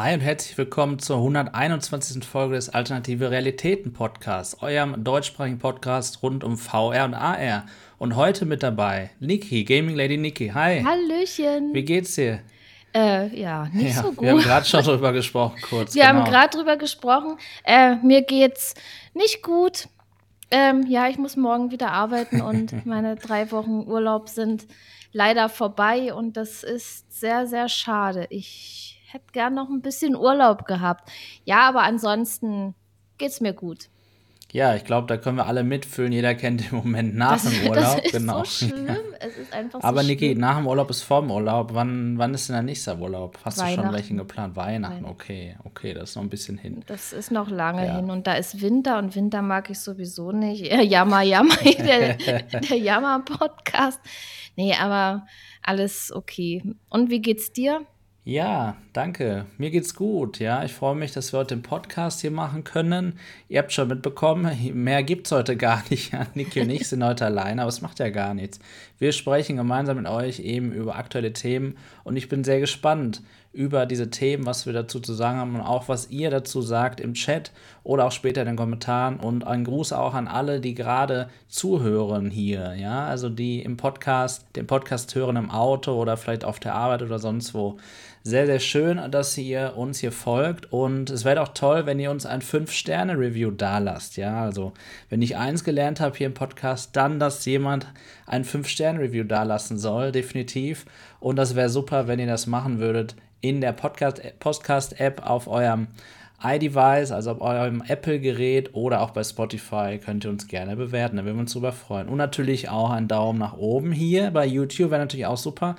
Hi und herzlich willkommen zur 121. Folge des Alternative Realitäten Podcasts, eurem deutschsprachigen Podcast rund um VR und AR. Und heute mit dabei Niki, Gaming Lady Niki. Hi. Hallöchen. Wie geht's dir? Äh, ja, nicht Ja, so gut. wir haben gerade schon drüber gesprochen, kurz. Wir genau. haben gerade drüber gesprochen. Äh, mir geht's nicht gut. Ähm, ja, ich muss morgen wieder arbeiten und meine drei Wochen Urlaub sind leider vorbei und das ist sehr, sehr schade. Ich hätte gern noch ein bisschen Urlaub gehabt. Ja, aber ansonsten geht's mir gut. Ja, ich glaube, da können wir alle mitfühlen. Jeder kennt den Moment nach Das, dem Urlaub. das ist genau. so schlimm. Es ist einfach Aber so Niki, nach dem Urlaub ist vorm Urlaub. Wann, wann ist denn der nächste Urlaub? Hast du schon welchen geplant? Weihnachten, Weihnachten. okay, okay, das ist noch ein bisschen hin. Das ist noch lange Ja. hin und da ist Winter und Winter mag ich sowieso nicht. Äh, Jammer, Jammer, der, der Jammer-Podcast. Nee, aber alles okay. Und wie geht's dir? Ja, danke. Mir geht's gut. Ja, ich freue mich, dass wir heute den Podcast hier machen können. Ihr habt schon mitbekommen, mehr gibt's heute gar nicht. Ja, Niki und ich sind heute alleine, aber es macht ja gar nichts. Wir sprechen gemeinsam mit euch eben über aktuelle Themen und ich bin sehr gespannt über diese Themen, was wir dazu zu sagen haben und auch was ihr dazu sagt im Chat oder auch später in den Kommentaren und ein Gruß auch an alle, die gerade zuhören hier, ja, also die im Podcast, den Podcast hören im Auto oder vielleicht auf der Arbeit oder sonst wo. Sehr, sehr schön, dass ihr uns hier folgt und es wäre auch toll, wenn ihr uns ein 5-Sterne-Review dalasst, ja, also wenn ich eins gelernt habe hier im Podcast, dann, dass jemand ein 5-Sterne-Review dalassen soll, definitiv und das wäre super, wenn ihr das machen würdet in der Podcast- Podcast-App auf eurem iDevice, also auf eurem Apple-Gerät oder auch bei Spotify könnt ihr uns gerne bewerten. Da würden wir uns drüber freuen. Und natürlich auch ein Daumen nach oben hier bei YouTube wäre natürlich auch super.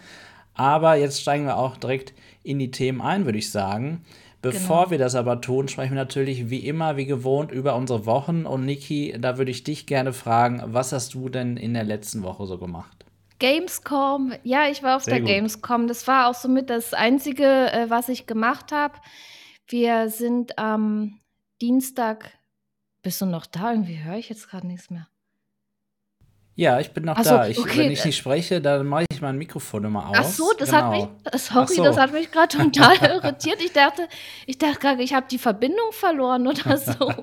Aber jetzt steigen wir auch direkt in die Themen ein, würde ich sagen. Bevor Genau. wir das aber tun, sprechen wir natürlich wie immer, wie gewohnt, über unsere Wochen. Und Niki, da würde ich dich gerne fragen, was hast du denn in der letzten Woche so gemacht? Gamescom. Ja, ich war auf Sehr der gut. Gamescom. Das war auch somit das Einzige, äh, was ich gemacht habe. Wir sind am Dienstag. Bist du noch da? Irgendwie höre ich jetzt gerade nichts mehr. Ja, ich bin noch so, da. Ich, okay, wenn ich äh, nicht spreche, dann mache ich mein Mikrofon immer aus. Ach so, das genau. hat mich, äh, sorry, so. das hat mich gerade total irritiert. Ich dachte, ich dachte gerade, ich habe die Verbindung verloren oder so.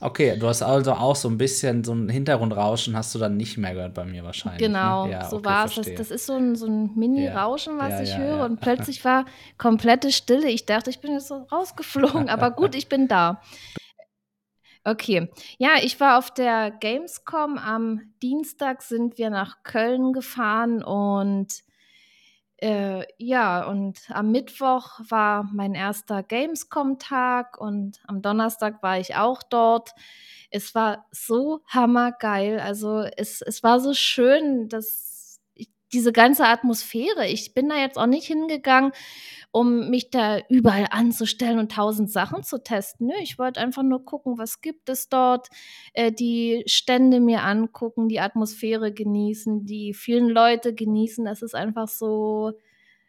Okay, du hast also auch so ein bisschen so ein Hintergrundrauschen, hast du dann nicht mehr gehört bei mir wahrscheinlich. Genau, ne? ja, so okay, war es. Das, das ist so ein, so ein Mini-Rauschen, was Ja, ich ja, höre. Und plötzlich war komplette Stille. Ich dachte, ich bin jetzt so rausgeflogen, aber gut, ich bin da. Okay, ja, ich war auf der Gamescom. Am Dienstag sind wir nach Köln gefahren und äh, ja, und am Mittwoch war mein erster Gamescom-Tag und am Donnerstag war ich auch dort. Es war so hammergeil. Also es, es war so schön, dass ich, diese ganze Atmosphäre. Ich bin da jetzt auch nicht hingegangen, um mich da überall anzustellen und tausend Sachen zu testen. Nö, ich wollte einfach nur gucken, was gibt es dort, äh, die Stände mir angucken, die Atmosphäre genießen, die vielen Leute genießen. Das ist einfach so,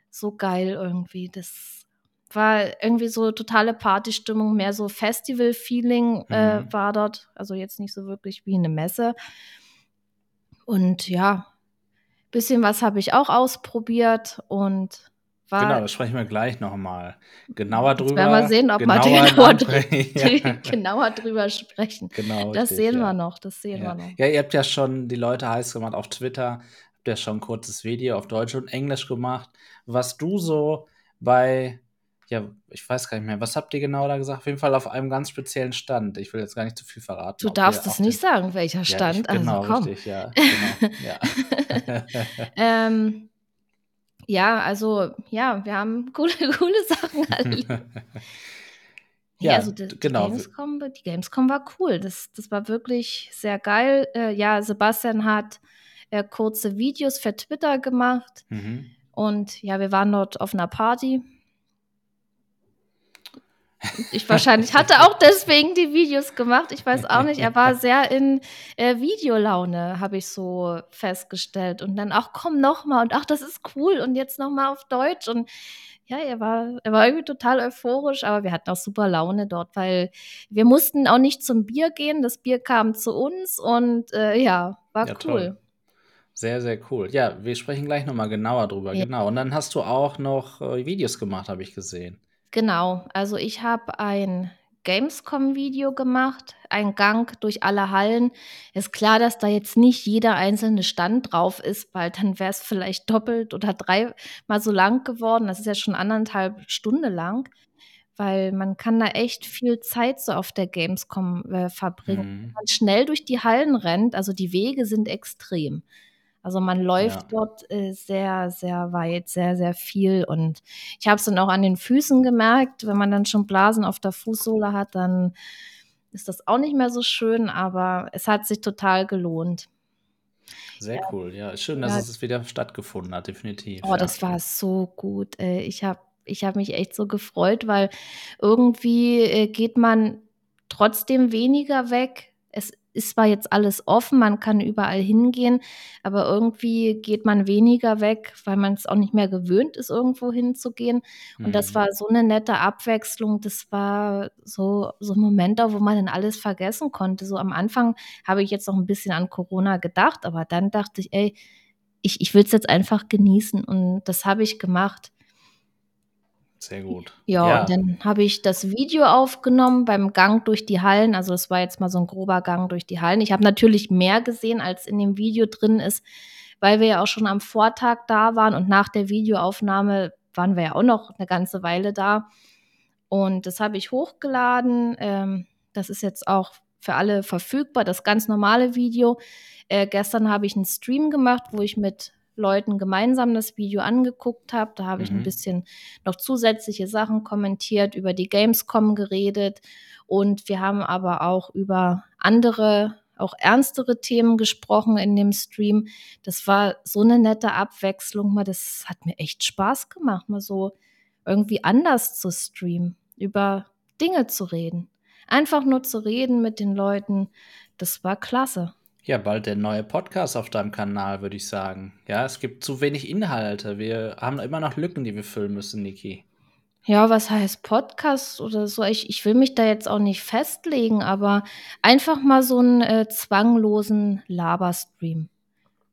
so geil irgendwie. Das war irgendwie so totale Partystimmung, mehr so Festival-Feeling äh, Mhm. war dort. Also jetzt nicht so wirklich wie eine Messe. Und ja, bisschen was habe ich auch ausprobiert und war Genau, das sprechen wir gleich nochmal genauer drüber. werden wir sehen, ob wir genauer genauer, ansprechen. ja, genauer drüber sprechen. genau. Das richtig, sehen ja. wir noch, das sehen Ja. wir noch. ja, ihr habt ja schon die Leute heiß gemacht auf Twitter, habt ja schon ein kurzes Video auf Deutsch und Englisch gemacht, was du so bei, ja, ich weiß gar nicht mehr, was habt ihr genau da gesagt? Auf jeden Fall auf einem ganz speziellen Stand. Ich will jetzt gar nicht zu viel verraten. Du darfst es nicht den- sagen, welcher Ja, Stand. ich, genau, also komm. richtig, ja. Genau, ja. Ähm, ja, also ja, wir haben coole, coole Sachen erlebt. Ja, Ja, also die, d- die, genau. Gamescom, die Gamescom war cool. Das, das war wirklich sehr geil. Äh, ja, Sebastian hat äh, kurze Videos für Twitter gemacht. Mhm. Und ja, wir waren dort auf einer Party. Ich wahrscheinlich hatte auch deswegen die Videos gemacht. Ich weiß auch nicht. Er war sehr in äh, Videolaune, habe ich so festgestellt. Und dann auch, komm noch mal und ach, das ist cool und jetzt noch mal auf Deutsch. Und ja, er war, er war irgendwie total euphorisch, aber wir hatten auch super Laune dort, weil wir mussten auch nicht zum Bier gehen. Das Bier kam zu uns und äh, ja, war Ja, cool. toll. Sehr, sehr cool. Ja, wir sprechen gleich nochmal genauer drüber. Ja. Genau. Und dann hast du auch noch äh, Videos gemacht, habe ich gesehen. Genau, also ich habe ein Gamescom-Video gemacht, ein Gang durch alle Hallen. Ist klar, dass da jetzt nicht jeder einzelne Stand drauf ist, weil dann wäre es vielleicht doppelt oder dreimal so lang geworden. Das ist ja schon anderthalb Stunden lang, weil man kann da echt viel Zeit so auf der Gamescom äh, verbringen. Wenn Mhm. man schnell durch die Hallen rennt, also die Wege sind extrem. Also man läuft Ja. dort äh, sehr, sehr weit, sehr, sehr viel. Und ich habe es dann auch an den Füßen gemerkt, wenn man dann schon Blasen auf der Fußsohle hat, dann ist das auch nicht mehr so schön, aber es hat sich total gelohnt. Sehr Ja. cool. Ja, schön, dass Ja. es wieder stattgefunden hat, definitiv. Oh, das war so gut. Ich habe ich habe mich echt so gefreut, weil irgendwie, äh, geht man trotzdem weniger weg. Es ist zwar jetzt alles offen, man kann überall hingehen, aber irgendwie geht man weniger weg, weil man es auch nicht mehr gewöhnt ist, irgendwo hinzugehen. Und das Mhm. war so 'ne nette Abwechslung. Das war so so 'n Moment da, wo man dann alles vergessen konnte. So am Anfang habe ich jetzt noch 'n bisschen an Corona gedacht, aber dann dachte ich: „Ey, ich ich will's jetzt einfach genießen“, und das habe ich gemacht. Sehr gut. Ja, Ja. und dann habe ich das Video aufgenommen beim Gang durch die Hallen. Also, es war jetzt mal so 'n grober Gang durch die Hallen. Ich habe natürlich mehr gesehen, als in dem Video drin ist, weil wir ja auch schon am Vortag da waren und nach der Videoaufnahme waren wir ja auch noch 'ne ganze Weile da. Und das habe ich hochgeladen. Ähm, das ist jetzt auch für alle verfügbar, das ganz normale Video. Äh, gestern habe ich 'n Stream gemacht, wo ich mit Leuten gemeinsam das Video angeguckt habe. Da habe ich Mhm. bisschen noch zusätzliche Sachen kommentiert, über die Gamescom geredet und wir haben aber auch über andere, auch ernstere Themen gesprochen in dem Stream. Das war so 'ne nette Abwechslung, mal das hat mir echt Spaß gemacht, mal so irgendwie anders zu streamen, über Dinge zu reden. Einfach nur zu reden mit den Leuten, das war klasse. Ja, bald der neue Podcast auf deinem Kanal, würde ich sagen. Ja, es gibt zu wenig Inhalte. Wir haben immer noch Lücken, die wir füllen müssen, Niki. Ja, was heißt Podcast oder so? Ich ich will mich da jetzt auch nicht festlegen, aber einfach mal so 'n, äh, zwanglosen Laberstream,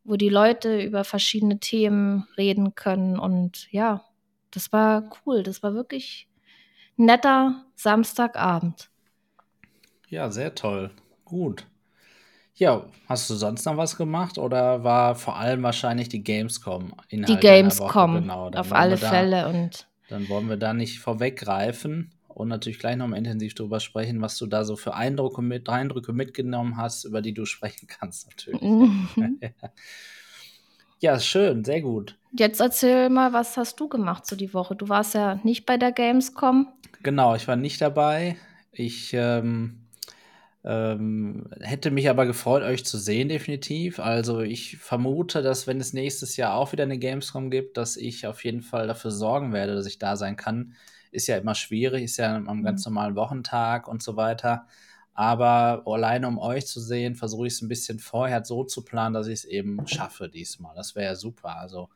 wo die Leute über verschiedene Themen reden können und ja, das war cool. Das war wirklich netter Samstagabend. Ja, sehr toll. Gut. Ja, hast du sonst noch was gemacht oder war vor allem wahrscheinlich die Gamescom Die deiner Woche? Gamescom, Genau, dann auf alle da Fälle und dann wollen wir da nicht vorweggreifen und natürlich gleich noch mal intensiv drüber sprechen, was du da so für Eindrucke mit Eindrücke mitgenommen hast, über die du sprechen kannst natürlich, ja. Mhm. Ja, schön, sehr gut. Jetzt erzähl mal, was hast du gemacht so die Woche? Du warst ja nicht bei der Gamescom. Genau, ich war nicht dabei. Ich, ähm, ähm, hätte mich aber gefreut, euch zu sehen, definitiv. Also, ich vermute, dass wenn es nächstes Jahr auch wieder 'ne Gamescom gibt, dass ich auf jeden Fall dafür sorgen werde, dass ich da sein kann. Ist ja immer schwierig, ist ja am ganz Mhm. normalen Wochentag und so weiter. Aber alleine um euch zu sehen, versuche ich's 'n bisschen vorher so zu planen, dass ich's eben schaffe diesmal. Das wäre ja super. Also,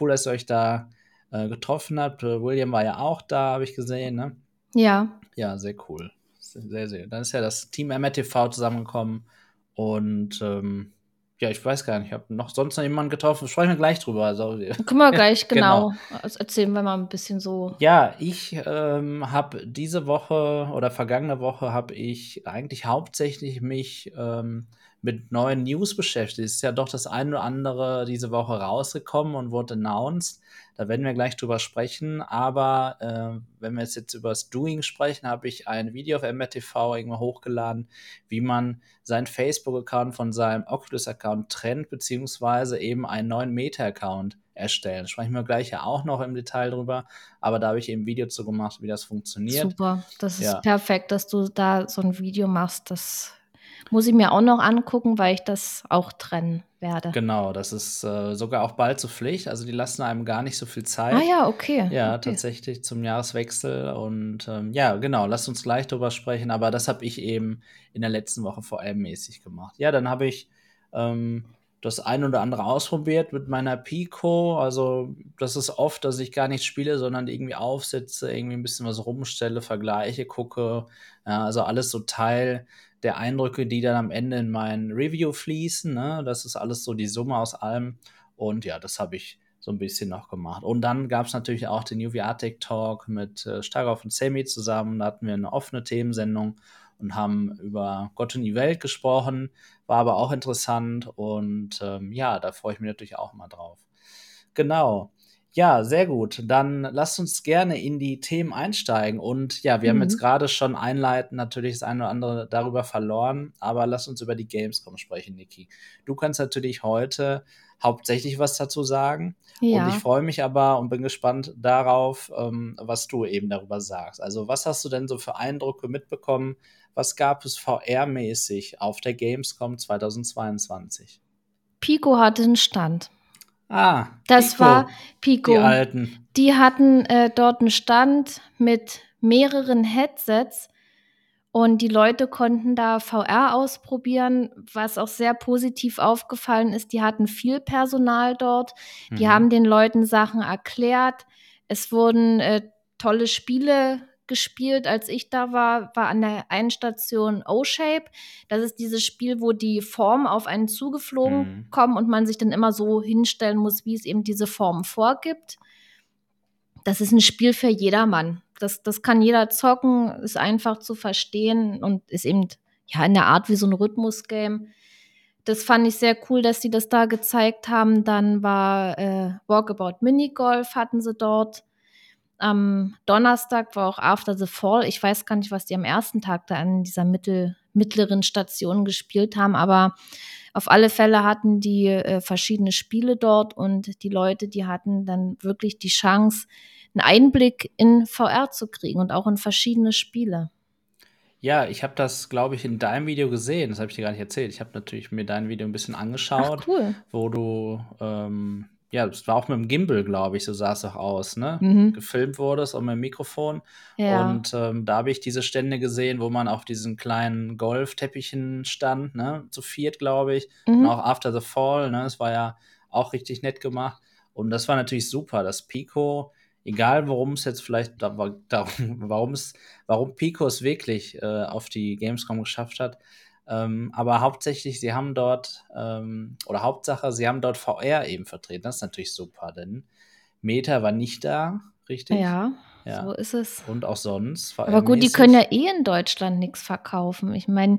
cool, dass ihr euch da, äh, getroffen habt. Äh, William war ja auch da, habe ich gesehen, ne? Ja. Ja, sehr cool. Sehr, sehr dann ist ja das Team MRTV zusammengekommen und, ähm, ja, ich weiß gar nicht, ich habe noch sonst noch jemanden getroffen, sprechen wir gleich drüber. Also, Können wir gleich, genau. genau. Erzählen wir mal 'n bisschen so Ja, ich, ähm, habe diese Woche oder vergangene Woche habe ich eigentlich hauptsächlich mich, ähm, mit neuen News beschäftigt. Es ist ja doch das ein oder andere diese Woche rausgekommen und wurde announced. Da werden wir gleich drüber sprechen, aber, äh, wenn wir jetzt jetzt übers Doing sprechen, habe ich ein Video auf MRTV irgendwo hochgeladen, wie man seinen Facebook-Account von seinem Oculus-Account trennt, beziehungsweise eben einen neuen Meta-Account erstellen. Sprechen wir gleich ja auch noch im Detail drüber, aber da habe ich eben 'n Video zu gemacht, wie das funktioniert. Super, das ist Ja. perfekt, dass du da so 'n Video machst. Das muss ich mir auch noch angucken, weil ich das auch trennen werde. Genau, das ist, äh, sogar auch bald zur Pflicht. Also, die lassen einem gar nicht so viel Zeit. Ah ja, okay, Ja, okay. tatsächlich zum Jahreswechsel und, ähm, ja, genau, lasst uns gleich drüber sprechen, aber das habe ich eben in der letzten Woche VM-mäßig gemacht. Ja, dann habe ich, ähm, das ein oder andere ausprobiert mit meiner Pico. Also, das ist oft, dass ich gar nicht spiele, sondern irgendwie aufsitze, irgendwie 'n bisschen was rumstelle, vergleiche, gucke. Ja, also, alles so Teil der Eindrücke, die dann am Ende in mein Review fließen, ne? Das ist alles so die Summe aus allem und ja, das habe ich so ein bisschen noch gemacht. Und dann gab es natürlich auch den UV Arctic Talk mit äh, Starov und Semi zusammen. Da hatten wir eine offene Themensendung und haben über Gott und die Welt gesprochen. War aber auch interessant und ähm, ja, da freue ich mich natürlich auch mal drauf. Genau. Ja, sehr gut. Dann lasst uns gerne in die Themen einsteigen. Und ja, wir mhm. haben jetzt mhm. gerade schon einleitend natürlich das eine oder andere darüber verloren, aber lass uns über die Gamescom sprechen, Niki. Du kannst natürlich heute hauptsächlich was dazu sagen. Ja. Und ich freue mich aber und bin gespannt darauf, ähm, was du eben darüber sagst. Also, was hast du denn so für Eindrücke mitbekommen? Was gab es VR-mäßig auf der Gamescom 2022? Pico hatte einen Stand. Ah, das Pico, war Pico. Die alten. Die hatten äh, dort einen Stand mit mehreren Headsets und die Leute konnten da VR ausprobieren, was auch sehr positiv aufgefallen ist. Die hatten viel Personal dort. Die mhm. haben den Leuten Sachen erklärt. Es wurden äh, tolle Spiele gespielt, als ich da war, war an der einen Station O-Shape. Das ist dieses Spiel, wo die Formen auf einen zugeflogen mhm. kommen und man sich dann immer so hinstellen muss, wie es eben diese Form vorgibt. Das ist ein Spiel für jedermann. Das, das kann jeder zocken, ist einfach zu verstehen und ist eben ja in der Art wie so ein Rhythmus-Game. Das fand ich sehr cool, dass sie das da gezeigt haben. Dann war äh, Walkabout Minigolf hatten sie dort. Am Donnerstag war auch After the Fall. Ich weiß gar nicht, was die am ersten Tag da an dieser mittel, mittleren Station gespielt haben, aber auf alle Fälle hatten die äh, verschiedene Spiele dort und die Leute, die hatten dann wirklich die Chance, einen Einblick in VR zu kriegen und auch in verschiedene Spiele. Ja, ich habe das, glaube ich, in deinem Video gesehen. Das habe ich dir gar nicht erzählt. Ich habe natürlich mir dein Video ein bisschen angeschaut, Ach, cool. wo du ähm, ja, es war auch mit dem Gimbal, glaube ich, so sah es auch aus, ne? Mhm. Gefilmt wurde es auch mit dem Mikrofon. Ja. Und ähm, da habe ich diese Stände gesehen, wo man auf diesen kleinen Golfteppichen stand, ne? Zu viert, glaube ich. Mhm. Und auch After the Fall, ne? Das war ja auch richtig nett gemacht. Und das war natürlich super, dass Pico, egal worum es jetzt vielleicht, darum, warum es, warum Pico es wirklich äh, auf die Gamescom geschafft hat, ähm, aber hauptsächlich, sie haben dort, ähm, oder Hauptsache, sie haben dort VR eben vertreten. Das ist natürlich super, denn Meta war nicht da, richtig? Ja, ja. so ist es. Und auch sonst. Aber gut, die können ja eh in Deutschland nichts verkaufen. Ich meine,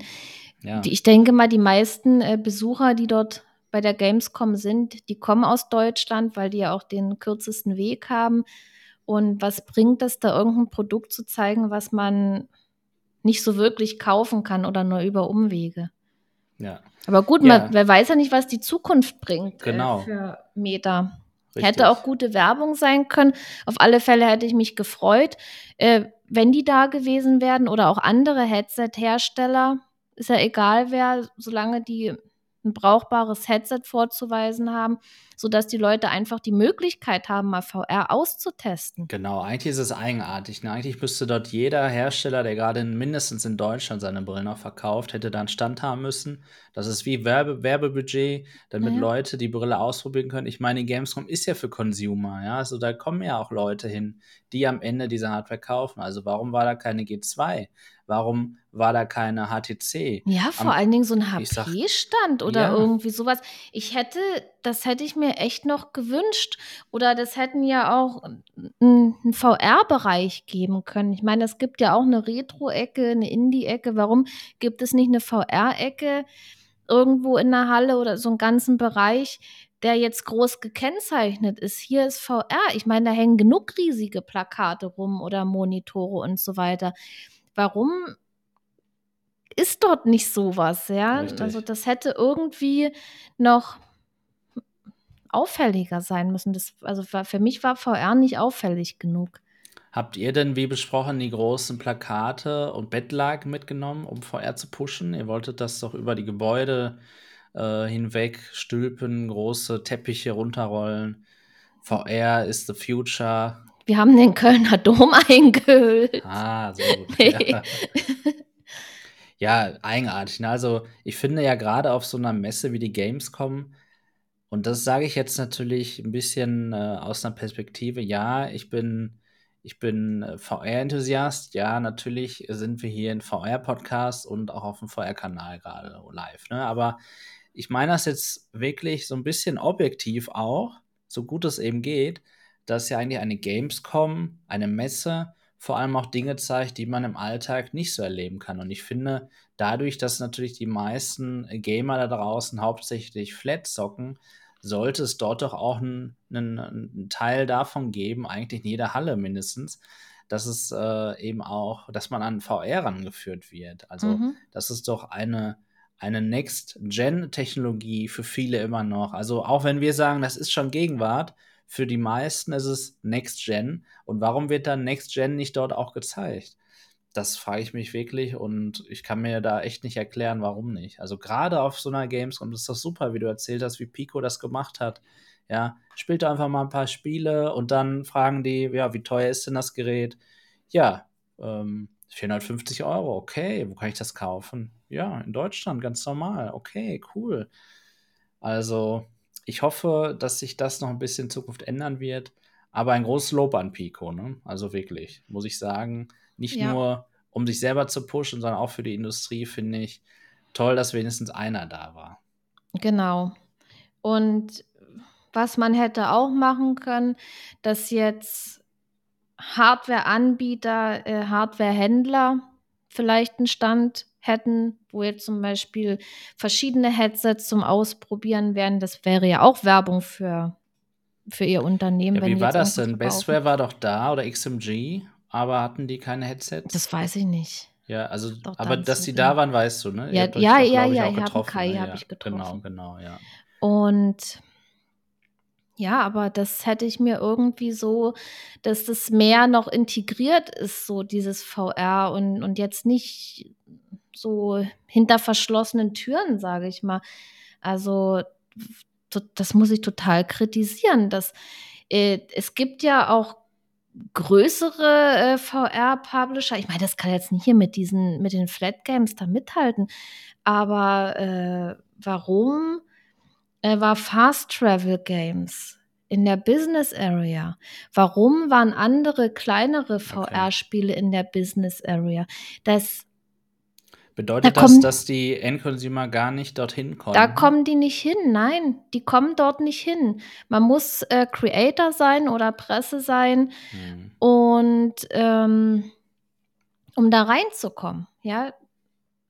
ja. ich denke mal, die meisten äh, Besucher, die dort bei der Gamescom sind, die kommen aus Deutschland, weil die ja auch den kürzesten Weg haben. Und was bringt es da, irgendein Produkt zu zeigen, was man nicht so wirklich kaufen kann oder nur über Umwege. Ja. Aber gut, ja. man, wer weiß ja nicht, was die Zukunft bringt äh, genau. äh, für Meta. Richtig. Hätte auch gute Werbung sein können. Auf alle Fälle hätte ich mich gefreut, äh, wenn die da gewesen wären oder auch andere Headset-Hersteller. Ist ja egal wer, solange die ein brauchbares Headset vorzuweisen haben, sodass die Leute einfach die Möglichkeit haben, mal VR auszutesten. Genau, eigentlich ist es eigenartig. Ne? Eigentlich müsste dort jeder Hersteller, der gerade mindestens in Deutschland seine Brillen noch verkauft, hätte da einen Stand haben müssen. Das ist wie Werbe Werbebudget, damit ja. Leute die Brille ausprobieren können. Ich meine, Gamescom ist ja für Consumer, ja. Also da kommen ja auch Leute hin, die am Ende diese Hardware kaufen. Also warum war da keine G2? Warum war da keine HTC? Ja, vor Am, allen Dingen so ein HP-Stand oder ja. irgendwie sowas. Ich hätte, das hätte ich mir echt noch gewünscht. Oder das hätten ja auch einen VR-Bereich geben können. Ich meine, es gibt ja auch eine Retro-Ecke, eine Indie-Ecke. Warum gibt es nicht eine VR-Ecke irgendwo in der Halle oder so einen ganzen Bereich? der jetzt groß gekennzeichnet ist. Hier ist VR. Ich meine, da hängen genug riesige Plakate rum oder Monitore und so weiter warum ist dort nicht sowas, ja? Richtig. Also das hätte irgendwie noch auffälliger sein müssen. Das, also für mich war VR nicht auffällig genug. Habt ihr denn, wie besprochen, die großen Plakate und Bettlaken mitgenommen, um VR zu pushen? Ihr wolltet das doch über die Gebäude äh, hinweg stülpen, große Teppiche runterrollen. VR is the future. Wir haben den Kölner Dom eingehüllt. Ah, sehr gut. Ja. ja, eigenartig. Ne? Also, ich finde ja gerade auf so einer Messe wie die Gamescom, und das sage ich jetzt natürlich ein bisschen äh, aus einer Perspektive, ja, ich bin, ich bin äh, VR-Enthusiast, ja, natürlich sind wir hier in VR-Podcast und auch auf dem VR-Kanal gerade live, ne? Aber ich meine das jetzt wirklich so ein bisschen objektiv auch so gut es eben geht, dass ja eigentlich eine Gamescom, eine Messe, vor allem auch Dinge zeigt, die man im Alltag nicht so erleben kann. Und ich finde, dadurch, dass natürlich die meisten Gamer da draußen hauptsächlich Flat zocken, sollte es dort doch auch einen, einen, Teil davon geben, eigentlich in jeder Halle mindestens, dass es äh, eben auch, dass man an VR rangeführt wird. Also mhm. das ist doch eine, eine Next-Gen-Technologie für viele immer noch. Also auch wenn wir sagen, das ist schon Gegenwart, für die meisten ist es Next-Gen. Und warum wird dann Next-Gen nicht dort auch gezeigt? Das frage ich mich wirklich und ich kann mir da echt nicht erklären, warum nicht. Also gerade auf so einer Gamescom, das ist doch super, wie du erzählt hast, wie Pico das gemacht hat. Ja, spielt einfach mal ein paar Spiele und dann fragen die, ja, wie teuer ist denn das Gerät? Ja, ähm, 450 Euro, okay, wo kann ich das kaufen? Ja, in Deutschland, ganz normal, okay, cool. Also, ich hoffe, dass sich das noch ein bisschen in Zukunft ändern wird. Aber ein großes Lob an Pico, ne? Also wirklich, muss ich sagen. Nicht ja. nur, um sich selber zu pushen, sondern auch für die Industrie, finde ich toll, dass wenigstens einer da war. Genau. Und was man hätte auch machen können, dass jetzt Hardware-Anbieter, äh, Hardware-Händler vielleicht einen Stand hätten, wo jetzt zum Beispiel verschiedene Headsets zum Ausprobieren wären. Das wäre ja auch Werbung für, für ihr Unternehmen. Ja, wie war das denn? Bestware war doch da oder XMG, aber hatten die keine Headsets? Das weiß ich nicht. Ja, also, doch, aber dass die da waren, weißt du, ne? Ja, ja, ja, ja, ich habe Kai, ja, habe ich getroffen. Genau, genau, ja. Und ja, aber das hätte ich mir irgendwie so, dass das mehr noch integriert ist, so dieses VR und, und jetzt nicht so hinter verschlossenen Türen, sage ich mal. Also das muss ich total kritisieren. Dass, äh, es gibt ja auch größere äh, VR-Publisher. Ich meine, das kann jetzt nicht hier mit diesen, mit den Flat Games da mithalten. Aber äh, warum war Fast Travel Games in der Business Area? Warum waren andere kleinere VR-Spiele in der Business Area? Das Bedeutet da das, dass die Endconsumer gar nicht dorthin kommen? Da kommen die nicht hin, nein, die kommen dort nicht hin. Man muss äh, Creator sein oder Presse sein hm. und ähm, um da reinzukommen, ja.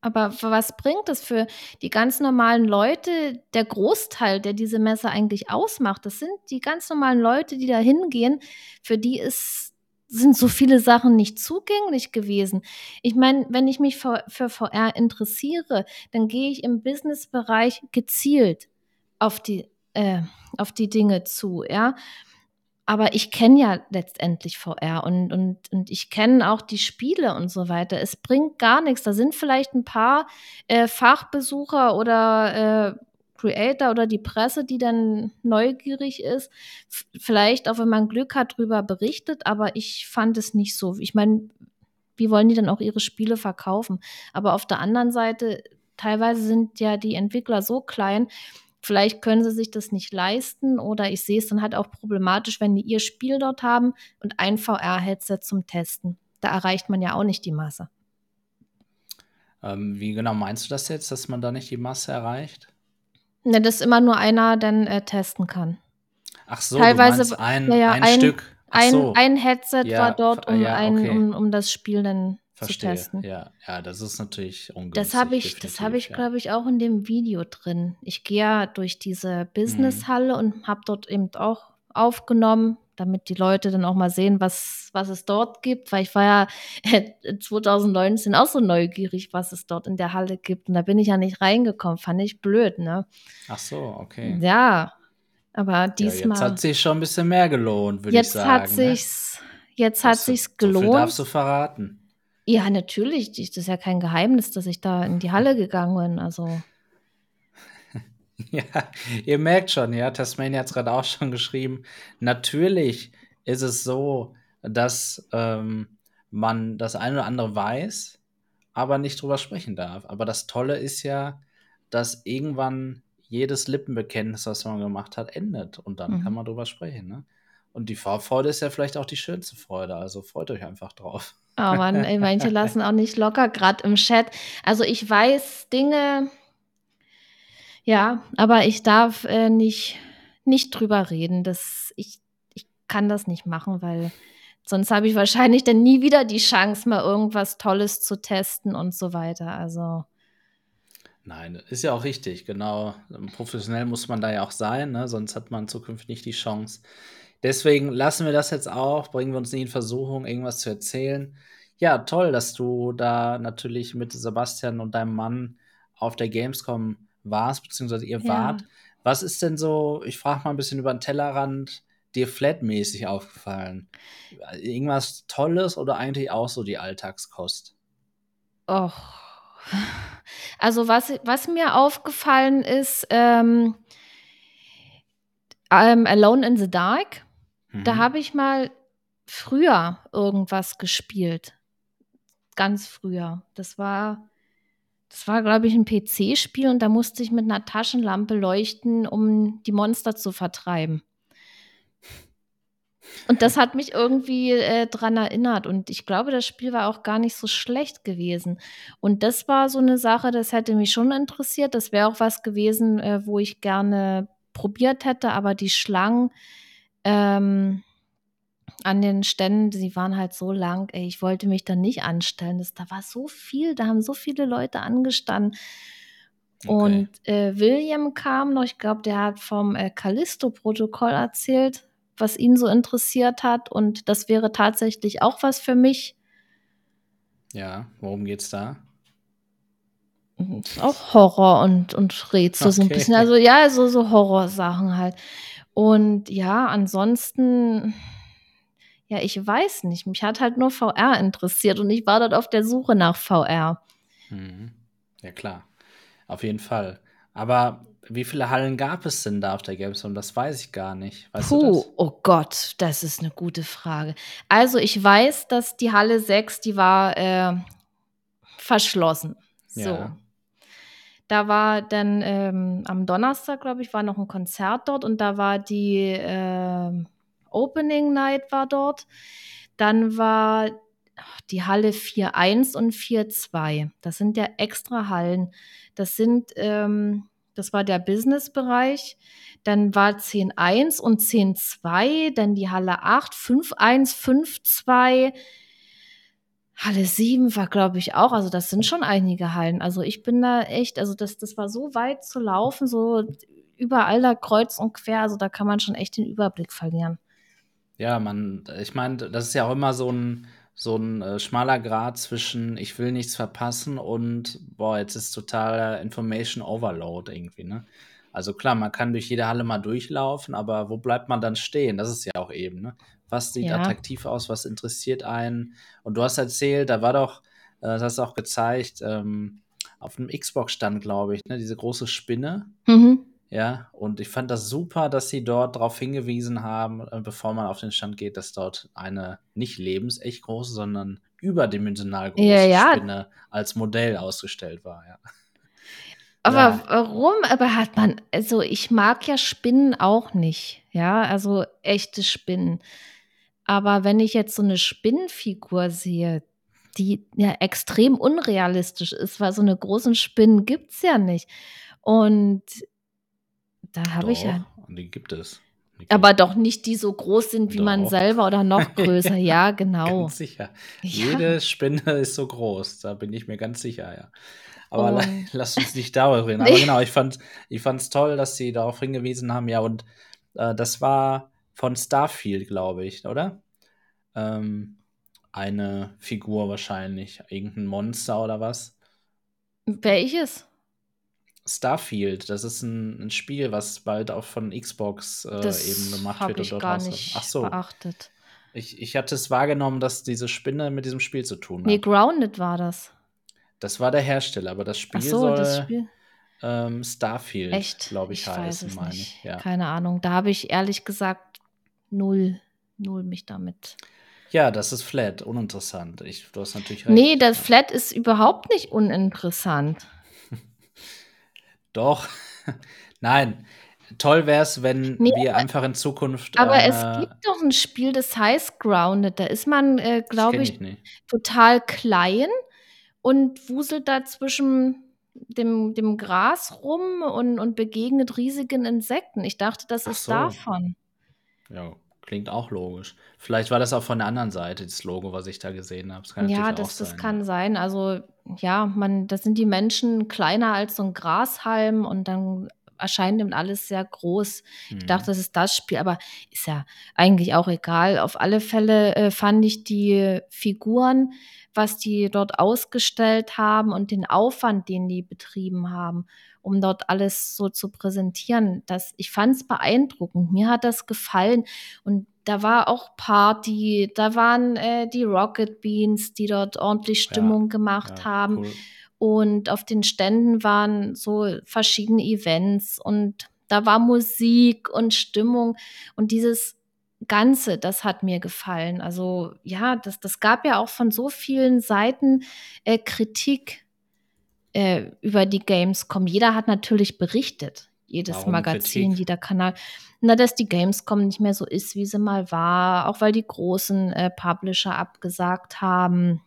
Aber was bringt es für die ganz normalen Leute? Der Großteil, der diese Messe eigentlich ausmacht, das sind die ganz normalen Leute, die da hingehen. Für die ist sind so viele Sachen nicht zugänglich gewesen. Ich meine, wenn ich mich für, für VR interessiere, dann gehe ich im Businessbereich gezielt auf die, äh, auf die Dinge zu, ja. Aber ich kenne ja letztendlich VR und, und, und ich kenne auch die Spiele und so weiter. Es bringt gar nichts. Da sind vielleicht ein paar äh, Fachbesucher oder äh, Creator oder die Presse, die dann neugierig ist, vielleicht auch wenn man Glück hat, darüber berichtet, aber ich fand es nicht so. Ich meine, wie wollen die dann auch ihre Spiele verkaufen? Aber auf der anderen Seite, teilweise sind ja die Entwickler so klein, vielleicht können sie sich das nicht leisten oder ich sehe es dann halt auch problematisch, wenn die ihr Spiel dort haben und ein VR-Headset zum Testen. Da erreicht man ja auch nicht die Masse. Ähm, wie genau meinst du das jetzt, dass man da nicht die Masse erreicht? Ne, dass immer nur einer dann äh, testen kann. Ach so, Teilweise, ein, ja, ja, ein, ein, Stück. Ein, so. ein Headset ja, war dort, um, okay. um, um das Spiel dann Verstehe. zu testen. Ja, ja, das ist natürlich ungünstig. Das habe ich, das habe ich, glaube ich, auch in dem Video drin. Ich gehe ja durch diese Businesshalle mhm. und habe dort eben auch aufgenommen, damit die Leute dann auch mal sehen, was, was es dort gibt, weil ich war ja 2019 auch so neugierig, was es dort in der Halle gibt. Und da bin ich ja nicht reingekommen, fand ich blöd, ne? Ach so, okay. Ja, aber diesmal. Ja, jetzt hat sich schon ein bisschen mehr gelohnt, würde ich sagen. Jetzt hat ne? sich's, jetzt hat sich's gelohnt. So viel darfst du verraten. Ja, natürlich. Das ist ja kein Geheimnis, dass ich da in die Halle gegangen bin. Also. Ja, ihr merkt schon, ja, Tasmania hat es gerade auch schon geschrieben. Natürlich ist es so, dass ähm, man das eine oder andere weiß, aber nicht drüber sprechen darf. Aber das Tolle ist ja, dass irgendwann jedes Lippenbekenntnis, was man gemacht hat, endet und dann mhm. kann man drüber sprechen. Ne? Und die Vorfreude ist ja vielleicht auch die schönste Freude, also freut euch einfach drauf. Oh Mann, ey, manche lassen auch nicht locker, gerade im Chat. Also ich weiß Dinge, ja, aber ich darf äh, nicht, nicht drüber reden. Das, ich, ich kann das nicht machen, weil sonst habe ich wahrscheinlich dann nie wieder die Chance, mal irgendwas Tolles zu testen und so weiter. Also. Nein, ist ja auch richtig, genau. Professionell muss man da ja auch sein, ne? sonst hat man zukünftig nicht die Chance. Deswegen lassen wir das jetzt auch, bringen wir uns nicht in Versuchung, irgendwas zu erzählen. Ja, toll, dass du da natürlich mit Sebastian und deinem Mann auf der Gamescom warst, beziehungsweise ihr Ja. wart. Was ist denn so, ich frage mal ein bisschen über den Tellerrand, dir flatmäßig aufgefallen? Irgendwas Tolles oder eigentlich auch so die Alltagskost? Och. Also was, was mir aufgefallen ist, ähm, ähm, Alone in the Dark, da Mhm. habe ich mal früher irgendwas gespielt. Ganz früher. Das war, das war, glaube ich, ein PC-Spiel und da musste ich mit einer Taschenlampe leuchten, um die Monster zu vertreiben. Und das hat mich irgendwie äh, dran erinnert. Und ich glaube, das Spiel war auch gar nicht so schlecht gewesen. Und das war so eine Sache, das hätte mich schon interessiert. Das wäre auch was gewesen, äh, wo ich gerne probiert hätte. Aber die Schlangen ähm, an den Ständen, sie waren halt so lang. Ey, ich wollte mich da nicht anstellen. Das, da war so viel, da haben so viele Leute angestanden. Okay. Und äh, William kam noch, ich glaube, der hat vom äh, Callisto-Protokoll erzählt, was ihn so interessiert hat. Und das wäre tatsächlich auch was für mich. Ja, worum geht's da? Und Auch Horror und, und Rätsel so ein Okay. bisschen. Also ja, so, so Horrorsachen halt. Und ja, ansonsten, ja, ich weiß nicht. Mich hat halt nur VR interessiert und ich war dort auf der Suche nach VR. Mhm. Ja, klar. Auf jeden Fall. Aber wie viele Hallen gab es denn da auf der Gamescom? Das weiß ich gar nicht. Weißt Puh, oh Gott, das ist eine gute Frage. Also ich weiß, dass die Halle 6, die war äh, verschlossen. So. Ja. Da war dann ähm, am Donnerstag, glaube ich, war noch ein Konzert dort und da war die ähm, Opening Night war dort. Dann war die Halle 4.1 und 4.2. Das sind ja extra Hallen. Das sind, ähm, das war der Business-Bereich. Dann war 10.1 und 10.2, dann die Halle 8, 5.1, 5.2. Halle 7 war, glaube ich, auch. Also, das sind schon einige Hallen. Also, ich bin da echt, also, das, das war so weit zu laufen, so überall da kreuz und quer. Also, da kann man schon echt den Überblick verlieren. Ja, man, ich meine, das ist ja auch immer so ein, so ein äh, schmaler Grad zwischen ich will nichts verpassen und boah, jetzt ist totaler Information Overload irgendwie, ne? Also klar, man kann durch jede Halle mal durchlaufen, aber wo bleibt man dann stehen? Das ist ja auch eben, ne? Was sieht Ja. attraktiv aus, was interessiert einen? Und du hast erzählt, da war doch, äh, das hast du auch gezeigt, ähm, auf dem Xbox-Stand, glaube ich, ne? Diese große Spinne. Mhm. Ja, und ich fand das super, dass sie dort darauf hingewiesen haben, äh, bevor man auf den Stand geht, dass dort eine nicht lebensecht große, sondern überdimensional große Ja, ja. Spinne als Modell ausgestellt war. Ja. Aber Ja. warum? Aber hat man, also ich mag ja Spinnen auch nicht, ja, also echte Spinnen. Aber wenn ich jetzt so eine Spinnenfigur sehe, die ja extrem unrealistisch ist, weil so eine großen Spinnen gibt's ja nicht. Und da habe ich ja, die gibt es. Die aber doch nicht die so groß sind wie man Doch. selber oder noch größer. Ja, genau. Ganz sicher. Ja. Jede Spinne ist so groß, da bin ich mir ganz sicher, ja. Aber la- Und- lass uns nicht darüber reden. Aber genau, ich fand ich fand's toll, dass sie darauf hingewiesen haben. Ja, und äh, das war von Starfield, glaube ich, oder? Ähm, eine Figur wahrscheinlich, irgendein Monster oder was? Welches? Starfield, das ist ein, ein Spiel, was bald auch von Xbox äh, eben gemacht wird und ich dort gar rauskommt. nicht Ach so, beachtet. ich, ich hatte es wahrgenommen, dass diese Spinne mit diesem Spiel zu tun hat. Nee, Grounded war das. Das war der Hersteller, aber das Spiel Ach so, soll das Spiel. Ähm, Starfield, glaube ich, ich weiß heißen, es meine nicht. ich. Ja. Keine Ahnung. Da habe ich ehrlich gesagt null, null mich damit. ja, das ist flat, uninteressant. Ich, du hast natürlich recht. Nee, das. Flat ist überhaupt nicht uninteressant. Doch. Nein. Toll wäre es, wenn Nee, wir einfach in Zukunft. Aber eine, es gibt doch ein Spiel, das heißt Grounded. Da ist man, äh, glaube ich, ich total klein und wuselt da zwischen dem, dem Gras rum und, und begegnet riesigen Insekten. Ich dachte, das Ach ist so. davon. Ja, klingt auch logisch. Vielleicht war das auch von der anderen Seite, das Logo, was ich da gesehen habe. Das kann Ja, das, das sein. kann sein. Also, ja, man, das sind die Menschen kleiner als so ein Grashalm und dann erscheint ihm alles sehr groß. Ich Mhm. dachte, das ist das Spiel, aber ist ja eigentlich auch egal. Auf alle Fälle äh, fand ich die Figuren, was die dort ausgestellt haben und den Aufwand, den die betrieben haben, um dort alles so zu präsentieren, das, ich fand es beeindruckend. Mir hat das gefallen und da war auch Party, da waren äh, die Rocket Beans, die dort ordentlich Ja, Stimmung gemacht ja, haben. cool. Und auf den Ständen waren so verschiedene Events und da war Musik und Stimmung und dieses Ganze, das hat mir gefallen. Also ja, das, das gab ja auch von so vielen Seiten äh, Kritik äh, über die Gamescom. Jeder hat natürlich berichtet, jedes Warum Magazin, Kritik? jeder Kanal, na, dass die Gamescom nicht mehr so ist, wie sie mal war, auch weil die großen äh, Publisher abgesagt haben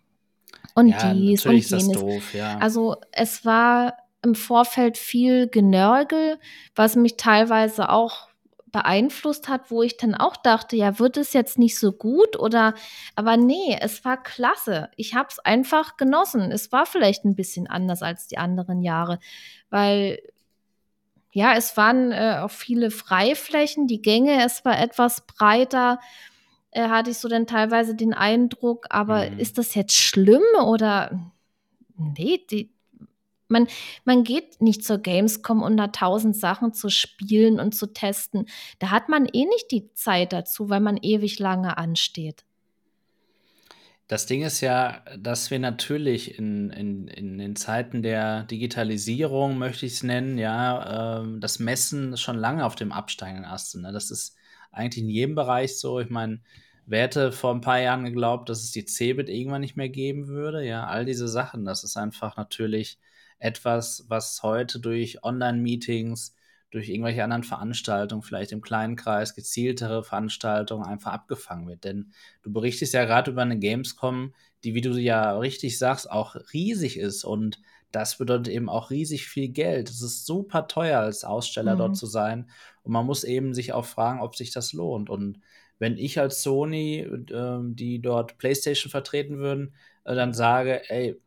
und Ja, dies und jenes. doof, ja. Also es war im Vorfeld viel Genörgel, was mich teilweise auch beeinflusst hat, wo ich dann auch dachte, ja, wird es jetzt nicht so gut oder, aber nee, es war klasse. Ich habe es einfach genossen. Es war vielleicht ein bisschen anders als die anderen Jahre, weil ja, es waren äh, auch viele Freiflächen, die Gänge, es war etwas breiter, äh, hatte ich so dann teilweise den Eindruck, aber Mhm. ist das jetzt schlimm oder nee, die, man, man geht nicht zur Gamescom, um da tausend Sachen zu spielen und zu testen. Da hat man eh nicht die Zeit dazu, weil man ewig lange ansteht. Das Ding ist ja, dass wir natürlich in, in, in den Zeiten der Digitalisierung, möchte ich es nennen, ja, ähm, das Messen schon lange auf dem absteigenden Ast sind. Ne? Das ist eigentlich in jedem Bereich so. Ich meine, wer hätte vor ein paar Jahren geglaubt, dass es die Cebit irgendwann nicht mehr geben würde? Ja, all diese Sachen, das ist einfach natürlich etwas, was heute durch Online-Meetings, durch irgendwelche anderen Veranstaltungen, vielleicht im kleinen Kreis, gezieltere Veranstaltungen einfach abgefangen wird. Denn du berichtest ja gerade über eine Gamescom, die, wie du ja richtig sagst, auch riesig ist. Und das bedeutet eben auch riesig viel Geld. Es ist super teuer, als Aussteller Mhm. dort zu sein. Und man muss eben sich auch fragen, ob sich das lohnt. Und wenn ich als Sony, äh, die dort PlayStation vertreten würden, äh, dann sage, ey,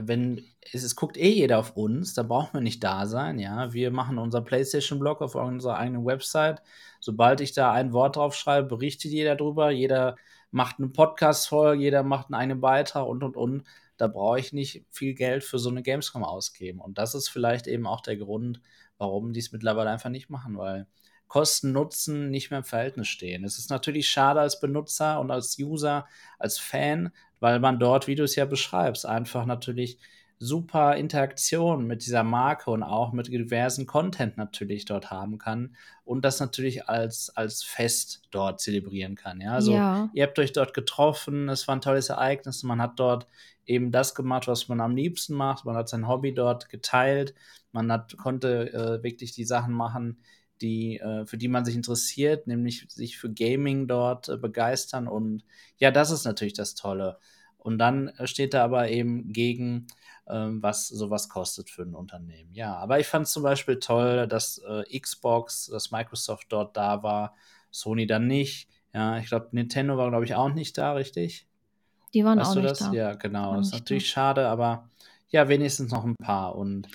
wenn es, es guckt eh jeder auf uns, da brauchen wir nicht da sein, ja. Wir machen unser PlayStation-Blog auf unserer eigenen Website. Sobald ich da ein Wort drauf schreibe, berichtet jeder drüber, jeder macht einen Podcast voll, jeder macht einen eigenen Beitrag und und und. Da brauche ich nicht viel Geld für so eine Gamescom ausgeben. Und das ist vielleicht eben auch der Grund, warum die es mittlerweile einfach nicht machen, weil Kosten Nutzen nicht mehr im Verhältnis stehen. Es ist natürlich schade als Benutzer und als User, als Fan, weil man dort, wie du es ja beschreibst, einfach natürlich super Interaktion mit dieser Marke und auch mit diversen Content natürlich dort haben kann und das natürlich als, als Fest dort zelebrieren kann. Ja, also Ja. ihr habt euch dort getroffen, es war ein tolles Ereignis, man hat dort eben das gemacht, was man am liebsten macht, man hat sein Hobby dort geteilt, man hat, konnte äh, wirklich die Sachen machen, die, äh, für die man sich interessiert, nämlich sich für Gaming dort äh, begeistern und ja, das ist natürlich das Tolle. Und dann äh, steht da aber eben gegen, ähm, was sowas kostet für ein Unternehmen. Ja, aber ich fand es zum Beispiel toll, dass äh, Xbox, dass Microsoft dort da war, Sony dann nicht. Ja, ich glaube, Nintendo war, glaube ich, auch nicht da, richtig? Die waren Weißt auch du nicht das? da. Ja, genau. Das ist natürlich schade, aber ja, wenigstens noch ein paar. Und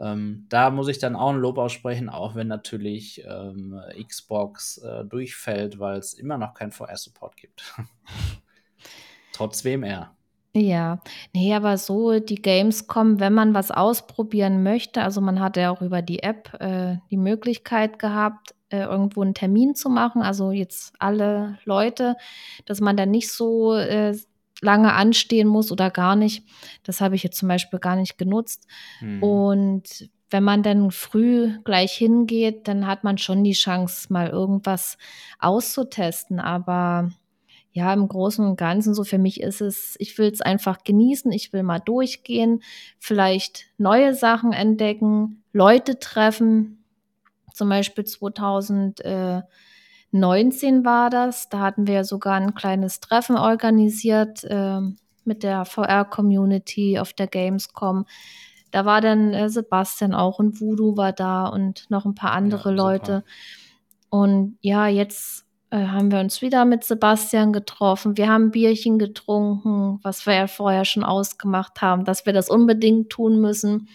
ähm, da muss ich dann auch ein Lob aussprechen, auch wenn natürlich ähm, Xbox äh, durchfällt, weil es immer noch keinen VR-Support gibt. Trotz WMR. Ja, nee, aber so die Gamescom, wenn man was ausprobieren möchte, also man hat ja auch über die App äh, die Möglichkeit gehabt, äh, irgendwo einen Termin zu machen, also jetzt alle Leute, dass man dann nicht so äh, lange anstehen muss oder gar nicht. Das habe ich jetzt zum Beispiel gar nicht genutzt. Hm. Und wenn man dann früh gleich hingeht, dann hat man schon die Chance, mal irgendwas auszutesten. Aber ja, im Großen und Ganzen, so für mich ist es, ich will es einfach genießen, ich will mal durchgehen, vielleicht neue Sachen entdecken, Leute treffen. Zum Beispiel 2019 war das, da hatten wir sogar ein kleines Treffen organisiert äh, mit der VR-Community auf der Gamescom. da war dann äh, Sebastian auch und Voodoo war da und noch ein paar andere ja, Leute. Und ja, jetzt äh, haben wir uns wieder mit Sebastian getroffen. Wir haben Bierchen getrunken, was wir ja vorher schon ausgemacht haben, dass wir das unbedingt tun müssen.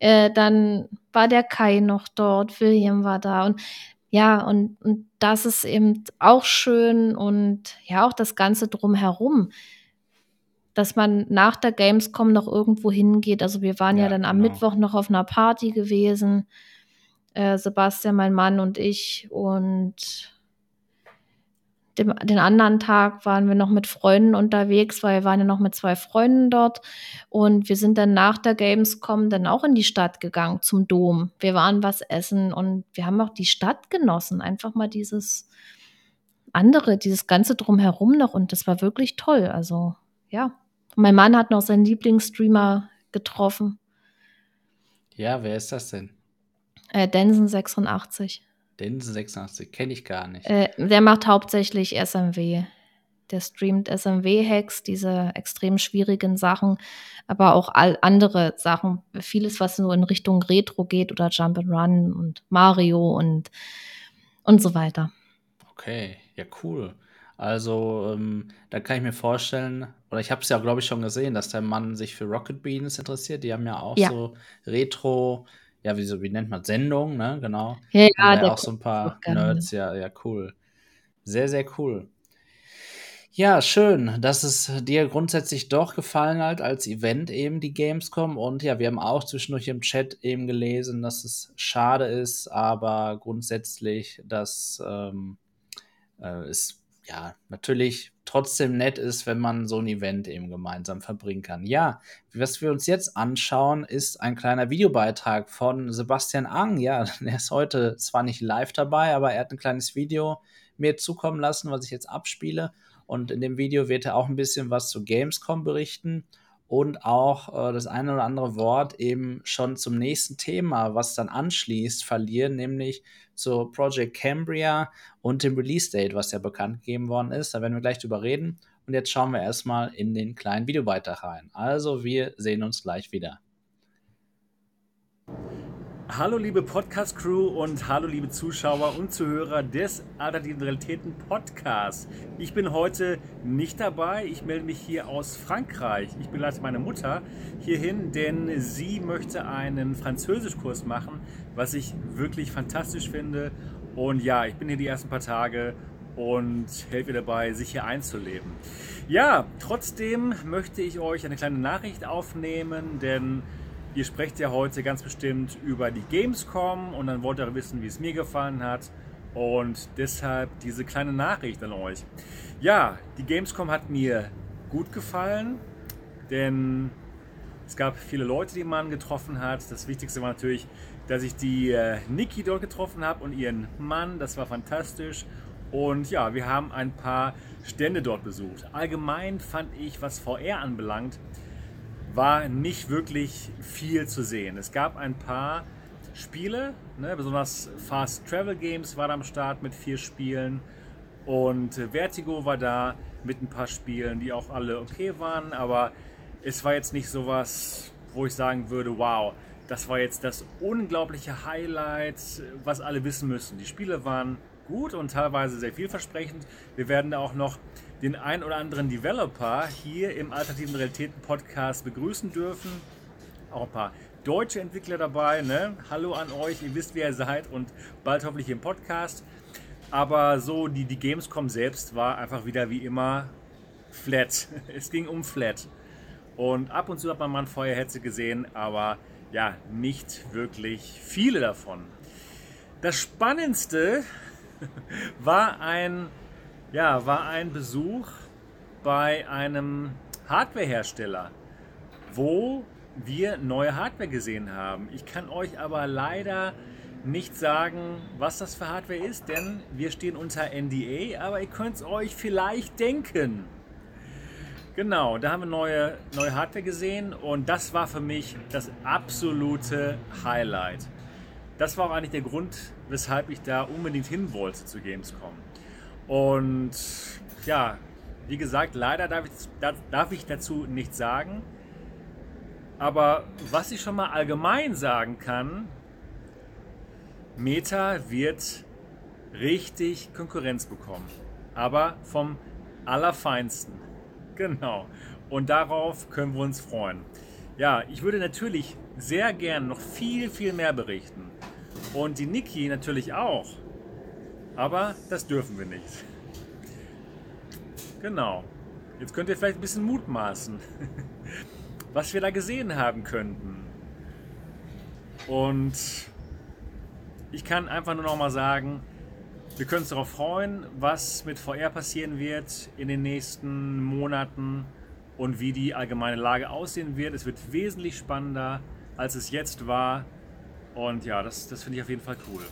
Äh, dann war der Kai noch dort, William war da und ja, und, und das ist eben auch schön und ja, auch das Ganze drumherum, dass man nach der Gamescom noch irgendwo hingeht. Also wir waren ja, ja dann am genau. Mittwoch noch auf einer Party gewesen, äh, Sebastian, mein Mann und ich und dem, den anderen Tag waren wir noch mit Freunden unterwegs, weil wir waren ja noch mit zwei Freunden dort. Und wir sind dann nach der Gamescom dann auch in die Stadt gegangen, zum Dom. Wir waren was essen und wir haben auch die Stadt genossen. Einfach mal dieses andere, dieses ganze Drumherum noch. Und das war wirklich toll. Also, ja. Mein Mann hat noch seinen Lieblingsstreamer getroffen. Ja, wer ist das denn? Äh, Densen86. Linsen 86 kenne ich gar nicht. Äh, der macht hauptsächlich SMW. Der streamt SMW-Hacks, diese extrem schwierigen Sachen, aber auch all andere Sachen. Vieles, was nur in Richtung Retro geht oder Jump'n'Run und Mario und, und so weiter. Okay, ja, cool. Also, ähm, da kann ich mir vorstellen, oder ich habe es ja, glaube ich, schon gesehen, dass der Mann sich für Rocket Beans interessiert. Die haben ja auch ja. so Retro- ja, wie, so, wie nennt man Sendung, ne? Genau. Ja, ja. Da auch so ein paar Nerds, ja, ja, cool. Sehr, sehr cool. Ja, schön, dass es dir grundsätzlich doch gefallen hat als Event eben die Gamescom. Und ja, wir haben auch zwischendurch im Chat eben gelesen, dass es schade ist, aber grundsätzlich, dass ähm, äh, es ja, natürlich trotzdem nett ist, wenn man so ein Event eben gemeinsam verbringen kann. Ja, was wir uns jetzt anschauen, ist ein kleiner Videobeitrag von Sebastian Ang. Ja, er ist heute zwar nicht live dabei, aber er hat ein kleines Video mir zukommen lassen, was ich jetzt abspiele. Und in dem Video wird er auch ein bisschen was zu Gamescom berichten und auch äh, das eine oder andere Wort eben schon zum nächsten Thema, was dann anschließt, verlieren, nämlich zu Project Cambria und dem Release Date, was ja bekannt gegeben worden ist. Da werden wir gleich drüber reden. Und jetzt schauen wir erstmal in den kleinen Videobeitrag rein. Also, wir sehen uns gleich wieder. Hallo liebe Podcast-Crew und hallo liebe Zuschauer und Zuhörer des Alternativen Realitäten Podcasts. Ich bin heute nicht dabei, ich melde mich hier aus Frankreich. Ich begleite meine Mutter hierhin, denn sie möchte einen Französischkurs machen, was ich wirklich fantastisch finde. Und ja, ich bin hier die ersten paar Tage und helfe ihr dabei, sich hier einzuleben. Ja, trotzdem möchte ich euch eine kleine Nachricht aufnehmen, denn Ihr sprecht ja heute ganz bestimmt über die Gamescom und dann wollt ihr wissen, wie es mir gefallen hat. Und deshalb diese kleine Nachricht an euch. Ja, die Gamescom hat mir gut gefallen, denn es gab viele Leute, die man getroffen hat. Das Wichtigste war natürlich, dass ich die äh, Niki dort getroffen habe und ihren Mann. Das war fantastisch. Und ja, wir haben ein paar Stände dort besucht. Allgemein fand ich, was VR anbelangt, war nicht wirklich viel zu sehen. Es gab ein paar Spiele, ne, besonders Fast Travel Games war am Start mit vier Spielen und Vertigo war da mit ein paar Spielen, die auch alle okay waren, aber es war jetzt nicht sowas, wo ich sagen würde, wow, das war jetzt das unglaubliche Highlight, was alle wissen müssen. Die Spiele waren gut und teilweise sehr vielversprechend. Wir werden da auch noch den ein oder anderen Developer hier im Alternativen Realitäten Podcast begrüßen dürfen. Auch ein paar deutsche Entwickler dabei. Ne? Hallo an euch, ihr wisst, wer ihr seid und bald hoffentlich im Podcast. Aber so, die, die Gamescom selbst war einfach wieder wie immer flat. Es ging um flat. Und ab und zu hat man mal ein Feuerhetze gesehen, aber ja, nicht wirklich viele davon. Das Spannendste war ein ja, war ein Besuch bei einem Hardwarehersteller, wo wir neue Hardware gesehen haben. Ich kann euch aber leider nicht sagen, was das für Hardware ist, denn wir stehen unter NDA, aber ihr könnt es euch vielleicht denken. Genau, da haben wir neue, neue Hardware gesehen und das war für mich das absolute Highlight. Das war auch eigentlich der Grund, weshalb ich da unbedingt hin wollte zu Gamescom. Und ja, wie gesagt, leider darf ich, darf ich dazu nichts sagen. Aber was ich schon mal allgemein sagen kann, Meta wird richtig Konkurrenz bekommen. Aber vom Allerfeinsten. Genau. Und darauf können wir uns freuen. Ja, ich würde natürlich sehr gern noch viel, viel mehr berichten. Und die Niki natürlich auch. Aber das dürfen wir nicht. Genau. Jetzt könnt ihr vielleicht ein bisschen mutmaßen, was wir da gesehen haben könnten. Und ich kann einfach nur noch mal sagen, wir können uns darauf freuen, was mit VR passieren wird in den nächsten Monaten und wie die allgemeine Lage aussehen wird. Es wird wesentlich spannender, als es jetzt war. Und ja, das, das finde ich auf jeden Fall cool.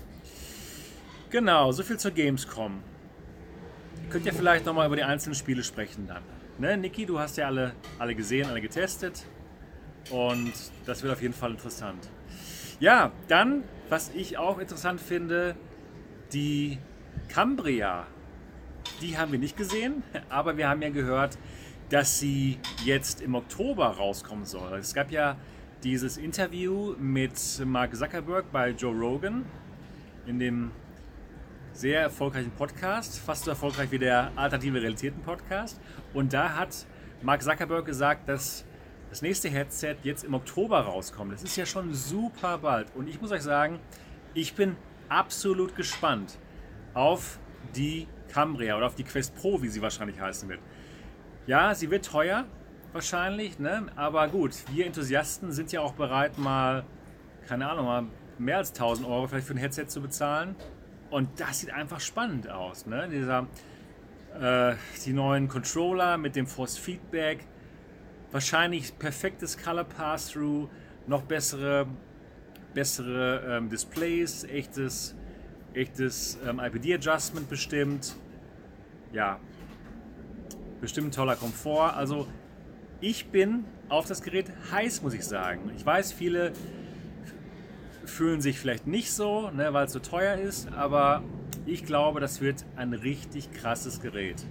Genau, so viel zur Gamescom. Könnt ihr vielleicht nochmal über die einzelnen Spiele sprechen dann. Ne, Niki, du hast ja alle, alle gesehen, alle getestet. Und das wird auf jeden Fall interessant. Ja, dann, was ich auch interessant finde, die Cambria. Die haben wir nicht gesehen, aber wir haben ja gehört, dass sie jetzt im Oktober rauskommen soll. Es gab ja dieses Interview mit Mark Zuckerberg bei Joe Rogan in dem sehr erfolgreichen Podcast, fast so erfolgreich wie der Alternative Realitäten Podcast. Und da hat Mark Zuckerberg gesagt, dass das nächste Headset jetzt im Oktober rauskommt. Das ist ja schon super bald. Und ich muss euch sagen, ich bin absolut gespannt auf die Cambria oder auf die Quest Pro, wie sie wahrscheinlich heißen wird. Ja, sie wird teuer, wahrscheinlich, ne? aber gut, wir Enthusiasten sind ja auch bereit, mal, keine Ahnung, mal mehr als 1000 Euro vielleicht für ein Headset zu bezahlen. Und das sieht einfach spannend aus. Ne? Dieser, äh, die neuen Controller mit dem Force Feedback, wahrscheinlich perfektes Color Pass-Through, noch bessere, bessere ähm, Displays, echtes, echtes ähm, IPD-Adjustment bestimmt. Ja, bestimmt toller Komfort. Also ich bin auf das Gerät heiß, muss ich sagen. Ich weiß, viele fühlen sich vielleicht nicht so, ne, weil es so teuer ist, aber ich glaube, das wird ein richtig krasses Gerät.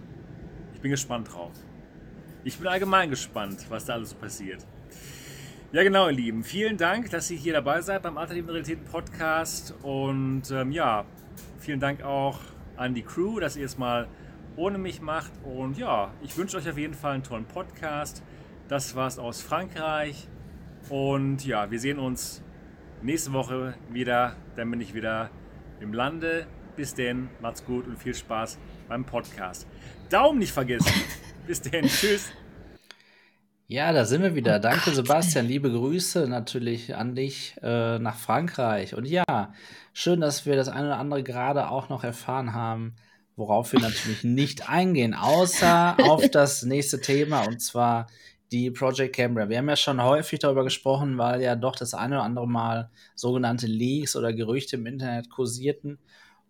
Ich bin gespannt drauf. Ich bin allgemein gespannt, was da alles so passiert. Ja, genau, ihr Lieben. Vielen Dank, dass ihr hier dabei seid beim Alternativen Realitäten Podcast. Und ähm, ja, vielen Dank auch an die Crew, dass ihr es mal ohne mich macht. Und ja, ich wünsche euch auf jeden Fall einen tollen Podcast. Das war's aus Frankreich. Und ja, wir sehen uns nächste Woche wieder. Dann bin ich wieder im Lande. Bis denn, macht's gut und viel Spaß beim Podcast. Daumen nicht vergessen. Bis denn, tschüss. Ja, da sind wir wieder. Oh Danke, Gott, Sebastian. Liebe Grüße natürlich an dich äh, nach Frankreich. Und ja, schön, dass wir das eine oder andere gerade auch noch erfahren haben, worauf wir natürlich nicht eingehen, außer auf das nächste Thema und zwar die Project Cambria. Wir haben ja schon häufig darüber gesprochen, weil ja doch das eine oder andere Mal sogenannte Leaks oder Gerüchte im Internet kursierten.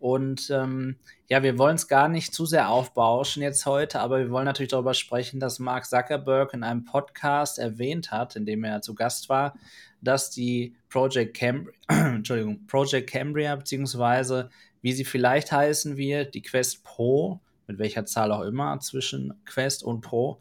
Und ähm, ja, wir wollen es gar nicht zu sehr aufbauschen jetzt heute, aber wir wollen natürlich darüber sprechen, dass Mark Zuckerberg in einem Podcast erwähnt hat, in dem er zu Gast war, dass die Project Cambria, Entschuldigung, Project Cambria, beziehungsweise wie sie vielleicht heißen wird, die Quest Pro, mit welcher Zahl auch immer zwischen Quest und Pro,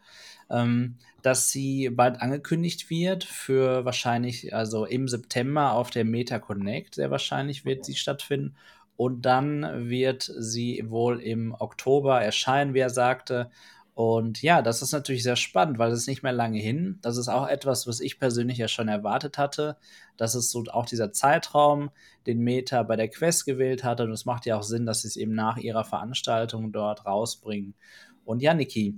ähm, dass sie bald angekündigt wird für wahrscheinlich, also im September auf der Meta Connect, sehr wahrscheinlich wird sie stattfinden. Und dann wird sie wohl im Oktober erscheinen, wie er sagte. Und ja, das ist natürlich sehr spannend, weil es ist nicht mehr lange hin. Das ist auch etwas, was ich persönlich ja schon erwartet hatte. Das ist so auch dieser Zeitraum, den Meta bei der Quest gewählt hatte. Und es macht ja auch Sinn, dass sie es eben nach ihrer Veranstaltung dort rausbringen. Und ja, Niki,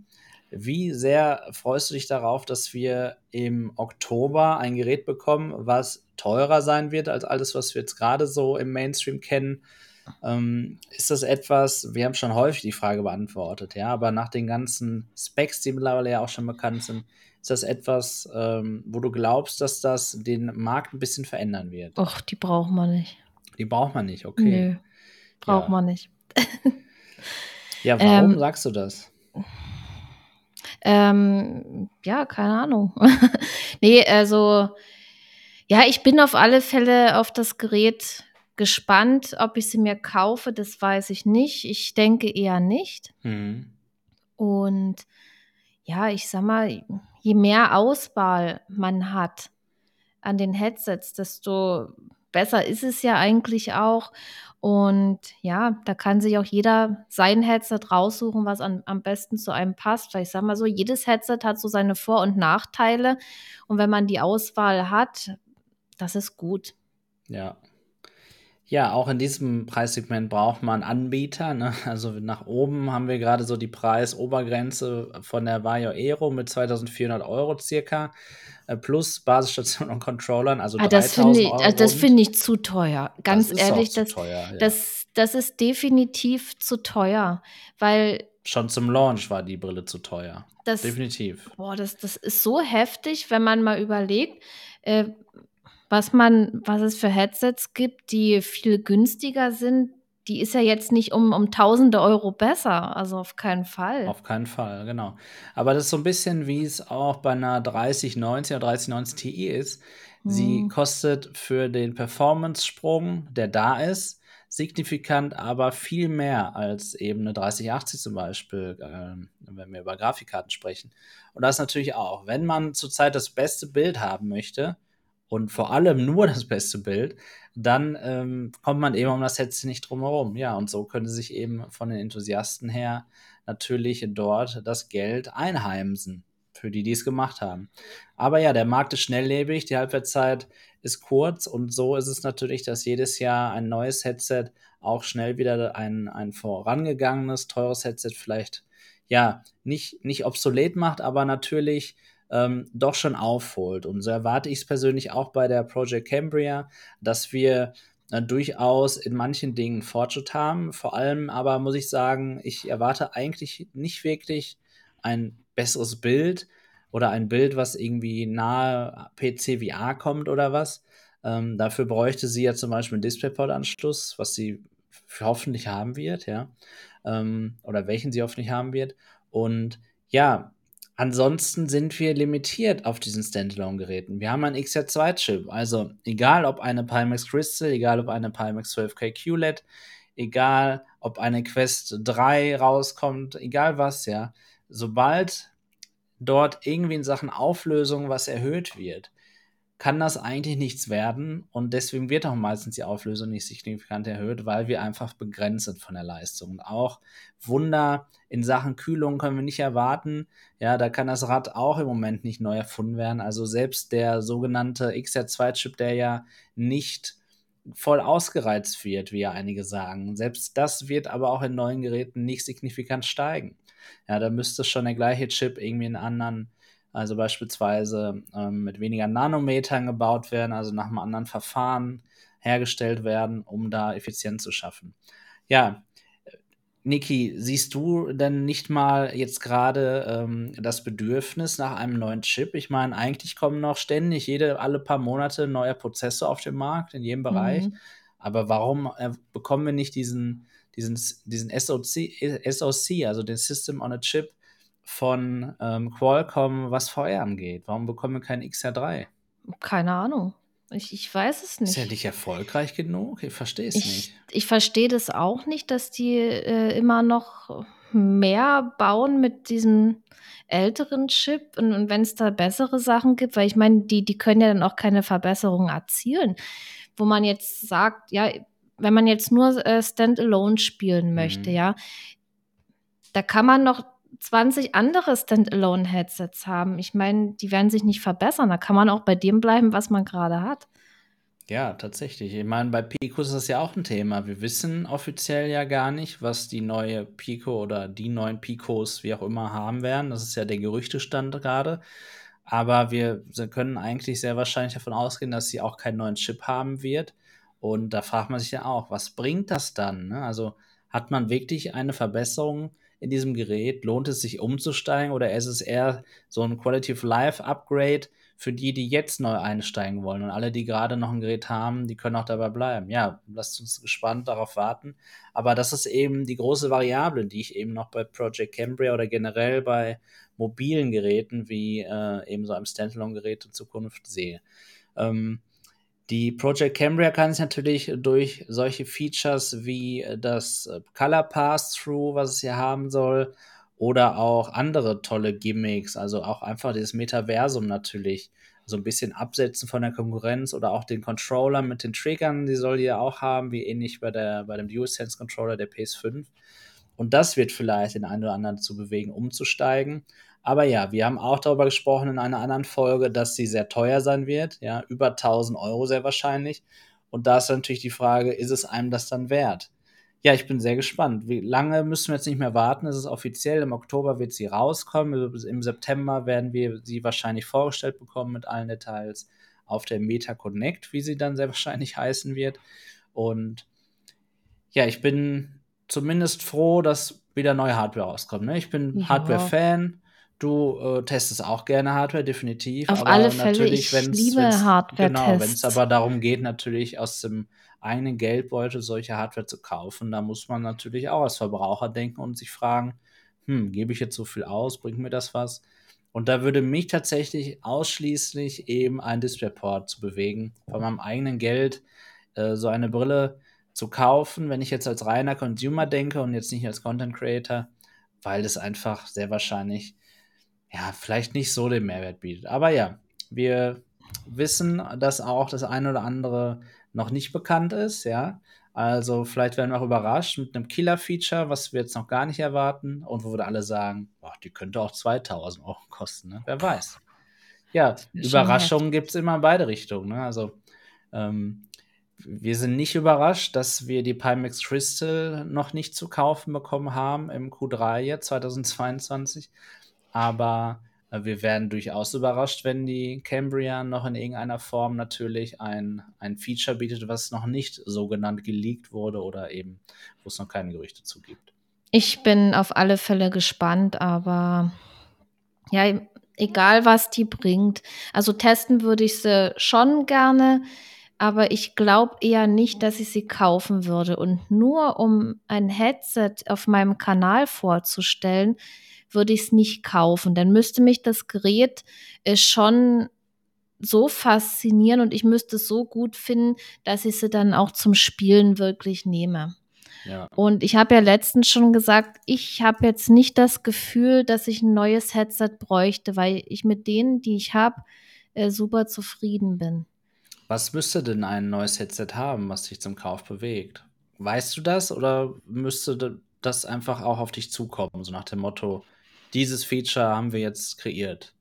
wie sehr freust du dich darauf, dass wir im Oktober ein Gerät bekommen, was teurer sein wird als alles, was wir jetzt gerade so im Mainstream kennen? Ähm, ist das etwas, wir haben schon häufig die Frage beantwortet, ja, aber nach den ganzen Specs, die mittlerweile ja auch schon bekannt sind, ist das etwas, ähm, wo du glaubst, dass das den Markt ein bisschen verändern wird? Och, die braucht man nicht. Die braucht man nicht, okay. Nö, braucht ja. man nicht. ja, warum ähm, sagst du das? Ähm, ja, keine Ahnung. nee, also, ja, ich bin auf alle Fälle auf das Gerät gespannt. Ob ich sie mir kaufe, das weiß ich nicht. Ich denke eher nicht. Mhm. Und ja, ich sag mal, je mehr Auswahl man hat, an den Headsets, desto besser ist es ja eigentlich auch. Und ja, da kann sich auch jeder sein Headset raussuchen, was an, am besten zu einem passt. Ich sage mal so, jedes Headset hat so seine Vor- und Nachteile. Und wenn man die Auswahl hat, das ist gut. Ja, ja, auch in diesem Preissegment braucht man Anbieter. Ne? Also nach oben haben wir gerade so die Preisobergrenze von der Vario Aero mit 2400 Euro circa, äh, plus Basisstation und Controllern, also ah, das finde ich, also das find ich zu teuer. Ganz das ehrlich, das, teuer, ja. das, das ist definitiv zu teuer, weil Schon zum Launch war die Brille zu teuer. Das, Definitiv. Boah, das, das ist so heftig, wenn man mal überlegt, äh, was man, was es für Headsets gibt, die viel günstiger sind, die ist ja jetzt nicht um, um tausende Euro besser. Also auf keinen Fall. Auf keinen Fall, genau. Aber das ist so ein bisschen, wie es auch bei einer 3090 oder 3090 Ti ist. Sie hm. kostet für den Performance-Sprung, der da ist, signifikant, aber viel mehr als eben eine 3080 zum Beispiel, äh, wenn wir über Grafikkarten sprechen. Und das natürlich auch, wenn man zurzeit das beste Bild haben möchte, und vor allem nur das beste Bild, dann ähm, kommt man eben um das Headset nicht drum herum. Ja, und so könnte sich eben von den Enthusiasten her natürlich dort das Geld einheimsen, für die, die es gemacht haben. Aber ja, der Markt ist schnelllebig, die Halbwertszeit ist kurz und so ist es natürlich, dass jedes Jahr ein neues Headset auch schnell wieder ein, ein vorangegangenes, teures Headset vielleicht ja nicht, nicht obsolet macht, aber natürlich ähm, doch schon aufholt. Und so erwarte ich es persönlich auch bei der Project Cambria, dass wir äh, durchaus in manchen Dingen Fortschritt haben. Vor allem aber muss ich sagen, ich erwarte eigentlich nicht wirklich ein besseres Bild oder ein Bild, was irgendwie nahe PC VR kommt oder was. Ähm, dafür bräuchte sie ja zum Beispiel einen DisplayPort-Anschluss, was sie hoffentlich haben wird, ja. Ähm, oder welchen sie hoffentlich haben wird. Und ja, Ansonsten sind wir limitiert auf diesen Standalone-Geräten. Wir haben einen XR2-Chip, also egal ob eine Pimax Crystal, egal ob eine Pimax 12K QLED, egal ob eine Quest 3 rauskommt, egal was, ja. Sobald dort irgendwie in Sachen Auflösung was erhöht wird, kann das eigentlich nichts werden und deswegen wird auch meistens die Auflösung nicht signifikant erhöht, weil wir einfach begrenzt sind von der Leistung. Und auch Wunder in Sachen Kühlung können wir nicht erwarten. Ja, da kann das Rad auch im Moment nicht neu erfunden werden. Also selbst der sogenannte XR2-Chip, der ja nicht voll ausgereizt wird, wie ja einige sagen. Selbst das wird aber auch in neuen Geräten nicht signifikant steigen. Ja, da müsste schon der gleiche Chip irgendwie in anderen also beispielsweise ähm, mit weniger Nanometern gebaut werden, also nach einem anderen Verfahren hergestellt werden, um da Effizienz zu schaffen. Ja, Niki, siehst du denn nicht mal jetzt gerade ähm, das Bedürfnis nach einem neuen Chip? Ich meine, eigentlich kommen noch ständig jede alle paar Monate neue Prozesse auf den Markt in jedem Bereich. Mhm. Aber warum äh, bekommen wir nicht diesen, diesen, diesen SoC, SoC, also den System on a Chip, von ähm, Qualcomm, was VR angeht? Warum bekommen wir kein XR3? Keine Ahnung. Ich, ich weiß es nicht. Ist ja nicht erfolgreich genug? Ich verstehe es nicht. Ich verstehe das auch nicht, dass die äh, immer noch mehr bauen mit diesem älteren Chip und, und wenn es da bessere Sachen gibt, weil ich meine, die, die können ja dann auch keine Verbesserungen erzielen. Wo man jetzt sagt, ja, wenn man jetzt nur äh, Standalone spielen möchte, mhm. ja, da kann man noch 20 andere Standalone-Headsets haben. Ich meine, die werden sich nicht verbessern. Da kann man auch bei dem bleiben, was man gerade hat. Ja, tatsächlich. Ich meine, bei Pico ist das ja auch ein Thema. Wir wissen offiziell ja gar nicht, was die neue Pico oder die neuen Picos, wie auch immer, haben werden. Das ist ja der Gerüchtestand gerade. Aber wir können eigentlich sehr wahrscheinlich davon ausgehen, dass sie auch keinen neuen Chip haben wird. Und da fragt man sich ja auch, was bringt das dann? Ne? Also hat man wirklich eine Verbesserung in diesem Gerät? Lohnt es sich umzusteigen oder ist es eher so ein Quality of Life Upgrade für die, die jetzt neu einsteigen wollen? Und alle, die gerade noch ein Gerät haben, die können auch dabei bleiben. Ja, lasst uns gespannt darauf warten. Aber das ist eben die große Variable, die ich eben noch bei Project Cambria oder generell bei mobilen Geräten wie äh, eben so einem Standalone-Gerät in Zukunft sehe. Ähm, die Project Cambria kann sich natürlich durch solche Features wie das äh, Color Pass-Through, was es hier haben soll, oder auch andere tolle Gimmicks, also auch einfach dieses Metaversum natürlich so ein bisschen absetzen von der Konkurrenz oder auch den Controller mit den Triggern, die soll die ja auch haben, wie ähnlich bei, der, bei dem DualSense Controller der PS5. Und das wird vielleicht den einen oder anderen zu bewegen, umzusteigen. Aber ja, wir haben auch darüber gesprochen in einer anderen Folge, dass sie sehr teuer sein wird, ja, über 1000 Euro sehr wahrscheinlich. Und da ist natürlich die Frage, ist es einem das dann wert? Ja, ich bin sehr gespannt. Wie lange müssen wir jetzt nicht mehr warten? Es ist offiziell, im Oktober wird sie rauskommen. Im September werden wir sie wahrscheinlich vorgestellt bekommen mit allen Details auf der Meta Connect, wie sie dann sehr wahrscheinlich heißen wird. Und ja, ich bin zumindest froh, dass wieder neue Hardware rauskommt. Ne? Ich bin ja. Hardware-Fan. Du äh, testest auch gerne Hardware, definitiv. Auf alle Fälle, ich liebe Hardware-Tests. Genau, wenn es aber darum geht, natürlich aus dem eigenen Geldbeutel solche Hardware zu kaufen, da muss man natürlich auch als Verbraucher denken und sich fragen, hm, gebe ich jetzt so viel aus, bringt mir das was? Und da würde mich tatsächlich ausschließlich eben ein DisplayPort zu bewegen, von meinem eigenen Geld äh, so eine Brille zu kaufen, wenn ich jetzt als reiner Consumer denke und jetzt nicht als Content Creator, weil es einfach sehr wahrscheinlich ja vielleicht nicht so den Mehrwert bietet. Aber ja, wir wissen, dass auch das eine oder andere noch nicht bekannt ist, ja. Also vielleicht werden wir auch überrascht mit einem Killer-Feature, was wir jetzt noch gar nicht erwarten und wo wir alle sagen, boah, die könnte auch 2000 Euro kosten, ne? wer weiß. Ja, Überraschungen gibt es immer in beide Richtungen. Ne? Also ähm, wir sind nicht überrascht, dass wir die Pimax Crystal noch nicht zu kaufen bekommen haben im Q3 jetzt 2022, aber äh, wir werden durchaus überrascht, wenn die Cambria noch in irgendeiner Form natürlich ein, ein Feature bietet, was noch nicht so genannt geleakt wurde oder eben, wo es noch keine Gerüchte zu gibt. Ich bin auf alle Fälle gespannt, aber ja, egal was die bringt. Also testen würde ich sie schon gerne, aber ich glaube eher nicht, dass ich sie kaufen würde. Und nur um ein Headset auf meinem Kanal vorzustellen, würde ich es nicht kaufen. Dann müsste mich das Gerät äh, schon so faszinieren und ich müsste es so gut finden, dass ich sie dann auch zum Spielen wirklich nehme. Ja. Und ich habe ja letztens schon gesagt, ich habe jetzt nicht das Gefühl, dass ich ein neues Headset bräuchte, weil ich mit denen, die ich habe, äh, super zufrieden bin. Was müsste denn ein neues Headset haben, was dich zum Kauf bewegt? Weißt du das oder müsste das einfach auch auf dich zukommen, so nach dem Motto, dieses Feature haben wir jetzt kreiert.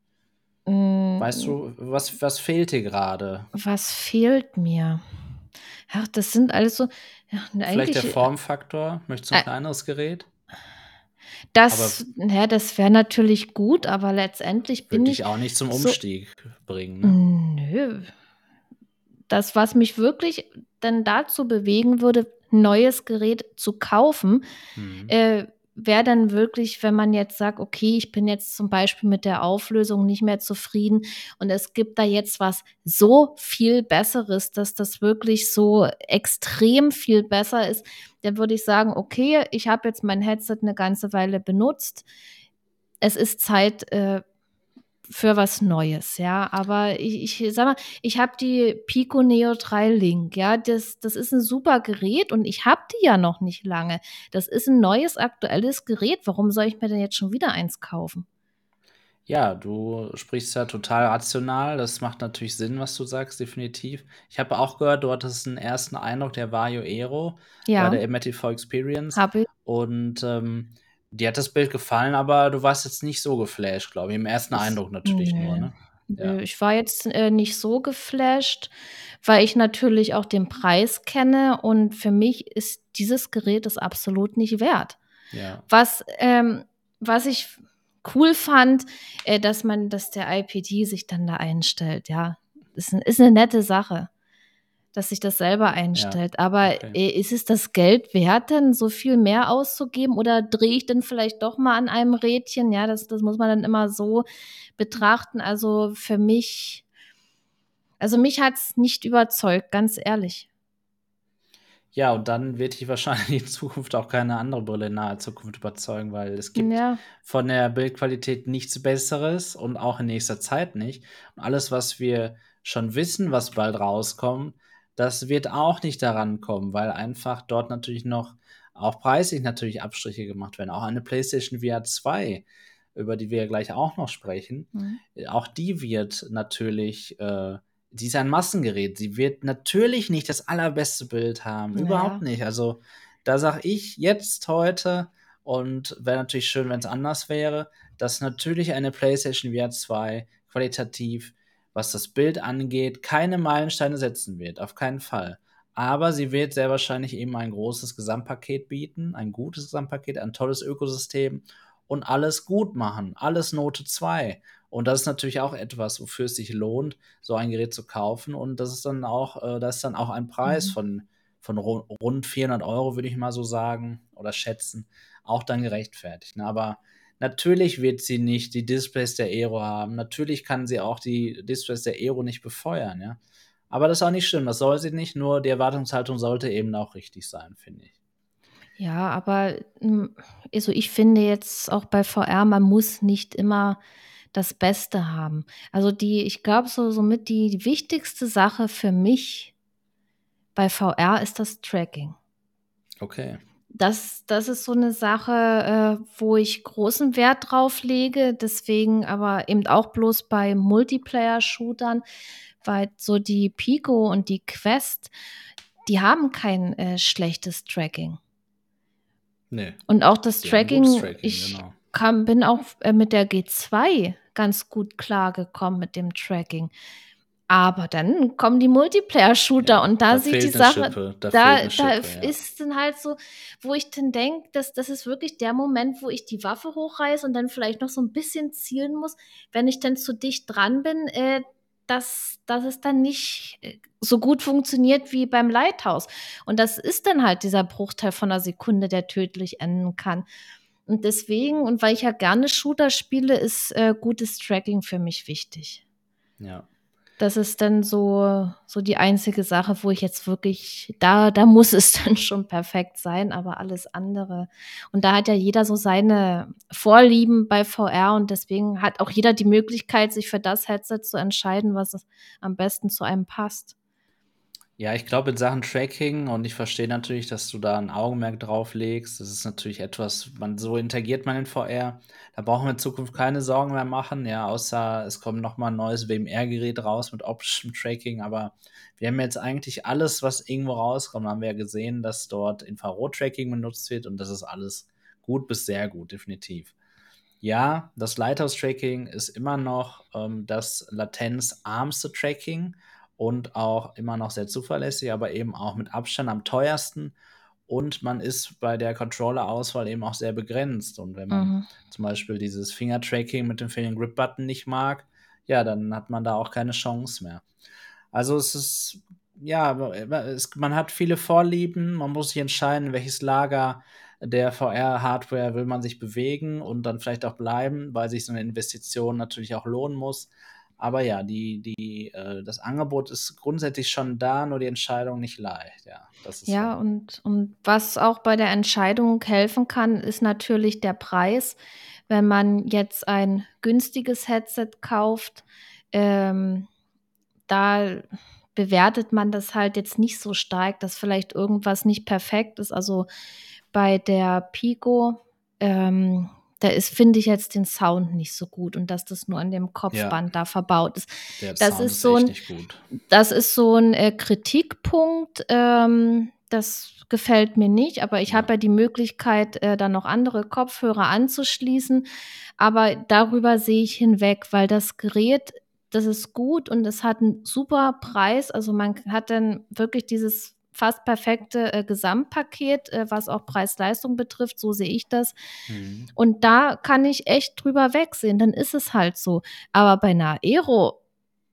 Mm. Weißt du, was, was fehlt dir gerade? Was fehlt mir? Ja, das sind alles so. Ja, Vielleicht der Formfaktor? Möchtest du ein äh, kleineres Gerät? Das, ja, das wäre natürlich gut, aber letztendlich bin ich. dich auch nicht zum Umstieg so, bringen. Ne? Nö. Das, was mich wirklich dann dazu bewegen würde, ein neues Gerät zu kaufen, mhm. äh, wäre dann wirklich, wenn man jetzt sagt, okay, ich bin jetzt zum Beispiel mit der Auflösung nicht mehr zufrieden und es gibt da jetzt was so viel Besseres, dass das wirklich so extrem viel besser ist, dann würde ich sagen, okay, ich habe jetzt mein Headset eine ganze Weile benutzt. Es ist Zeit, äh, für was Neues, ja. Aber ich, ich sag mal, ich habe die Pico Neo 3 Link, ja. Das, das ist ein super Gerät und ich habe die ja noch nicht lange. Das ist ein neues, aktuelles Gerät. Warum soll ich mir denn jetzt schon wieder eins kaufen? Ja, du sprichst ja total rational. Das macht natürlich Sinn, was du sagst, definitiv. Ich habe auch gehört, du hattest einen ersten Eindruck der Vario Aero ja. bei der MTV Experience. Habe ich. Und ähm, Dir hat das Bild gefallen, aber du warst jetzt nicht so geflasht, glaube ich. Im ersten Eindruck natürlich nee. nur, ne? Ja. Ich war jetzt äh, nicht so geflasht, weil ich natürlich auch den Preis kenne und für mich ist dieses Gerät es absolut nicht wert. Ja. Was, ähm, was ich cool fand, äh, dass man, dass der IPD sich dann da einstellt, ja. Ist, ist eine nette Sache dass sich das selber einstellt. Ja, Aber okay. Äh, ist es das Geld wert, denn so viel mehr auszugeben? Oder drehe ich denn vielleicht doch mal an einem Rädchen? Ja, das, das muss man dann immer so betrachten. Also für mich, also mich hat es nicht überzeugt, ganz ehrlich. Ja, und dann wird dich wahrscheinlich in Zukunft auch keine andere Brille in naher Zukunft überzeugen, weil es gibt ja. von der Bildqualität nichts Besseres und auch in nächster Zeit nicht. Und alles, was wir schon wissen, was bald rauskommt, das wird auch nicht daran kommen, weil einfach dort natürlich noch auch preislich natürlich Abstriche gemacht werden. Auch eine PlayStation VR 2 über die wir ja gleich auch noch sprechen, mhm. auch die wird natürlich, äh, die ist ein Massengerät. Sie wird natürlich nicht das allerbeste Bild haben. Naja. Überhaupt nicht. Also da sage ich jetzt heute, und wäre natürlich schön, wenn es anders wäre, dass natürlich eine PlayStation VR 2 qualitativ, was das Bild angeht, keine Meilensteine setzen wird. Auf keinen Fall. Aber sie wird sehr wahrscheinlich eben ein großes Gesamtpaket bieten, ein gutes Gesamtpaket, ein tolles Ökosystem und alles gut machen. Alles Note 2. Und das ist natürlich auch etwas, wofür es sich lohnt, so ein Gerät zu kaufen. Und das ist dann auch, äh, das ist dann auch ein Preis mhm. von, von rund 400 Euro, würde ich mal so sagen oder schätzen, auch dann gerechtfertigt. Ne? Aber natürlich wird sie nicht die Displays der Aero haben. Natürlich kann sie auch die Displays der Aero nicht befeuern. Ja? Aber das ist auch nicht schlimm. Das soll sie nicht. Nur die Erwartungshaltung sollte eben auch richtig sein, finde ich. Ja, aber hm, also ich finde jetzt auch bei VR, man muss nicht immer das Beste haben. Also die, ich glaube, so somit die, die wichtigste Sache für mich bei VR ist das Tracking. Okay. Das, das ist so eine Sache, äh, wo ich großen Wert drauf lege. Deswegen aber eben auch bloß bei Multiplayer-Shootern, weil so die Pico und die Quest, die haben kein äh, schlechtes Tracking. Nee. Und auch das Tracking, Tracking, ich genau. kam, bin auch äh, mit der G2 ganz gut klargekommen mit dem Tracking. Aber dann kommen die Multiplayer-Shooter ja, und da, da sieht die Sache, Schippe, da, da, Schippe, da ja. ist dann halt so, wo ich dann denke, dass das ist wirklich der Moment, wo ich die Waffe hochreiße und dann vielleicht noch so ein bisschen zielen muss. Wenn ich dann zu dicht dran bin, äh, dass, dass es dann nicht äh, so gut funktioniert wie beim Lighthouse. Und das ist dann halt dieser Bruchteil von einer Sekunde, der tödlich enden kann. Und deswegen, und weil ich ja gerne Shooter spiele, ist äh, gutes Tracking für mich wichtig. Ja. Das ist dann so, so die einzige Sache, wo ich jetzt wirklich, da, da muss es dann schon perfekt sein, aber alles andere. Und da hat ja jeder so seine Vorlieben bei VR und deswegen hat auch jeder die Möglichkeit, sich für das Headset zu entscheiden, was am besten zu einem passt. Ja, ich glaube in Sachen Tracking und ich verstehe natürlich, dass du da ein Augenmerk drauf legst. Das ist natürlich etwas, man so interagiert man in VR. Da brauchen wir in Zukunft keine Sorgen mehr machen, ja, außer es kommt nochmal ein neues WMR-Gerät raus mit optischem Tracking. Aber wir haben jetzt eigentlich alles, was irgendwo rauskommt, haben wir ja gesehen, dass dort Infrarot-Tracking benutzt wird und das ist alles gut bis sehr gut, definitiv. Ja, das Lighthouse-Tracking ist immer noch ähm, das latenzarmste Tracking und auch immer noch sehr zuverlässig, aber eben auch mit Abstand am teuersten. Und man ist bei der Controller-Auswahl eben auch sehr begrenzt. Und wenn man mhm. zum Beispiel dieses Finger-Tracking mit dem Finger Grip Button nicht mag, ja, dann hat man da auch keine Chance mehr. Also es ist, ja, es, man hat viele Vorlieben, man muss sich entscheiden, welches Lager der VR-Hardware will man sich bewegen und dann vielleicht auch bleiben, weil sich so eine Investition natürlich auch lohnen muss. Aber ja, die, die, äh, das Angebot ist grundsätzlich schon da, nur die Entscheidung nicht leicht. Ja, ja und, und was auch bei der Entscheidung helfen kann, ist natürlich der Preis. Wenn man jetzt ein günstiges Headset kauft, ähm, da bewertet man das halt jetzt nicht so stark, dass vielleicht irgendwas nicht perfekt ist. Also bei der Pico, ähm, da ist, finde ich jetzt den Sound nicht so gut und dass das nur an dem Kopfband ja. da verbaut ist. Der das Sound ist so ein, das ist so ein äh, Kritikpunkt. Ähm, das gefällt mir nicht, aber ich habe ja die Möglichkeit, äh, dann noch andere Kopfhörer anzuschließen. Aber darüber sehe ich hinweg, weil das Gerät, das ist gut und es hat einen super Preis. Also man hat dann wirklich dieses fast perfekte äh, Gesamtpaket, äh, was auch Preis-Leistung betrifft. So sehe ich das. Mhm. Und da kann ich echt drüber wegsehen. Dann ist es halt so. Aber bei einer Aero,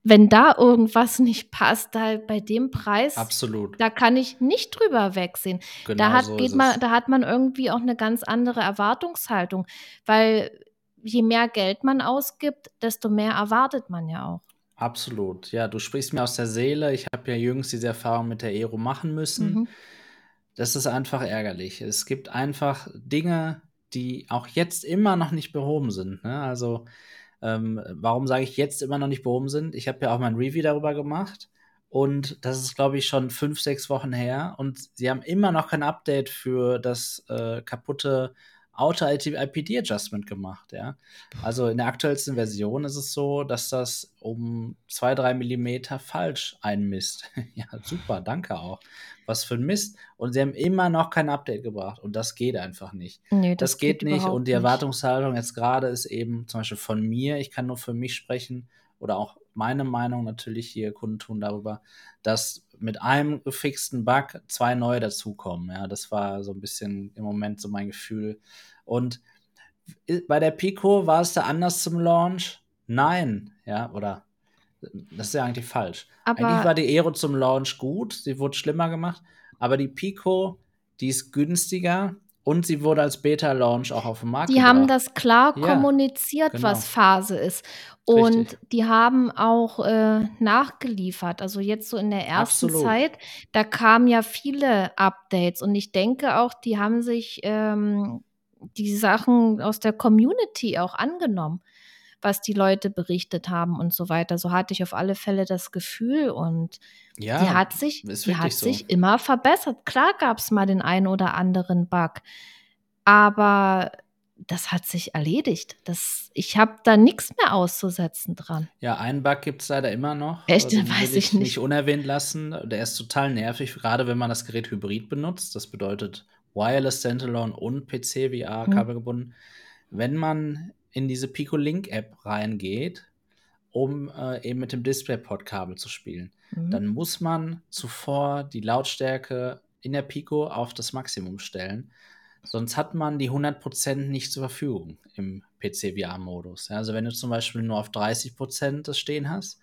wenn da irgendwas nicht passt, da bei dem Preis, Absolut. da kann ich nicht drüber wegsehen. Genau da hat, so geht man, da hat man irgendwie auch eine ganz andere Erwartungshaltung, weil je mehr Geld man ausgibt, desto mehr erwartet man ja auch. Absolut. Ja, du sprichst mir aus der Seele. Ich habe ja jüngst diese Erfahrung mit der Aero machen müssen. Mhm. Das ist einfach ärgerlich. Es gibt einfach Dinge, die auch jetzt immer noch nicht behoben sind. Ne? Also, ähm, warum sage ich jetzt immer noch nicht behoben sind? Ich habe ja auch mein Review darüber gemacht und das ist, glaube ich, schon fünf, sechs Wochen her und sie haben immer noch kein Update für das äh, kaputte Auto-IPD-Adjustment gemacht, ja. Also in der aktuellsten Version ist es so, dass das um 2, 3 Millimeter falsch einmisst. ja, super, danke auch. Was für ein Mist. Und sie haben immer noch kein Update gebracht. Und das geht einfach nicht. Nee, das, das geht, geht nicht. Und die. Erwartungshaltung jetzt gerade ist eben zum Beispiel von mir, ich kann nur für mich sprechen oder auch meine Meinung natürlich hier kundtun darüber, dass mit einem gefixten Bug zwei neue dazukommen. Ja, das war so ein bisschen im Moment so mein Gefühl. Und bei der Pico war es da anders zum Launch? Nein, ja, oder das ist ja eigentlich falsch. eigentlich war Aber die Aero zum Launch gut, sie wurde schlimmer gemacht, aber die Pico, die ist günstiger und sie wurde als Beta-Launch auch auf den Markt die haben gebracht. das klar Ja, kommuniziert, genau. was Phase ist. Und Richtig. die haben auch äh, nachgeliefert. Also jetzt so in der ersten Absolut. Zeit, da kamen ja viele Updates. Und ich denke auch, die haben sich ähm, die Sachen aus der Community auch angenommen, was die Leute berichtet haben und so weiter. So hatte ich auf alle Fälle das Gefühl. Und die Ja, hat sich, die hat so. sich immer verbessert. Klar gab es mal den einen oder anderen Bug, aber das hat sich erledigt. Das, ich habe da nichts mehr auszusetzen dran. Ja, einen Bug gibt es leider immer noch. Echt? Den Weiß will ich nicht. nicht unerwähnt lassen. Der ist total nervig, gerade wenn man das Gerät hybrid benutzt. Das bedeutet Wireless Standalone und PC VR Hm. kabelgebunden. Wenn man in diese Pico Link App reingeht, um äh, eben mit dem DisplayPort-Kabel zu spielen, Mhm. dann muss man zuvor die Lautstärke in der Pico auf das Maximum stellen. Sonst hat man die 100% nicht zur Verfügung im PC-VR-Modus. Ja, also wenn du zum Beispiel nur auf 30% das stehen hast,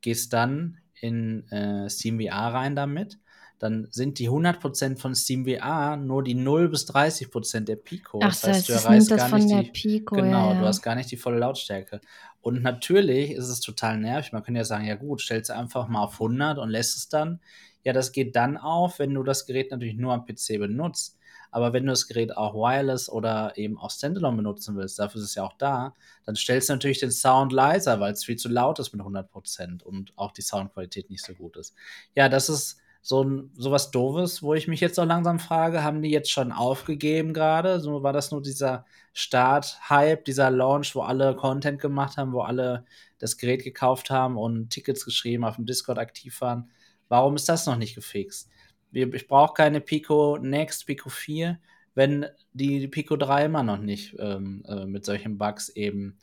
gehst dann in äh, SteamVR rein damit, dann sind die 100% von SteamVR nur die 0 bis 30% der Pico. Ach, das heißt, du erreichst gar nicht die, Pico. Genau, ja, du hast gar nicht die volle Lautstärke. Und natürlich ist es total nervig. Man könnte ja sagen, ja gut, stellst einfach mal auf 100 und lässt es dann. Ja, das geht dann auf, wenn du das Gerät natürlich nur am PC benutzt. Aber wenn du das Gerät auch wireless oder eben auch Standalone benutzen willst, dafür ist es ja auch da, dann stellst du natürlich den Sound leiser, weil es viel zu laut ist mit 100% und auch die Soundqualität nicht so gut ist. Ja, das ist so, ein, so was Doofes, wo ich mich jetzt auch langsam frage, haben die jetzt schon aufgegeben gerade? So war das nur dieser Start-Hype, dieser Launch, wo alle Content gemacht haben, wo alle das Gerät gekauft haben und Tickets geschrieben, auf dem Discord aktiv waren. Warum ist das noch nicht gefixt? Ich brauche keine Pico Next, Pico 4, wenn die Pico 3 immer noch nicht ähm, äh, mit solchen Bugs eben,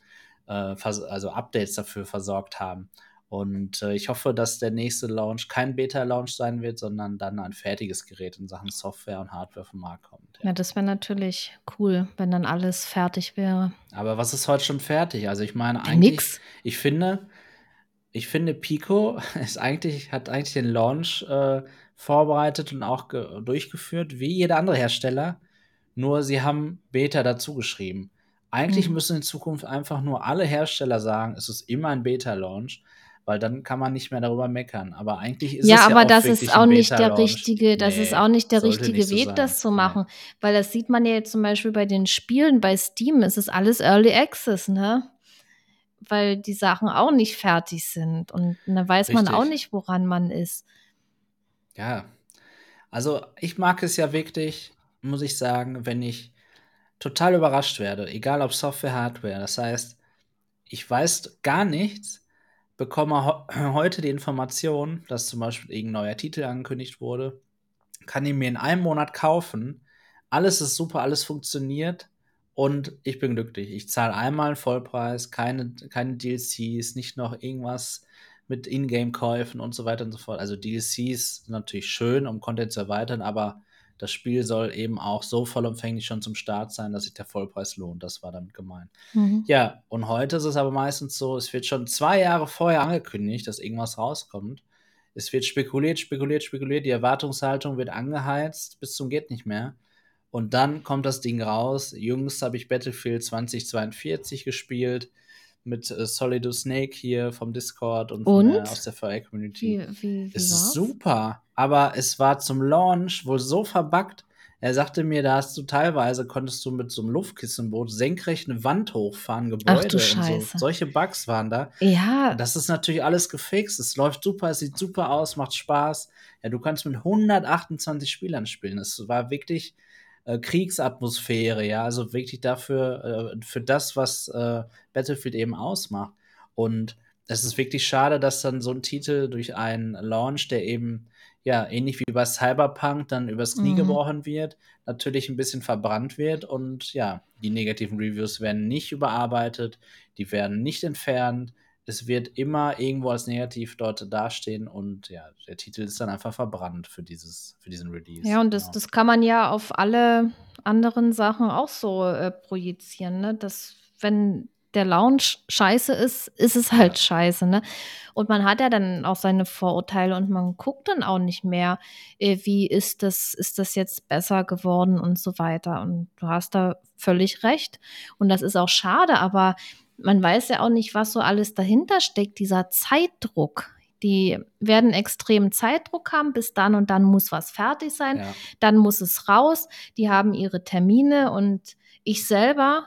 äh, also Updates dafür versorgt haben. Und äh, ich hoffe, dass der nächste Launch kein Beta-Launch sein wird, sondern dann ein fertiges Gerät in Sachen Software und Hardware vom Markt kommt. Ja, das wäre natürlich cool, wenn dann alles fertig wäre. Aber was ist heute schon fertig? Also ich meine Ja, eigentlich, nix. ich finde, ich finde Pico ist eigentlich hat eigentlich den Launch äh, vorbereitet und auch ge- durchgeführt wie jeder andere Hersteller. Nur sie haben Beta dazu geschrieben. Eigentlich Mhm. müssen in Zukunft einfach nur alle Hersteller sagen, es ist immer ein Beta-Launch, weil dann kann man nicht mehr darüber meckern. Aber eigentlich ist Ja, es ja aber auch das ist auch nicht der richtige, das ist Nee, auch nicht der richtige nicht so Weg, sein. das zu Nee. machen. Weil das sieht man ja jetzt zum Beispiel bei den Spielen bei Steam, es ist alles Early Access, ne? Weil die Sachen auch nicht fertig sind. Und da weiß man auch Richtig. nicht, woran man ist. Ja, also ich mag es ja wirklich, muss ich sagen, wenn ich total überrascht werde, egal ob Software, Hardware. Das heißt, ich weiß gar nichts, bekomme heute die Information, dass zum Beispiel irgendein neuer Titel angekündigt wurde, kann ihn mir in einem Monat kaufen. Alles ist super, alles funktioniert und ich bin glücklich. Ich zahle einmal Vollpreis, keine, keine DLCs, nicht noch irgendwas mit Ingame-Käufen und so weiter und so fort. Also DLCs sind natürlich schön, um Content zu erweitern, aber das Spiel soll eben auch so vollumfänglich schon zum Start sein, dass sich der Vollpreis lohnt. Das war damit gemeint. Mhm. Ja, und heute ist es aber meistens so, es wird schon zwei Jahre vorher angekündigt, dass irgendwas rauskommt. Es wird spekuliert, spekuliert, spekuliert, die Erwartungshaltung wird angeheizt bis zum geht nicht mehr. Und dann kommt das Ding raus. Jüngst habe ich Battlefield 2042 gespielt mit äh, Solidus Snake hier vom Discord und, von Und? der, aus der VR-Community. Es ist super, aber es war zum Launch wohl so verbuggt. Er sagte mir, da hast du teilweise, konntest du mit so einem Luftkissenboot senkrecht eine Wand hochfahren, Gebäude du und so. Scheiße. Solche Bugs waren da. Ja, Das ist natürlich alles gefixt. Es läuft super, es sieht super aus, macht Spaß. Ja, du kannst mit 128 Spielern spielen. Es war wirklich äh, Kriegsatmosphäre, ja, also wirklich dafür, äh, für das, was äh, Battlefield eben ausmacht. Und es ist wirklich schade, dass dann so ein Titel durch einen Launch, der eben ja ähnlich wie bei Cyberpunk dann übers Knie mhm. gebrochen wird, natürlich ein bisschen verbrannt wird und ja, die negativen Reviews werden nicht überarbeitet, die werden nicht entfernt. Es wird immer irgendwo als negativ dort dastehen und ja, der Titel ist dann einfach verbrannt für dieses, für diesen Release. Ja, und das, genau. das kann man ja auf alle anderen Sachen auch so äh, projizieren, ne? Dass wenn der Lounge scheiße ist, ist es halt ja. scheiße, ne? Und man hat ja dann auch seine Vorurteile und man guckt dann auch nicht mehr, äh, wie ist das, ist das jetzt besser geworden und so weiter. Und du hast da völlig recht. Und das ist auch schade, aber man weiß ja auch nicht, was so alles dahinter steckt, dieser Zeitdruck. Die werden extremen Zeitdruck haben, bis dann und dann muss was fertig sein, ja. dann muss es raus, die haben ihre Termine und ich selber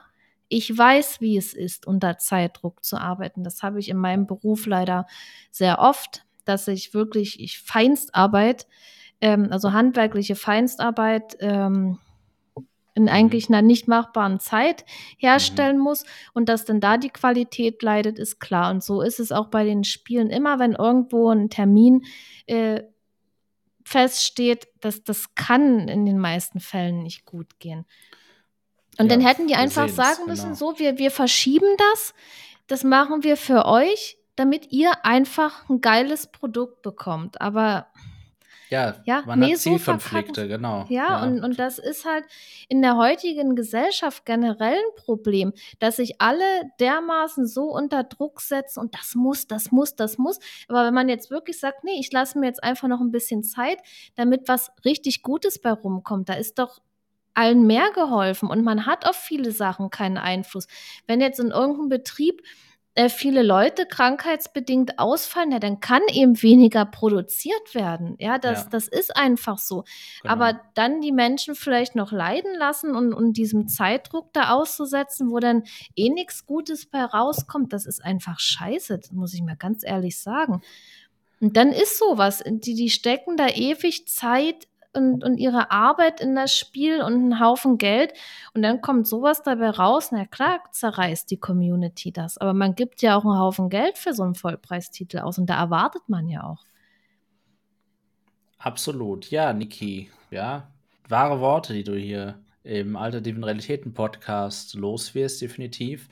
ich weiß, wie es ist, unter Zeitdruck zu arbeiten. Das habe ich in meinem Beruf leider sehr oft, dass ich wirklich ich Feinstarbeit, ähm, also handwerkliche Feinstarbeit, ähm, in mhm. eigentlich einer nicht machbaren Zeit herstellen mhm. muss und dass dann da die Qualität leidet, ist klar. Und so ist es auch bei den Spielen immer, wenn irgendwo ein Termin äh, feststeht, dass das kann in den meisten Fällen nicht gut gehen. Und ja, dann hätten die einfach sagen müssen, genau. so, wir, wir verschieben das, das machen wir für euch, damit ihr einfach ein geiles Produkt bekommt. Aber ja, ja man nee, hat Zielkonflikte, so genau. Ja, ja, Und, und das ist halt in der heutigen Gesellschaft generell ein Problem, dass sich alle dermaßen so unter Druck setzen und das muss, das muss, das muss. Aber wenn man jetzt wirklich sagt, nee, ich lasse mir jetzt einfach noch ein bisschen Zeit, damit was richtig Gutes bei rumkommt, da ist doch allen mehr geholfen und man hat auf viele Sachen keinen Einfluss. Wenn jetzt in irgendeinem Betrieb äh, viele Leute krankheitsbedingt ausfallen, ja, dann kann eben weniger produziert werden. Ja, das, ja. das ist einfach so. Genau. Aber dann die Menschen vielleicht noch leiden lassen und, und diesem Zeitdruck da auszusetzen, wo dann eh nichts Gutes bei rauskommt, das ist einfach scheiße, das muss ich mal ganz ehrlich sagen. Und dann ist sowas, die, die stecken da ewig Zeit und, und ihre Arbeit in das Spiel und einen Haufen Geld und dann kommt sowas dabei raus. Na klar, zerreißt die Community das, aber man gibt ja auch einen Haufen Geld für so einen Vollpreistitel aus und da erwartet man ja auch. Absolut, ja, Niki, ja, wahre Worte, die du hier im Alternativen Realitäten Podcast loswirst, definitiv.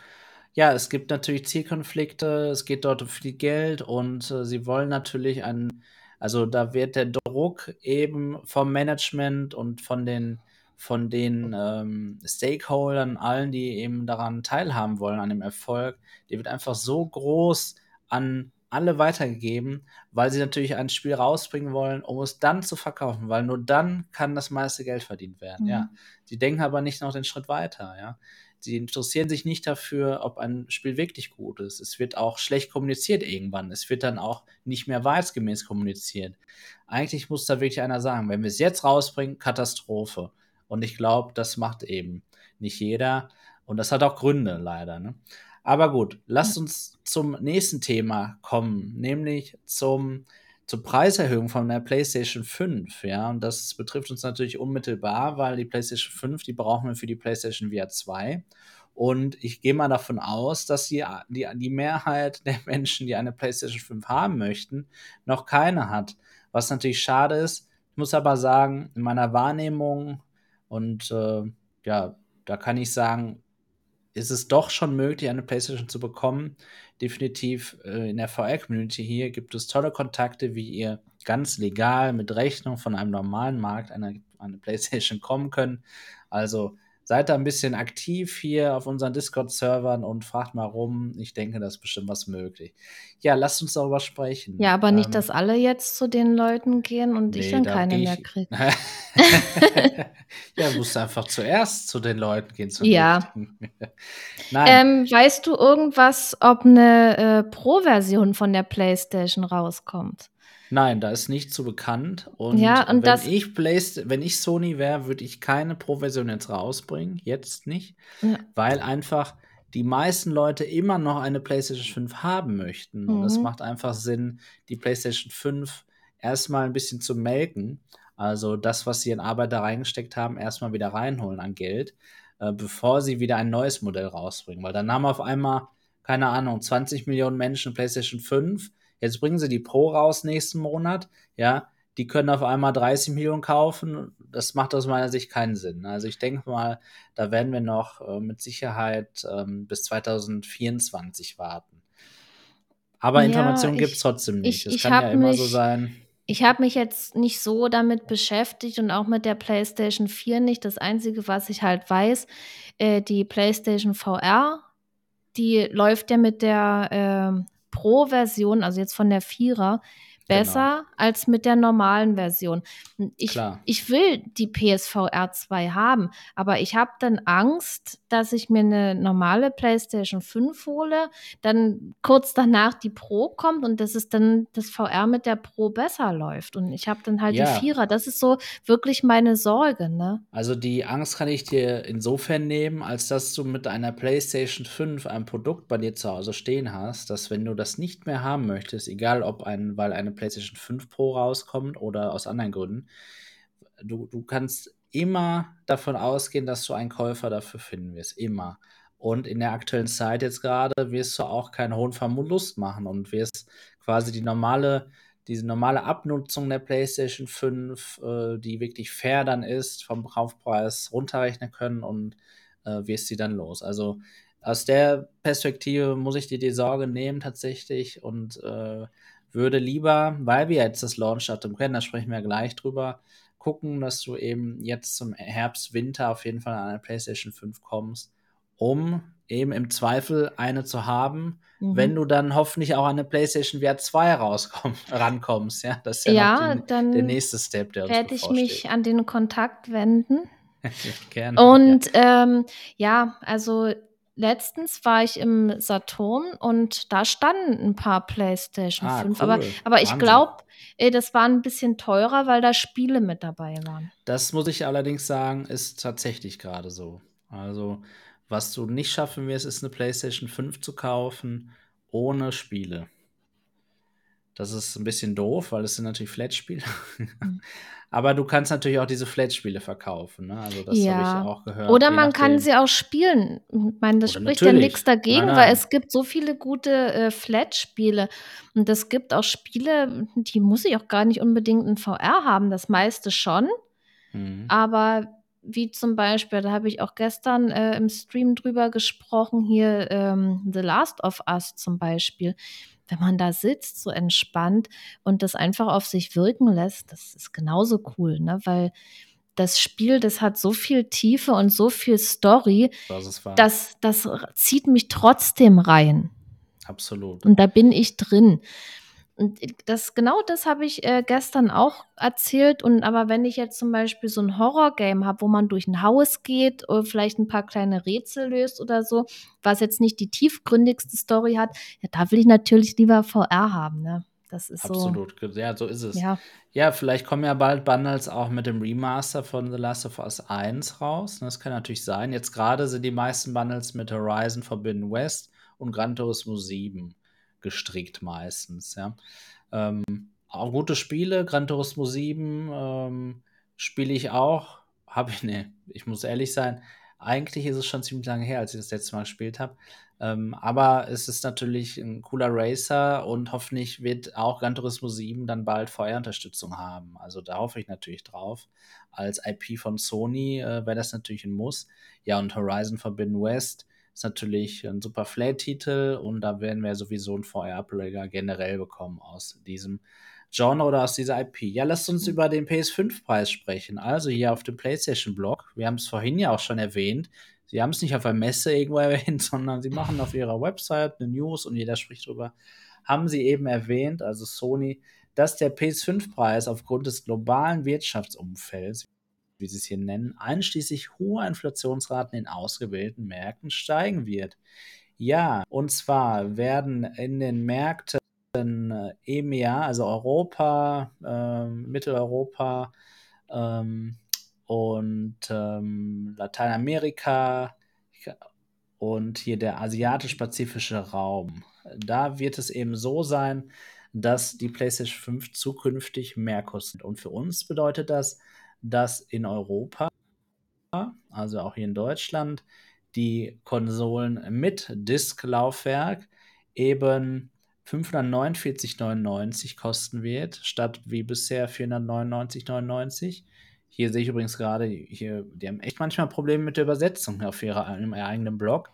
Ja, es gibt natürlich Zielkonflikte, es geht dort um viel Geld und äh, sie wollen natürlich einen also da wird der Druck eben vom Management und von den, von den ähm, Stakeholdern, allen, die eben daran teilhaben wollen, an dem Erfolg, der wird einfach so groß an alle weitergegeben, weil sie natürlich ein Spiel rausbringen wollen, um es dann zu verkaufen, weil nur dann kann das meiste Geld verdient werden. Mhm. Ja, sie denken aber nicht noch den Schritt weiter. Ja, Sie interessieren sich nicht dafür, ob ein Spiel wirklich gut ist. Es wird auch schlecht kommuniziert irgendwann. Es wird dann auch nicht mehr wahrheitsgemäß kommuniziert. Eigentlich muss da wirklich einer sagen, wenn wir es jetzt rausbringen, Katastrophe. Und ich glaube, das macht eben nicht jeder. Und das hat auch Gründe, leider. Ne? Aber gut, lasst uns zum nächsten Thema kommen, nämlich zum zur Preiserhöhung von der PlayStation 5, ja, und das betrifft uns natürlich unmittelbar, weil die PlayStation 5, die brauchen wir für die PlayStation VR 2. Und ich gehe mal davon aus, dass die, die, die Mehrheit der Menschen, die eine PlayStation 5 haben möchten, noch keine hat. Was natürlich schade ist. Ich muss aber sagen, in meiner Wahrnehmung und äh, ja, da kann ich sagen, ist es doch schon möglich, eine PlayStation zu bekommen. Definitiv äh, in der VR-Community hier gibt es tolle Kontakte, wie ihr ganz legal mit Rechnung von einem normalen Markt eine, eine PlayStation kommen könnt. Also seid da ein bisschen aktiv hier auf unseren Discord-Servern und fragt mal rum. Ich denke, da ist bestimmt was möglich. Ja, lasst uns darüber sprechen. Ja, aber ähm, nicht, dass alle jetzt zu den Leuten gehen und nee, ich dann keine ich, mehr kriege. ja, du musst einfach zuerst zu den Leuten gehen. ja. Nein. Ähm, weißt du irgendwas, ob eine äh, Pro-Version von der PlayStation rauskommt? Nein, da ist nicht so bekannt. Und, ja, und wenn, das ich Playst wenn ich Sony wäre, würde ich keine Pro-Version jetzt rausbringen. Jetzt nicht. Ja. Weil einfach die meisten Leute immer noch eine PlayStation 5 haben möchten. Mhm. Und es mhm. macht einfach Sinn, die PlayStation 5 erstmal ein bisschen zu melken. Also das, was sie in Arbeit da reingesteckt haben, erstmal wieder reinholen an Geld, äh, bevor sie wieder ein neues Modell rausbringen. Weil dann haben auf einmal, keine Ahnung, 20 Millionen Menschen PlayStation 5. Jetzt bringen sie die Pro raus nächsten Monat. Ja, die können auf einmal 30 Millionen kaufen. Das macht aus meiner Sicht keinen Sinn. Also ich denke mal, da werden wir noch äh, mit Sicherheit ähm, bis 2024 warten. Aber ja, Informationen gibt es trotzdem nicht. Es kann ja immer mich, so sein. Ich habe mich jetzt nicht so damit beschäftigt und auch mit der PlayStation 4 nicht. Das Einzige, was ich halt weiß, äh, die PlayStation VR, die läuft ja mit der äh, Pro-Version, also jetzt von der Vierer, besser genau. als mit der normalen Version. Ich, ich will die PSVR 2 haben, aber ich habe dann Angst, dass ich mir eine normale PlayStation 5 hole, dann kurz danach die Pro kommt und dass es dann das VR mit der Pro besser läuft. Und ich habe dann halt ja. die Vierer. Das ist so wirklich meine Sorge. Ne? Also die Angst kann ich dir insofern nehmen, als dass du mit einer PlayStation 5 ein Produkt bei dir zu Hause stehen hast, dass wenn du das nicht mehr haben möchtest, egal ob ein, weil eine PlayStation 5 Pro rauskommt oder aus anderen Gründen. Du, du kannst immer davon ausgehen, dass du einen Käufer dafür finden wirst. Immer. Und in der aktuellen Zeit jetzt gerade wirst du auch keinen hohen Verlust machen und wirst quasi die normale, diese normale Abnutzung der PlayStation 5, äh, die wirklich fair dann ist, vom Kaufpreis runterrechnen können und äh, wirst sie dann los. Also aus der Perspektive muss ich dir die Sorge nehmen tatsächlich und äh, würde lieber, weil wir jetzt das Launch-Datum kennen, da sprechen wir gleich drüber, gucken, dass du eben jetzt zum Herbst, Winter auf jeden Fall an eine PlayStation 5 kommst, um eben im Zweifel eine zu haben, mhm. wenn du dann hoffentlich auch an eine PlayStation VR 2 rauskommst, rankommst. Ja, das ist ja, ja die, dann der nächste Step, der uns werde ich mich an den Kontakt wenden. Gerne. Und ja. Ähm, ja, also letztens war ich im Saturn und da standen ein paar PlayStation ah, 5. Cool. Aber, aber ich glaube, das war ein bisschen teurer, weil da Spiele mit dabei waren. Das muss ich allerdings sagen, ist tatsächlich gerade so. Also, was du nicht schaffen wirst, ist eine PlayStation 5 zu kaufen ohne Spiele. Das ist ein bisschen doof, weil es sind natürlich Flat-Spiele. Mhm. Aber du kannst natürlich auch diese Flat-Spiele verkaufen. Ne? Also das ja. habe ich auch gehört. Oder man kann sie auch spielen. Ich meine, das Oder spricht natürlich. ja nichts dagegen, nein, nein. weil es gibt so viele gute äh, Flat-Spiele. Und es gibt auch Spiele, die muss ich auch gar nicht unbedingt in VR haben. Das meiste schon. Mhm. Aber wie zum Beispiel, da habe ich auch gestern äh, im Stream drüber gesprochen, hier ähm, The Last of Us zum Beispiel wenn man da sitzt, so entspannt und das einfach auf sich wirken lässt, das ist genauso cool, ne? Weil das Spiel, das hat so viel Tiefe und so viel Story, das, das, das zieht mich trotzdem rein. Absolut. Und da bin ich drin. Und das, genau das habe ich äh, gestern auch erzählt. Und aber wenn ich jetzt zum Beispiel so ein Horror-Game habe, wo man durch ein Haus geht oder vielleicht ein paar kleine Rätsel löst oder so, was jetzt nicht die tiefgründigste Story hat, ja, da will ich natürlich lieber VR haben. Ne? Das ist Absolut, so, ja, so ist es. Ja. ja, vielleicht kommen ja bald Bundles auch mit dem Remaster von The Last of Us 1 raus. Das kann natürlich sein. Jetzt gerade sind die meisten Bundles mit Horizon Forbidden West und Gran Turismo 7 gestrickt meistens, ja. Ähm, auch gute Spiele, Gran Turismo 7 ähm, spiele ich auch. Habe ich, ne, ich muss ehrlich sein, eigentlich ist es schon ziemlich lange her, als ich das letzte Mal gespielt habe. Ähm, aber es ist natürlich ein cooler Racer und hoffentlich wird auch Gran Turismo 7 dann bald VR-Unterstützung haben. Also da hoffe ich natürlich drauf. Als IP von Sony äh, wäre das natürlich ein Muss. Ja, und Horizon Forbidden West ist natürlich ein super Flat-Titel und da werden wir sowieso einen VR-Ableger generell bekommen aus diesem Genre oder aus dieser IP. Ja, lasst uns über den PS5-Preis sprechen. Also hier auf dem PlayStation-Blog. Wir haben es vorhin ja auch schon erwähnt. Sie haben es nicht auf einer Messe irgendwo erwähnt, sondern sie machen auf ihrer Website eine News und jeder spricht drüber. Haben sie eben erwähnt, also Sony, dass der PS5-Preis aufgrund des globalen Wirtschaftsumfelds, wie sie es hier nennen, einschließlich hoher Inflationsraten in ausgewählten Märkten steigen wird. Ja, und zwar werden in den Märkten äh, EMEA, also Europa, äh, Mitteleuropa ähm, und ähm, Lateinamerika und hier der asiatisch-pazifische Raum. Da wird es eben so sein, dass die PlayStation 5 zukünftig mehr kostet. Und für uns bedeutet das, dass in Europa, also auch hier in Deutschland, die Konsolen mit Disk-Laufwerk eben 549,99 kosten wird, statt wie bisher 499,99. Hier sehe ich übrigens gerade, hier, die haben echt manchmal Probleme mit der Übersetzung auf ihrer, ihrem eigenen Blog.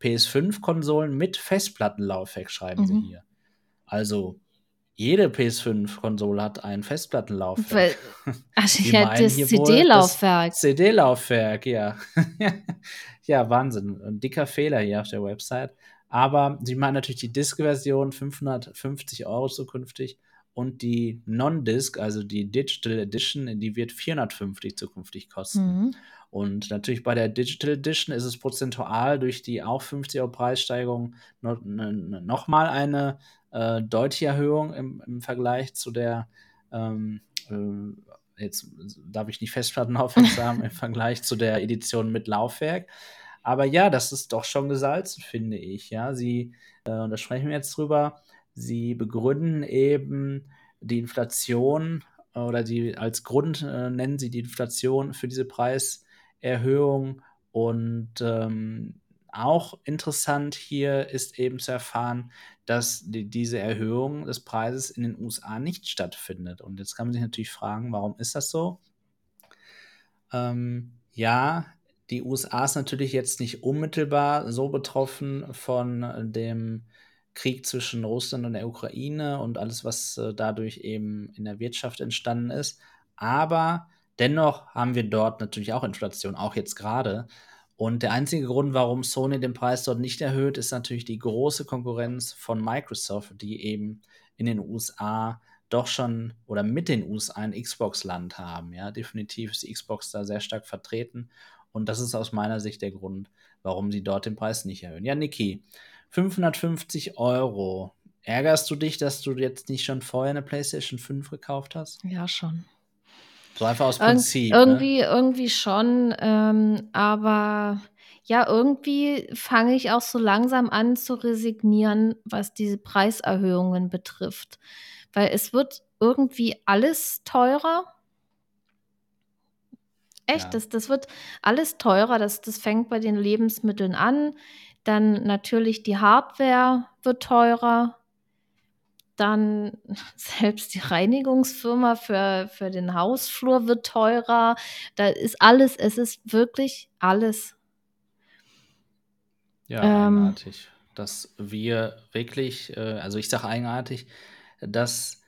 PS5-Konsolen mit Festplattenlaufwerk schreiben mhm. sie hier. Also jede PS5-Konsole hat ein Festplattenlaufwerk. Ach, ich hätte das CD-Laufwerk. CD-Laufwerk, ja. ja, Wahnsinn. Ein dicker Fehler hier auf der Website. Aber sie meinen natürlich die Disk-Version 550 Euro zukünftig und die Non-Disc, also die Digital Edition, die wird 450 zukünftig kosten. Mhm. Und natürlich bei der Digital Edition ist es prozentual durch die auch 50 Euro Preissteigerung noch, noch eine äh, deutliche Erhöhung im, im, Vergleich zu der ähm, äh, jetzt darf ich nicht Festplattenlaufwerk sagen, im Vergleich zu der Edition mit Laufwerk. Aber ja, das ist doch schon gesalzen, finde ich. Ja, sie, äh, da sprechen wir jetzt drüber, sie begründen eben die Inflation äh, oder die als Grund äh, nennen sie die Inflation für diese Preiserhöhung. Und ähm, auch interessant hier ist eben zu erfahren, dass die, diese Erhöhung des Preises in den USA nicht stattfindet. Und jetzt kann man sich natürlich fragen, warum ist das so? Ähm, ja, die USA ist natürlich jetzt nicht unmittelbar so betroffen von dem Krieg zwischen Russland und der Ukraine und alles, was äh, dadurch eben in der Wirtschaft entstanden ist. Aber dennoch haben wir dort natürlich auch Inflation, auch jetzt gerade. Und der einzige Grund, warum Sony den Preis dort nicht erhöht, ist natürlich die große Konkurrenz von Microsoft, die eben in den USA doch schon oder mit den USA ein Xbox-Land haben. Ja, definitiv ist die Xbox da sehr stark vertreten. Und das ist aus meiner Sicht der Grund, warum sie dort den Preis nicht erhöhen. Ja, Niki, 550 Euro. Ärgerst du dich, dass du jetzt nicht schon vorher eine PlayStation 5 gekauft hast? Ja, schon. So einfach aus Prinzip. Ir irgendwie, ne? irgendwie schon. Ähm, aber ja, irgendwie fange ich auch so langsam an zu resignieren, was diese Preiserhöhungen betrifft. Weil es wird irgendwie alles teurer. Echt, ja. das, das wird alles teurer. Das, das fängt bei den Lebensmitteln an. Dann natürlich die Hardware wird teurer. Dann selbst die Reinigungsfirma für, für den Hausflur wird teurer. Da ist alles, es ist wirklich alles. Ja, ähm, eigenartig. Dass wir wirklich, äh, also ich sage eigenartig, dass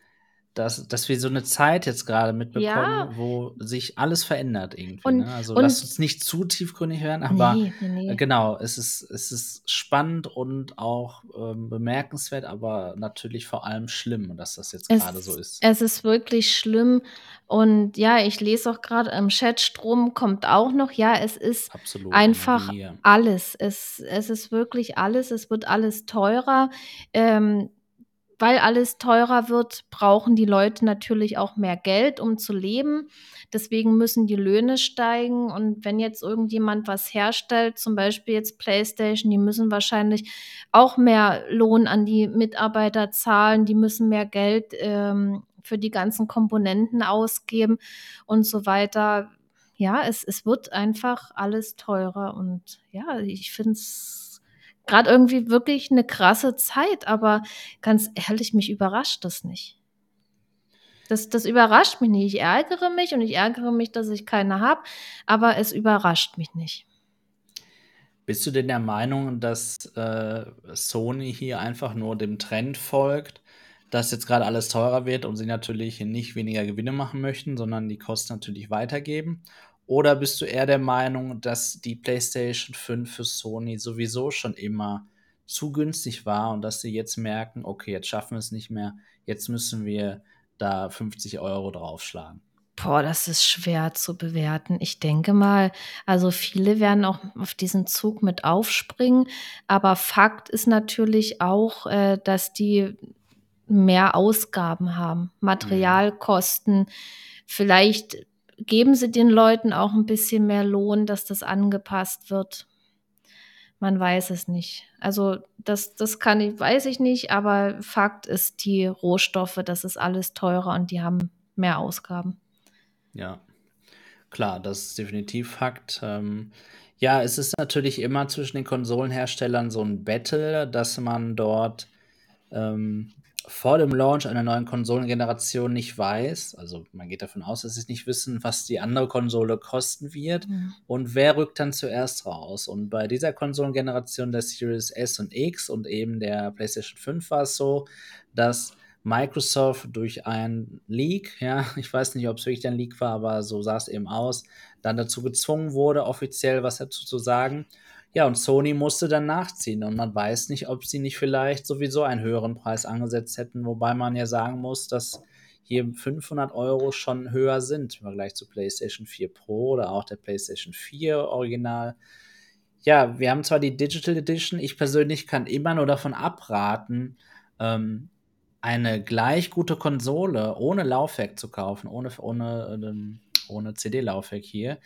dass, dass wir so eine Zeit jetzt gerade mitbekommen, ja. wo sich alles verändert irgendwie. Und, ne? Also lass uns nicht zu tiefgründig werden, aber nee, nee. Äh, genau, es ist, es ist spannend und auch ähm, bemerkenswert, aber natürlich vor allem schlimm, dass das jetzt gerade so ist. Es ist wirklich schlimm. Und ja, ich lese auch gerade im Chatstrom kommt auch noch, ja, es ist Absolut, einfach alles. Es, es ist wirklich alles, es wird alles teurer. Ähm, weil alles teurer wird, brauchen die Leute natürlich auch mehr Geld, um zu leben. Deswegen müssen die Löhne steigen. Und wenn jetzt irgendjemand was herstellt, zum Beispiel jetzt PlayStation, die müssen wahrscheinlich auch mehr Lohn an die Mitarbeiter zahlen. Die müssen mehr Geld ähm, für die ganzen Komponenten ausgeben und so weiter. Ja, es, es wird einfach alles teurer. Und ja, ich finde es gerade irgendwie wirklich eine krasse Zeit, aber ganz ehrlich, mich überrascht das nicht. Das, das überrascht mich nicht. Ich ärgere mich und ich ärgere mich, dass ich keine habe, aber es überrascht mich nicht. Bist du denn der Meinung, dass äh, Sony hier einfach nur dem Trend folgt, dass jetzt gerade alles teurer wird und sie natürlich nicht weniger Gewinne machen möchten, sondern die Kosten natürlich weitergeben? Oder bist du eher der Meinung, dass die PlayStation 5 für Sony sowieso schon immer zu günstig war und dass sie jetzt merken, okay, jetzt schaffen wir es nicht mehr, jetzt müssen wir da 50 Euro draufschlagen? Boah, das ist schwer zu bewerten. Ich denke mal, also viele werden auch auf diesen Zug mit aufspringen. Aber Fakt ist natürlich auch, äh, dass die mehr Ausgaben haben, mhm. Materialkosten, vielleicht geben Sie den Leuten auch ein bisschen mehr Lohn, dass das angepasst wird. Man weiß es nicht. Also das, das kann ich, weiß ich nicht, aber Fakt ist, die Rohstoffe, das ist alles teurer und die haben mehr Ausgaben. Ja, klar, das ist definitiv Fakt. Ähm, ja, es ist natürlich immer zwischen den Konsolenherstellern so ein Battle, dass man dort ähm, vor dem Launch einer neuen Konsolengeneration nicht weiß, also man geht davon aus, dass sie nicht wissen, was die andere Konsole kosten wird mhm. und wer rückt dann zuerst raus. Und bei dieser Konsolengeneration der Series S und X und eben der PlayStation 5 war es so, dass Microsoft durch ein Leak, ja, ich weiß nicht, ob es wirklich ein Leak war, aber so sah es eben aus, dann dazu gezwungen wurde, offiziell was dazu zu sagen. Ja, und Sony musste dann nachziehen und man weiß nicht, ob sie nicht vielleicht sowieso einen höheren Preis angesetzt hätten, wobei man ja sagen muss, dass hier 500 Euro schon höher sind im Vergleich zu PlayStation 4 Pro oder auch der PlayStation 4 Original. Ja, wir haben zwar die Digital Edition, ich persönlich kann immer nur davon abraten, ähm, eine gleich gute Konsole ohne Laufwerk zu kaufen, ohne, ohne, ähm, ohne CD-Laufwerk hier,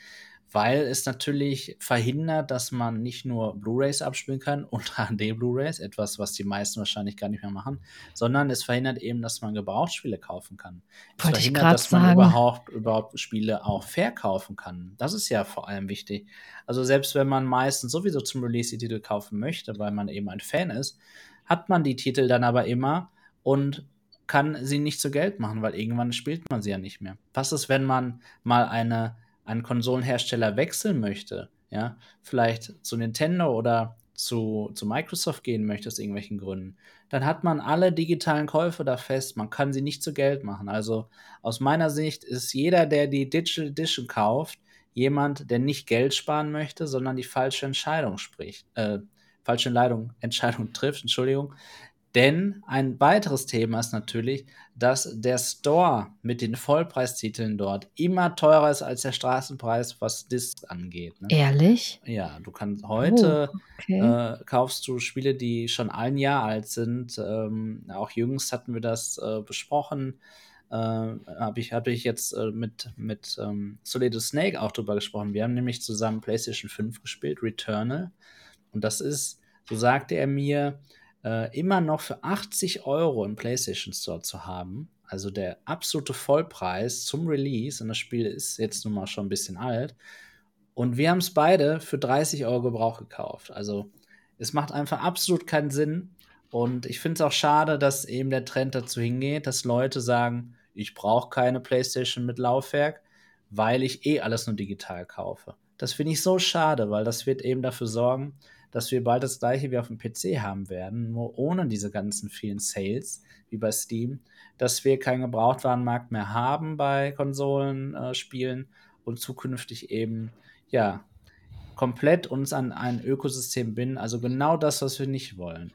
weil es natürlich verhindert, dass man nicht nur Blu-rays abspielen kann und HD-Blu-rays, etwas, was die meisten wahrscheinlich gar nicht mehr machen, sondern es verhindert eben, dass man Gebrauchtspiele kaufen kann. Es Wollte verhindert, dass man sagen. überhaupt, überhaupt Spiele auch verkaufen kann. Das ist ja vor allem wichtig. Also selbst wenn man meistens sowieso zum Release die Titel kaufen möchte, weil man eben ein Fan ist, hat man die Titel dann aber immer und kann sie nicht zu Geld machen, weil irgendwann spielt man sie ja nicht mehr. Was ist, wenn man mal eine einen Konsolenhersteller wechseln möchte, ja, vielleicht zu Nintendo oder zu, zu Microsoft gehen möchte aus irgendwelchen Gründen, dann hat man alle digitalen Käufe da fest. Man kann sie nicht zu Geld machen. Also aus meiner Sicht ist jeder, der die Digital Edition kauft, jemand, der nicht Geld sparen möchte, sondern die falsche Entscheidung spricht, äh, falsche Entscheidung, Entscheidung trifft, Entschuldigung, denn ein weiteres Thema ist natürlich, dass der Store mit den Vollpreistiteln dort immer teurer ist als der Straßenpreis, was Discs angeht. Ne? Ehrlich? Ja, du kannst heute Oh, okay. äh, kaufst du Spiele, die schon ein Jahr alt sind. Ähm, auch jüngst hatten wir das äh, besprochen. Äh, habe ich, hatte ich jetzt äh, mit, mit ähm, Solid Snake auch drüber gesprochen. Wir haben nämlich zusammen PlayStation 5 gespielt, Returnal. Und das ist, so sagte er mir, äh, immer noch für 80 Euro im PlayStation Store zu haben. Also der absolute Vollpreis zum Release. Und das Spiel ist jetzt nun mal schon ein bisschen alt. Und wir haben es beide für 30 Euro Gebrauch gekauft. Also es macht einfach absolut keinen Sinn. Und ich finde es auch schade, dass eben der Trend dazu hingeht, dass Leute sagen, ich brauche keine PlayStation mit Laufwerk, weil ich eh alles nur digital kaufe. Das finde ich so schade, weil das wird eben dafür sorgen, dass wir bald das gleiche wie auf dem PC haben werden, nur ohne diese ganzen vielen Sales wie bei Steam, dass wir keinen Gebrauchtwarenmarkt mehr haben bei Konsolenspielen äh, und zukünftig eben, ja, komplett uns an ein Ökosystem binden. Also genau das, was wir nicht wollen.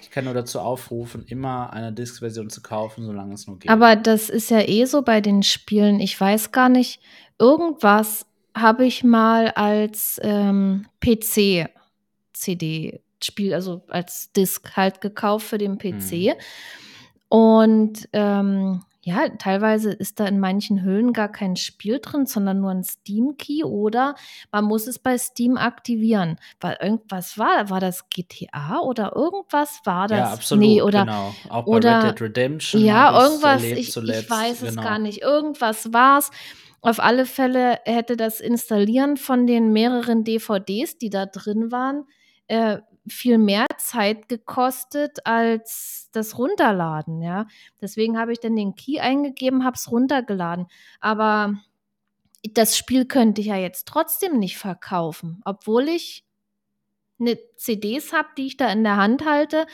Ich kann nur dazu aufrufen, immer eine Disk-Version zu kaufen, solange es nur geht. Aber das ist ja eh so bei den Spielen. Ich weiß gar nicht, irgendwas habe ich mal als ähm, PC CD-Spiel, also als Disc halt gekauft für den PC. Mhm. Und ähm, ja, teilweise ist da in manchen Hüllen gar kein Spiel drin, sondern nur ein Steam-Key oder man muss es bei Steam aktivieren. Weil irgendwas war, war das GTA oder irgendwas war das? Ja, absolut, nee, oder, genau. Auch bei oder Red Dead Redemption ja, irgendwas, erlebt ich, ich weiß es genau. gar nicht. Irgendwas war's. Auf alle Fälle hätte das Installieren von den mehreren DVDs, die da drin waren, äh, viel mehr Zeit gekostet als das Runterladen, ja. Deswegen habe ich dann den Key eingegeben, habe es runtergeladen. Aber das Spiel könnte ich ja jetzt trotzdem nicht verkaufen, obwohl ich eine CDs habe, die ich da in der Hand halte,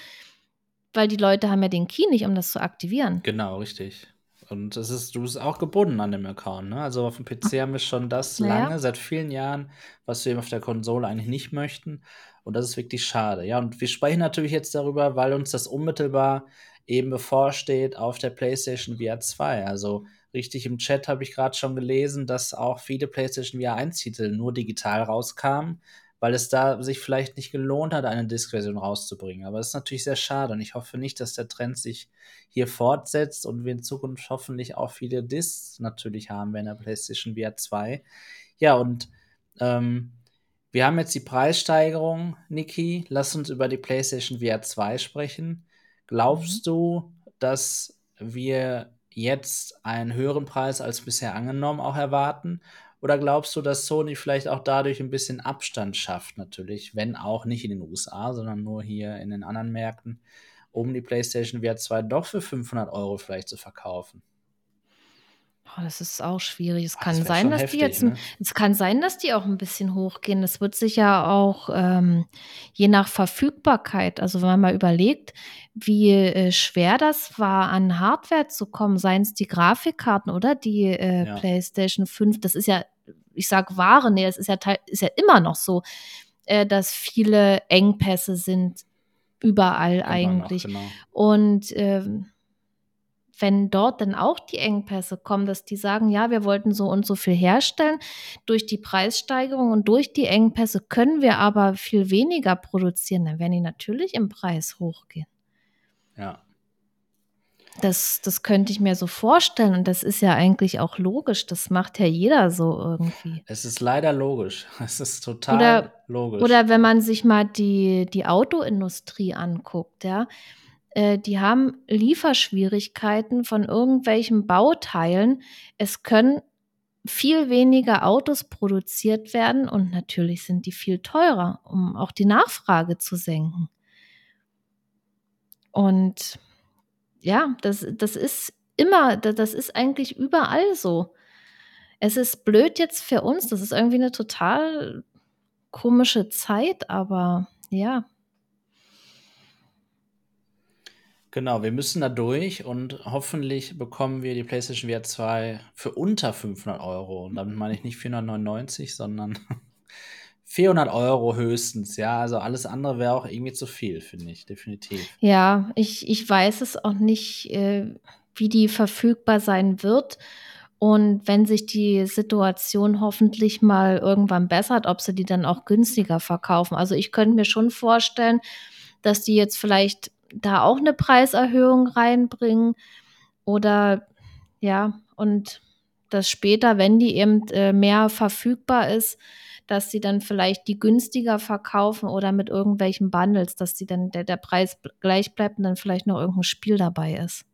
weil die Leute haben ja den Key nicht, um das zu aktivieren. Genau, richtig. Und es ist, du bist auch gebunden an dem Account, ne? Also auf dem PC haben wir schon das Naja. lange, seit vielen Jahren, was wir eben auf der Konsole eigentlich nicht möchten. Und das ist wirklich schade. Ja, und wir sprechen natürlich jetzt darüber, weil uns das unmittelbar eben bevorsteht auf der PlayStation VR 2. Also richtig im Chat habe ich gerade schon gelesen, dass auch viele PlayStation VR 1-Titel nur digital rauskamen, weil es da sich vielleicht nicht gelohnt hat, eine Disk-Version rauszubringen. Aber das ist natürlich sehr schade und ich hoffe nicht, dass der Trend sich hier fortsetzt und wir in Zukunft hoffentlich auch viele Discs natürlich haben werden der PlayStation VR 2. Ja, und ähm, Wir haben jetzt die Preissteigerung, Niki. Lass uns über die PlayStation VR 2 sprechen. Glaubst mhm. du, dass wir jetzt einen höheren Preis als bisher angenommen auch erwarten? Oder glaubst du, dass Sony vielleicht auch dadurch ein bisschen Abstand schafft, natürlich, wenn auch nicht in den USA, sondern nur hier in den anderen Märkten, um die PlayStation VR 2 doch für 500 Euro vielleicht zu verkaufen? Oh, das ist auch schwierig. Es kann sein, dass heftig, die jetzt, ne? es kann sein, dass die auch ein bisschen hochgehen. Das wird sich ja auch ähm, je nach Verfügbarkeit, also wenn man mal überlegt, wie äh, schwer das war, an Hardware zu kommen, seien es die Grafikkarten oder die äh, ja. PlayStation 5. Das ist ja, ich sag Ware, nee, das ist ja, ist ja immer noch so, äh, dass viele Engpässe sind überall immer eigentlich. Noch, genau. Und ähm, wenn dort dann auch die Engpässe kommen, dass die sagen, ja, wir wollten so und so viel herstellen, durch die Preissteigerung und durch die Engpässe können wir aber viel weniger produzieren, dann werden die natürlich im Preis hochgehen. Ja. Das, das könnte ich mir so vorstellen und das ist ja eigentlich auch logisch. Das macht ja jeder so irgendwie. Es ist leider logisch. Es ist total oder, logisch. Oder wenn man sich mal die, die Autoindustrie anguckt, ja äh, die haben Lieferschwierigkeiten von irgendwelchen Bauteilen. Es können viel weniger Autos produziert werden und natürlich sind die viel teurer, um auch die Nachfrage zu senken. Und ja, das, das ist immer, das ist eigentlich überall so. Es ist blöd jetzt für uns, das ist irgendwie eine total komische Zeit, aber ja, Genau, wir müssen da durch und hoffentlich bekommen wir die PlayStation VR 2 für unter 500 Euro. Und damit meine ich nicht 499, sondern 400 Euro höchstens. Ja, also alles andere wäre auch irgendwie zu viel, finde ich, definitiv. Ja, ich, ich weiß es auch nicht, äh, wie die verfügbar sein wird. Und wenn sich die Situation hoffentlich mal irgendwann bessert, ob sie die dann auch günstiger verkaufen. Also ich könnte mir schon vorstellen, dass die jetzt vielleicht da auch eine Preiserhöhung reinbringen oder ja, und dass später, wenn die eben äh, mehr verfügbar ist, dass sie dann vielleicht die günstiger verkaufen oder mit irgendwelchen Bundles, dass die dann der, der Preis gleich bleibt und dann vielleicht noch irgendein Spiel dabei ist.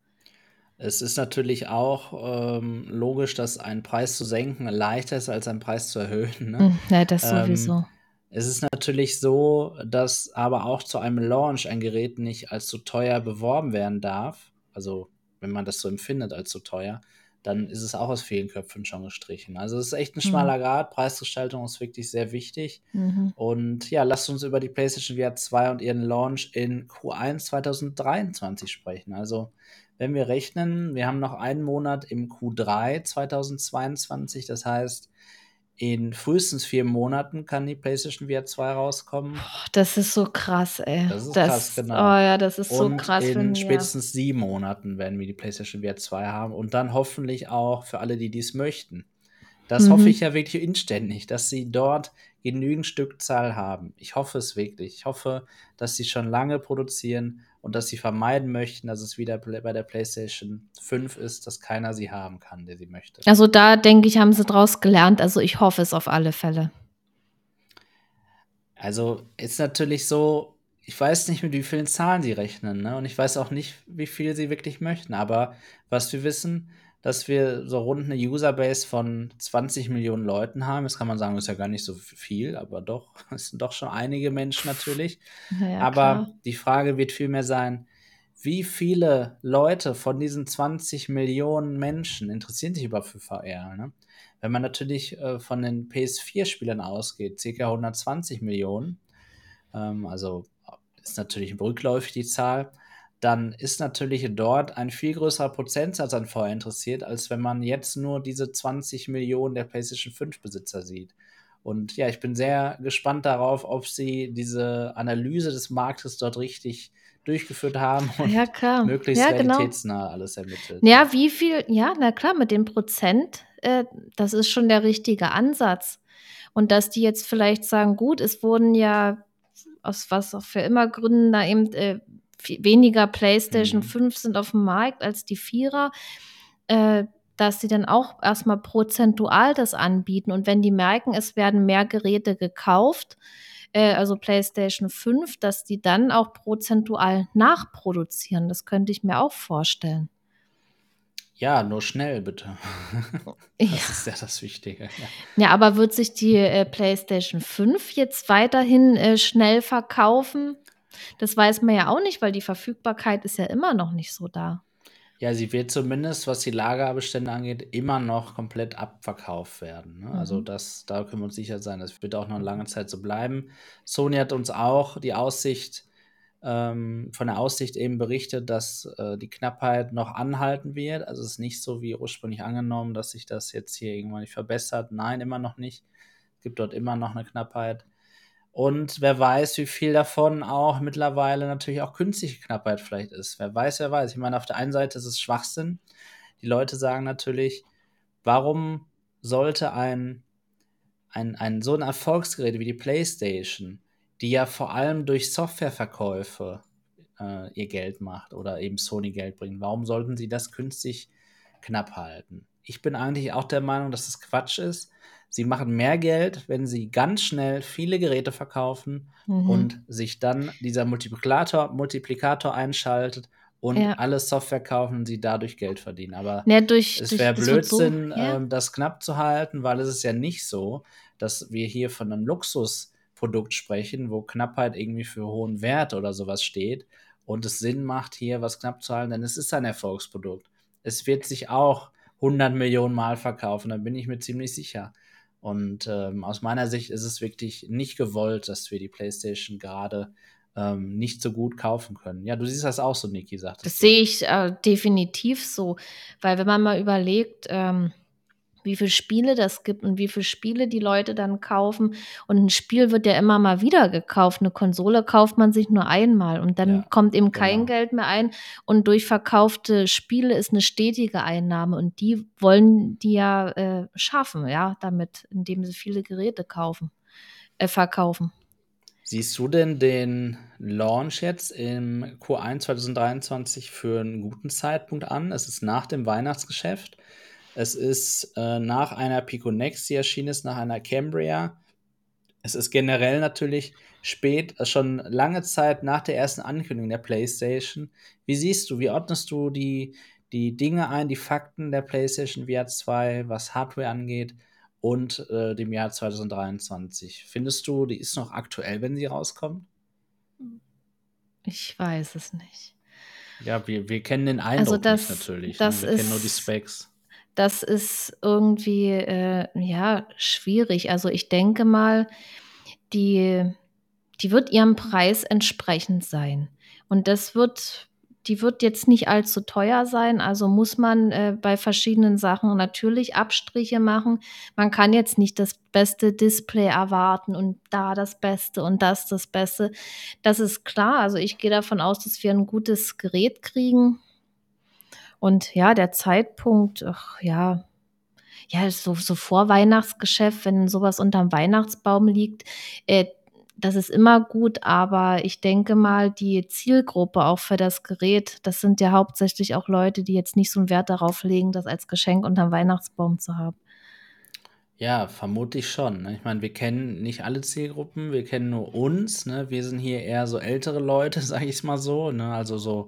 Es ist natürlich auch ähm, logisch, dass ein Preis zu senken leichter ist, als einen Preis zu erhöhen. Ne? Hm, ja, das sowieso. Ähm, es ist natürlich so, dass aber auch zu einem Launch ein Gerät nicht als zu teuer beworben werden darf. Also, wenn man das so empfindet als zu teuer, dann ist es auch aus vielen Köpfen schon gestrichen. Also, es ist echt ein mhm. schmaler Grad. Preisgestaltung ist wirklich sehr wichtig. Mhm. Und ja, lasst uns über die PlayStation VR 2 und ihren Launch in Q1 2023 sprechen. Also, wenn wir rechnen, wir haben noch einen Monat im Q3 2022, das heißt, in frühestens vier Monaten kann die PlayStation VR 2 rauskommen. Das ist so krass, ey. Das ist das, krass, genau. Oh ja, das ist und so krass. In spätestens sieben Monaten werden wir die PlayStation VR 2 haben und dann hoffentlich auch für alle, die dies möchten. Das mhm. hoffe ich ja wirklich inständig, dass sie dort genügend Stückzahl haben. Ich hoffe es wirklich. Ich hoffe, dass sie schon lange produzieren und dass sie vermeiden möchten, dass es wieder bei der PlayStation 5 ist, dass keiner sie haben kann, der sie möchte. Also da denke ich, haben sie draus gelernt. Also ich hoffe es auf alle Fälle. Also ist natürlich so, ich weiß nicht, mit wie vielen Zahlen sie rechnen, ne? Und ich weiß auch nicht, wie viel sie wirklich möchten. Aber was wir wissen, dass wir so rund eine Userbase von 20 Millionen Leuten haben. Das kann man sagen, ist ja gar nicht so viel, aber doch, es sind doch schon einige Menschen natürlich. Ja, aber klar. die Frage wird vielmehr sein, wie viele Leute von diesen 20 Millionen Menschen interessieren sich überhaupt für VR? Ne? Wenn man natürlich äh, von den PS4-Spielern ausgeht, ca. 120 Millionen, ähm, also ist natürlich rückläufig die Zahl, dann ist natürlich dort ein viel größerer Prozentsatz an VR interessiert, als wenn man jetzt nur diese 20 Millionen der PlayStation 5 Besitzer sieht. Und ja, ich bin sehr gespannt darauf, ob sie diese Analyse des Marktes dort richtig durchgeführt haben und ja, klar. möglichst ja, genau. realitätsnah alles ermittelt. Ja, wie viel, ja, na klar, mit dem Prozent, äh, das ist schon der richtige Ansatz. Und dass die jetzt vielleicht sagen, gut, es wurden ja aus was auch für immer Gründen da eben äh, weniger PlayStation mhm. 5 sind auf dem Markt als die Vierer. Äh, dass sie dann auch erstmal prozentual das anbieten. Und wenn die merken, es werden mehr Geräte gekauft, äh, also PlayStation 5, dass die dann auch prozentual nachproduzieren. Das könnte ich mir auch vorstellen. Ja, nur schnell bitte. das ja. ist ja das Wichtige. Ja. ja, aber wird sich die äh, PlayStation 5 jetzt weiterhin äh, schnell verkaufen? Das weiß man ja auch nicht, weil die Verfügbarkeit ist ja immer noch nicht so da. Ja, sie wird zumindest, was die Lagerbestände angeht, immer noch komplett abverkauft werden. Ne? Also mhm. das, da können wir uns sicher sein. Das wird auch noch eine lange Zeit so bleiben. Sony hat uns auch die Aussicht ähm, von der Aussicht eben berichtet, dass äh, die Knappheit noch anhalten wird. Also es ist nicht so wie ursprünglich angenommen, dass sich das jetzt hier irgendwann nicht verbessert. Nein, immer noch nicht. Es gibt dort immer noch eine Knappheit. Und wer weiß, wie viel davon auch mittlerweile natürlich auch künstliche Knappheit vielleicht ist. Wer weiß, wer weiß. Ich meine, auf der einen Seite ist es Schwachsinn. Die Leute sagen natürlich, warum sollte ein, ein, ein so ein Erfolgsgerät wie die PlayStation die ja vor allem durch Softwareverkäufe äh, ihr Geld macht oder eben Sony Geld bringt. Warum sollten sie das künstlich knapp halten? Ich bin eigentlich auch der Meinung, dass das Quatsch ist. Sie machen mehr Geld, wenn sie ganz schnell viele Geräte verkaufen mhm. und sich dann dieser Multiplikator, Multiplikator einschaltet und ja. alle Software kaufen und sie dadurch Geld verdienen. Aber ja, durch, es wäre Blödsinn, so, ja. ähm, das knapp zu halten, weil es ist ja nicht so, dass wir hier von einem Luxus Produkt sprechen, wo Knappheit irgendwie für hohen Wert oder sowas steht und es Sinn macht, hier was knapp zu halten, denn es ist ein Erfolgsprodukt. Es wird sich auch 100 Millionen Mal verkaufen, da bin ich mir ziemlich sicher. Und ähm, aus meiner Sicht ist es wirklich nicht gewollt, dass wir die PlayStation gerade ähm, nicht so gut kaufen können. Ja, du siehst das auch so, Niki, sagt Das sehe ich äh, definitiv so, weil wenn man mal überlegt, ähm, wie viele Spiele das gibt und wie viele Spiele die Leute dann kaufen. Und ein Spiel wird ja immer mal wieder gekauft. Eine Konsole kauft man sich nur einmal und dann ja, kommt eben kein genau. Geld mehr ein. Und durch verkaufte Spiele ist eine stetige Einnahme und die wollen die ja äh, schaffen, ja, damit, indem sie viele Geräte kaufen, äh, verkaufen. Siehst du denn den Launch jetzt im Q1 2023 für einen guten Zeitpunkt an? Es ist nach dem Weihnachtsgeschäft. Es ist äh, nach einer Pico Next, die erschienen ist, nach einer Cambria. Es ist generell natürlich spät, äh, schon lange Zeit nach der ersten Ankündigung der PlayStation. Wie siehst du, wie ordnest du die, die Dinge ein, die Fakten der PlayStation VR 2, was Hardware angeht und äh, dem Jahr 2023? Findest du, die ist noch aktuell, wenn sie rauskommt? Ich weiß es nicht. Ja, wir, wir kennen den Eindruck also das, nicht natürlich. Ne? Das wir kennen nur die Specs das ist irgendwie äh, ja schwierig. Also ich denke mal, die, die wird ihrem Preis entsprechend sein. Und das wird, die wird jetzt nicht allzu teuer sein. Also muss man äh, bei verschiedenen Sachen natürlich Abstriche machen. Man kann jetzt nicht das beste Display erwarten und da das Beste und das das Beste. Das ist klar. Also ich gehe davon aus, dass wir ein gutes Gerät kriegen und ja, der Zeitpunkt, ach ja, ja, so, so vor Weihnachtsgeschäft, wenn sowas unterm Weihnachtsbaum liegt, äh, das ist immer gut, aber ich denke mal, die Zielgruppe auch für das Gerät, das sind ja hauptsächlich auch Leute, die jetzt nicht so einen Wert darauf legen, das als Geschenk unterm Weihnachtsbaum zu haben. Ja, vermute ich schon. Ne? Ich meine, wir kennen nicht alle Zielgruppen, wir kennen nur uns. Ne? Wir sind hier eher so ältere Leute, sage ich mal so. Ne? Also so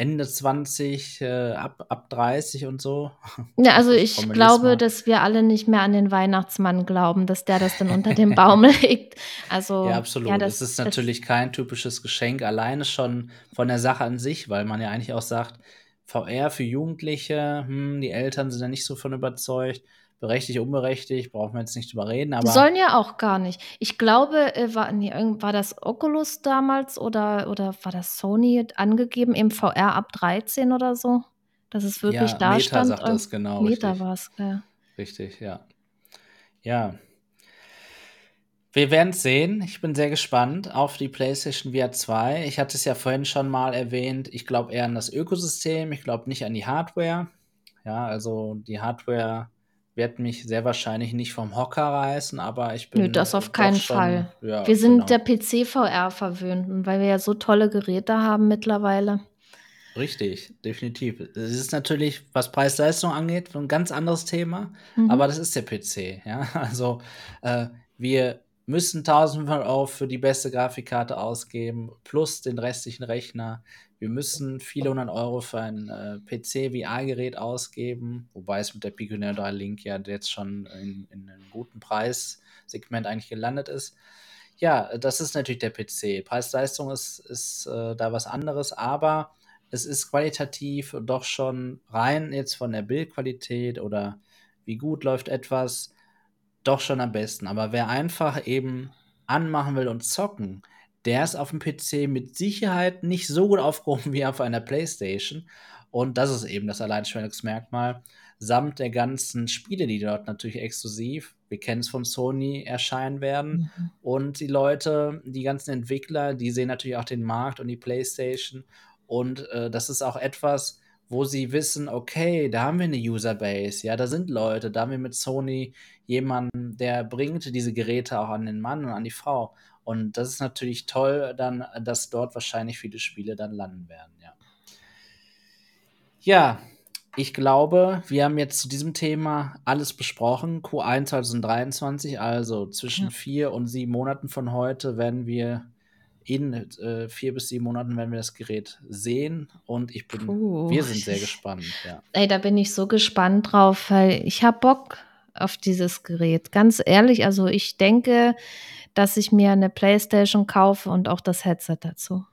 Ende 20, äh, ab, ab 30 und so. Ja, also ich glaube, dass wir alle nicht mehr an den Weihnachtsmann glauben, dass der das dann unter dem Baum legt. Also, ja, absolut. Ja, das, es ist natürlich kein typisches Geschenk, alleine schon von der Sache an sich, weil man ja eigentlich auch sagt, VR für Jugendliche, hm, die Eltern sind ja nicht so von überzeugt berechtigt, unberechtigt, brauchen wir jetzt nicht drüber reden. Aber sollen ja auch gar nicht. Ich glaube, äh, war, nee, war das Oculus damals oder, oder war das Sony angegeben im VR ab 13 oder so? Dass es wirklich ja, da Meta stand. Sagt das genau. Meta war es, ja. Richtig, ja. Ja. Wir werden es sehen. Ich bin sehr gespannt auf die PlayStation VR 2. Ich hatte es ja vorhin schon mal erwähnt. Ich glaube eher an das Ökosystem. Ich glaube nicht an die Hardware. Ja, also die Hardware wird mich sehr wahrscheinlich nicht vom Hocker reißen, aber ich bin. Nö, das auf keinen schon, Fall. Ja, wir sind genau. der PC-VR verwöhnt, weil wir ja so tolle Geräte haben mittlerweile. Richtig, definitiv. Es ist natürlich, was Preis-Leistung angeht, ein ganz anderes Thema, mhm. aber das ist der PC. Ja? Also äh, wir müssen 1500 Euro für die beste Grafikkarte ausgeben, plus den restlichen Rechner. Wir müssen viele hundert Euro für ein äh, PC-VR-Gerät ausgeben, wobei es mit der Pico Neo 3 Link ja jetzt schon in, in einem guten Preissegment eigentlich gelandet ist. Ja, das ist natürlich der PC. Preis-Leistung ist, ist äh, da was anderes, aber es ist qualitativ doch schon rein jetzt von der Bildqualität oder wie gut läuft etwas, doch schon am besten. Aber wer einfach eben anmachen will und zocken, der ist auf dem PC mit Sicherheit nicht so gut aufgehoben wie auf einer Playstation. Und das ist eben das Alleinstellungsmerkmal, samt der ganzen Spiele, die dort natürlich exklusiv, wir kennen es von Sony, erscheinen werden. Mhm. Und die Leute, die ganzen Entwickler, die sehen natürlich auch den Markt und die Playstation. Und äh, das ist auch etwas, wo sie wissen, okay, da haben wir eine Userbase, ja, da sind Leute, da haben wir mit Sony jemanden, der bringt diese Geräte auch an den Mann und an die Frau. Und das ist natürlich toll, dann, dass dort wahrscheinlich viele Spiele dann landen werden, ja. Ja, ich glaube, wir haben jetzt zu diesem Thema alles besprochen. Q1 2023, also zwischen ja. vier und sieben Monaten von heute, werden wir in äh, vier bis sieben Monaten werden wir das Gerät sehen und ich bin, Puh. wir sind sehr gespannt. Ja. Ey, da bin ich so gespannt drauf, weil ich habe Bock auf dieses Gerät. Ganz ehrlich, also ich denke, dass ich mir eine Playstation kaufe und auch das Headset dazu.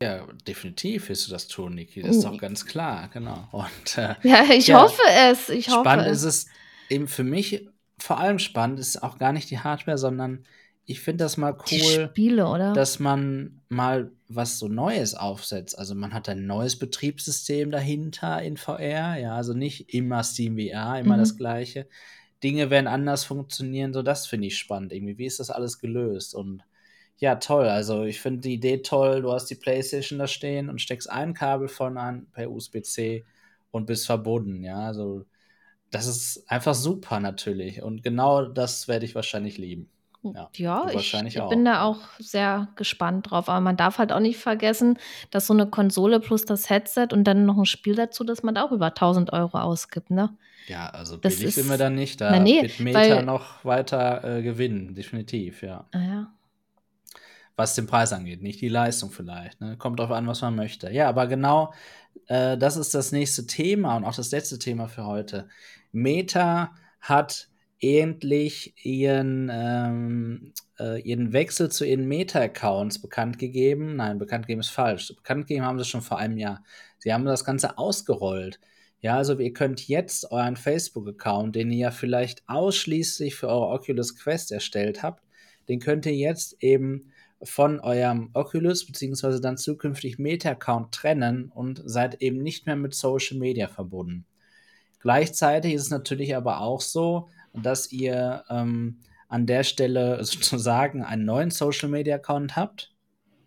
Ja, definitiv wirst du das tun, Niki. Das ist doch ganz klar, genau. Und, äh, ja, ich ja, hoffe es. Ich spannend hoffe ist es eben für mich vor allem spannend ist auch gar nicht die Hardware, sondern ich finde das mal cool, Spiele, dass man mal was so Neues aufsetzt. Also man hat ein neues Betriebssystem dahinter in VR, ja, also nicht immer Steam VR, immer mhm. das gleiche. Dinge werden anders funktionieren, so das finde ich spannend irgendwie. Wie ist das alles gelöst? Und ja, toll. Also ich finde die Idee toll. Du hast die PlayStation da stehen und steckst ein Kabel von an per USB-C und bist verbunden, ja. Also das ist einfach super natürlich. Und genau das werde ich wahrscheinlich lieben. Ja, ja ich, bin da auch sehr gespannt drauf. Aber man darf halt auch nicht vergessen, dass so eine Konsole plus das Headset und dann noch ein Spiel dazu, dass man da auch über 1000 Euro ausgibt, ne? Ja, also das billig ist, sind wir dann nicht. Da nee, wird Meta weil, noch weiter äh, gewinnen, definitiv, ja. Ah, ja. Was den Preis angeht, nicht die Leistung vielleicht. Ne? Kommt drauf an, was man möchte. Ja, aber genau äh, das ist das nächste Thema und auch das letzte Thema für heute. Meta hat endlich ihren, ähm, äh, ihren Wechsel zu ihren Meta-Accounts bekannt gegeben. Nein, bekannt gegeben ist falsch. Bekannt gegeben haben sie schon vor einem Jahr. Sie haben das Ganze ausgerollt. Ja, also ihr könnt jetzt euren Facebook-Account, den ihr ja vielleicht ausschließlich für eure Oculus Quest erstellt habt, den könnt ihr jetzt eben von eurem Oculus beziehungsweise dann zukünftig Meta-Account trennen und seid eben nicht mehr mit Social Media verbunden. Gleichzeitig ist es natürlich aber auch so, dass ihr ähm, an der Stelle sozusagen einen neuen Social Media Account habt.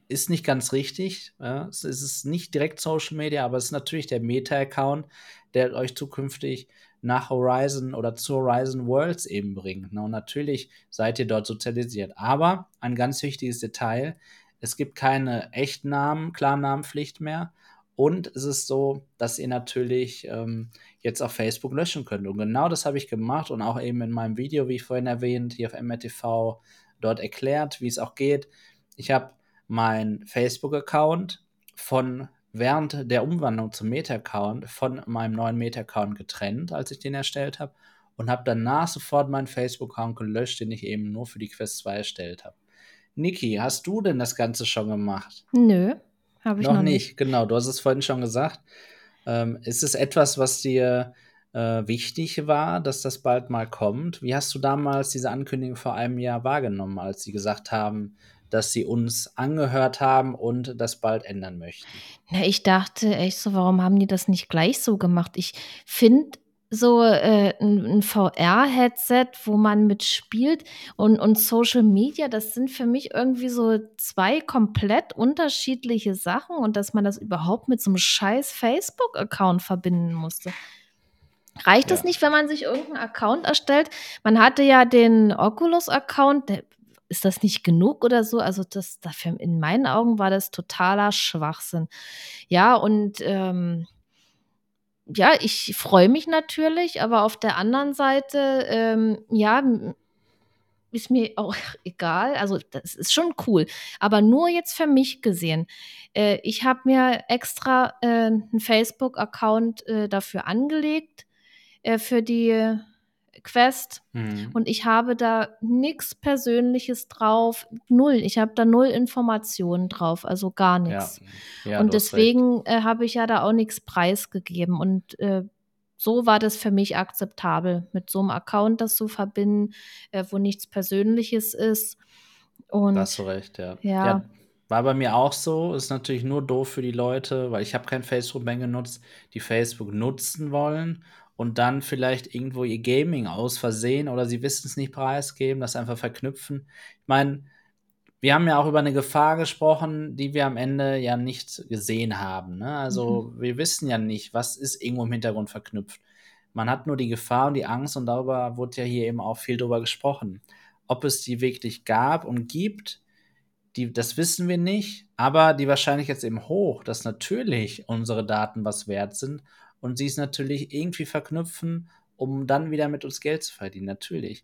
Ist nicht ganz richtig. Ja? Es ist nicht direkt Social Media, aber es ist natürlich der Meta-Account, der euch zukünftig nach Horizon oder zu Horizon Worlds eben bringt. Ne? Und natürlich seid ihr dort sozialisiert. Aber ein ganz wichtiges Detail: Es gibt keine Echtnamen, Klarnamenpflicht mehr. Und es ist so, dass ihr natürlich ähm, jetzt auf Facebook löschen könnt. Und genau das habe ich gemacht und auch eben in meinem Video, wie vorhin erwähnt, hier auf MRTV dort erklärt, wie es auch geht. Ich habe meinen Facebook-Account von während der Umwandlung zum Meta-Account von meinem neuen Meta-Account getrennt, als ich den erstellt habe, und habe danach sofort meinen Facebook-Account gelöscht, den ich eben nur für die Quest 2 erstellt habe. Niki, hast du denn das Ganze schon gemacht? Nö. Habe ich noch, noch nicht. nicht. Genau, du hast es vorhin schon gesagt. Ähm, ist es etwas, was dir äh, wichtig war, dass das bald mal kommt? Wie hast du damals diese Ankündigung vor einem Jahr wahrgenommen, als sie gesagt haben, dass sie uns angehört haben und das bald ändern möchten? Na, ich dachte echt so, warum haben die das nicht gleich so gemacht? Ich finde so äh, ein, ein VR-Headset, wo man mitspielt und, und Social Media, das sind für mich irgendwie so zwei komplett unterschiedliche Sachen und dass man das überhaupt mit so einem scheiß Facebook-Account verbinden musste. Reicht ja. das nicht, wenn man sich irgendeinen Account erstellt? Man hatte ja den Oculus-Account, ist das nicht genug oder so? Also das, dafür, in meinen Augen war das totaler Schwachsinn. Ja, und ähm, ja, ich freue mich natürlich, aber auf der anderen Seite, ähm, ja, ist mir auch egal. Also das ist schon cool. Aber nur jetzt für mich gesehen. Äh, ich habe mir extra äh, einen Facebook-Account äh, dafür angelegt, äh, für die Quest. Mhm. Und ich habe da nichts Persönliches drauf. Null. Ich habe da null Informationen drauf, also gar nichts. Ja. Ja, und deswegen äh, habe ich ja da auch nichts preisgegeben. Und äh, so war das für mich akzeptabel, mit so einem Account das zu verbinden, äh, wo nichts Persönliches ist. Und, da hast du recht, ja. ja. ja. War bei mir auch so. Ist natürlich nur doof für die Leute, weil ich habe kein Facebook mehr genutzt, die Facebook nutzen wollen und dann vielleicht irgendwo ihr Gaming aus Versehen oder sie wissen es nicht preisgeben, das einfach verknüpfen. Ich meine, wir haben ja auch über eine Gefahr gesprochen, die wir am Ende ja nicht gesehen haben. Ne? Also mhm. wir wissen ja nicht, was ist irgendwo im Hintergrund verknüpft. Man hat nur die Gefahr und die Angst und darüber wurde ja hier eben auch viel drüber gesprochen. Ob es die wirklich gab und gibt, die, das wissen wir nicht, aber die Wahrscheinlichkeit ist eben hoch, dass natürlich unsere Daten was wert sind und sie es natürlich irgendwie verknüpfen, um dann wieder mit uns Geld zu verdienen, natürlich.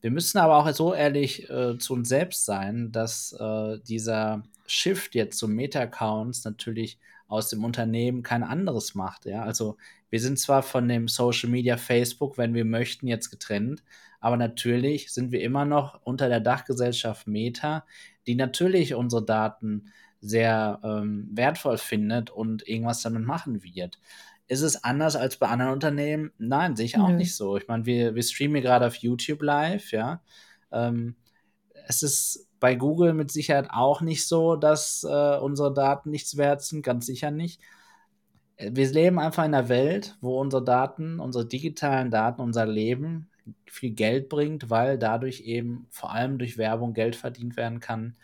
Wir müssen aber auch so ehrlich äh, zu uns selbst sein, dass äh, dieser Shift jetzt zu Meta-Accounts natürlich aus dem Unternehmen kein anderes macht. Ja? Also wir sind zwar von dem Social Media Facebook, wenn wir möchten, jetzt getrennt, aber natürlich sind wir immer noch unter der Dachgesellschaft Meta, die natürlich unsere Daten sehr ähm, wertvoll findet und irgendwas damit machen wird. Ist es anders als bei anderen Unternehmen? Nein, sehe ich auch mhm. nicht so. Ich meine, wir, wir streamen gerade auf YouTube live, ja. Ähm, es ist bei Google mit Sicherheit auch nicht so, dass äh, unsere Daten nichts wert sind, ganz sicher nicht. Äh, wir leben einfach in einer Welt, wo unsere Daten, unsere digitalen Daten, unser Leben viel Geld bringt, weil dadurch eben vor allem durch Werbung Geld verdient werden kann.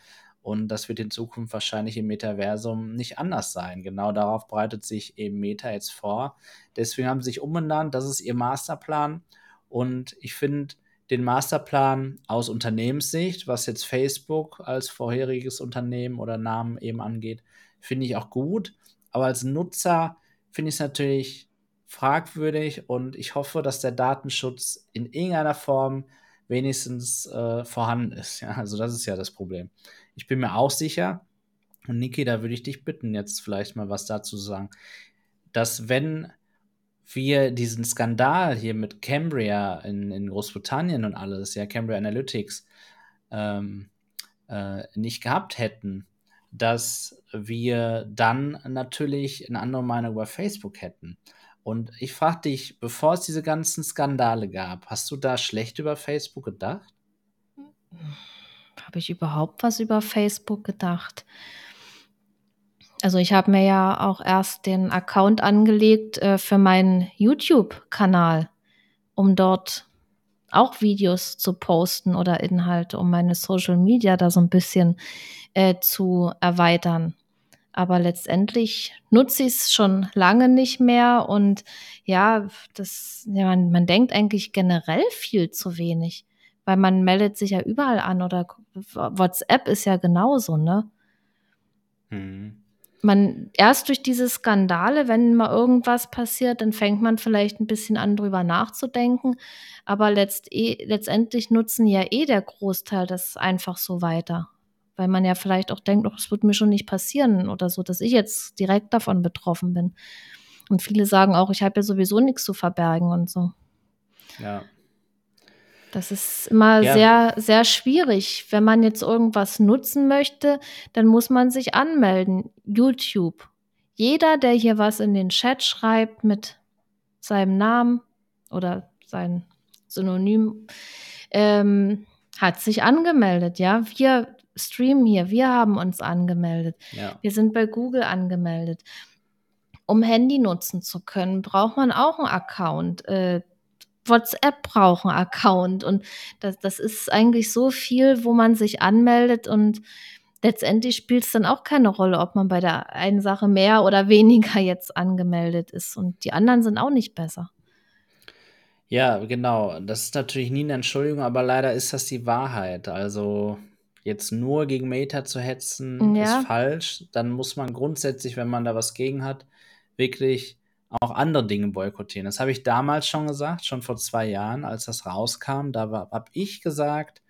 Und das wird in Zukunft wahrscheinlich im Metaversum nicht anders sein. Genau darauf bereitet sich eben Meta jetzt vor. Deswegen haben sie sich umbenannt. Das ist ihr Masterplan. Und ich finde den Masterplan aus Unternehmenssicht, was jetzt Facebook als vorheriges Unternehmen oder Namen eben angeht, finde ich auch gut. Aber als Nutzer finde ich es natürlich fragwürdig und ich hoffe, dass der Datenschutz in irgendeiner Form wenigstens äh, vorhanden ist. Ja, also das ist ja das Problem. Ich bin mir auch sicher, und Niki, da würde ich dich bitten, jetzt vielleicht mal was dazu zu sagen, dass wenn wir diesen Skandal hier mit Cambria in, in Großbritannien und alles, ja, Cambria Analytics, ähm, äh, nicht gehabt hätten, dass wir dann natürlich eine andere Meinung über Facebook hätten. Und ich frage dich, bevor es diese ganzen Skandale gab, hast du da schlecht über Facebook gedacht? Habe ich überhaupt was über Facebook gedacht? Also ich habe mir ja auch erst den Account angelegt äh, für meinen YouTube-Kanal, um dort auch Videos zu posten oder Inhalte, um meine Social Media da so ein bisschen äh, zu erweitern. Aber letztendlich nutze ich es schon lange nicht mehr und ja, das, ja, man, man denkt eigentlich generell viel zu wenig weil man meldet sich ja überall an oder WhatsApp ist ja genauso, ne? Mhm. Man erst durch diese Skandale, wenn mal irgendwas passiert, dann fängt man vielleicht ein bisschen an, drüber nachzudenken. Aber letzt, eh, letztendlich nutzen ja eh der Großteil das einfach so weiter. Weil man ja vielleicht auch denkt, es wird mir schon nicht passieren oder so, dass ich jetzt direkt davon betroffen bin. Und viele sagen auch, ich habe ja sowieso nichts zu verbergen und so. Ja. Das ist immer ja. sehr, sehr schwierig. Wenn man jetzt irgendwas nutzen möchte, dann muss man sich anmelden. YouTube. Jeder, der hier was in den Chat schreibt mit seinem Namen oder sein Synonym, ähm, hat sich angemeldet. Ja, wir streamen hier, wir haben uns angemeldet. Ja. Wir sind bei Google angemeldet. Um Handy nutzen zu können, braucht man auch einen Account. Äh, WhatsApp brauchen Account und das, das ist eigentlich so viel, wo man sich anmeldet und letztendlich spielt es dann auch keine Rolle, ob man bei der einen Sache mehr oder weniger jetzt angemeldet ist und die anderen sind auch nicht besser. Ja, genau. Das ist natürlich nie eine Entschuldigung, aber leider ist das die Wahrheit. Also jetzt nur gegen Meta zu hetzen, Ja. ist falsch. Dann muss man grundsätzlich, wenn man da was gegen hat, wirklich auch andere Dinge boykottieren. Das habe ich damals schon gesagt, schon vor zwei Jahren, als das rauskam. Da habe ich gesagt,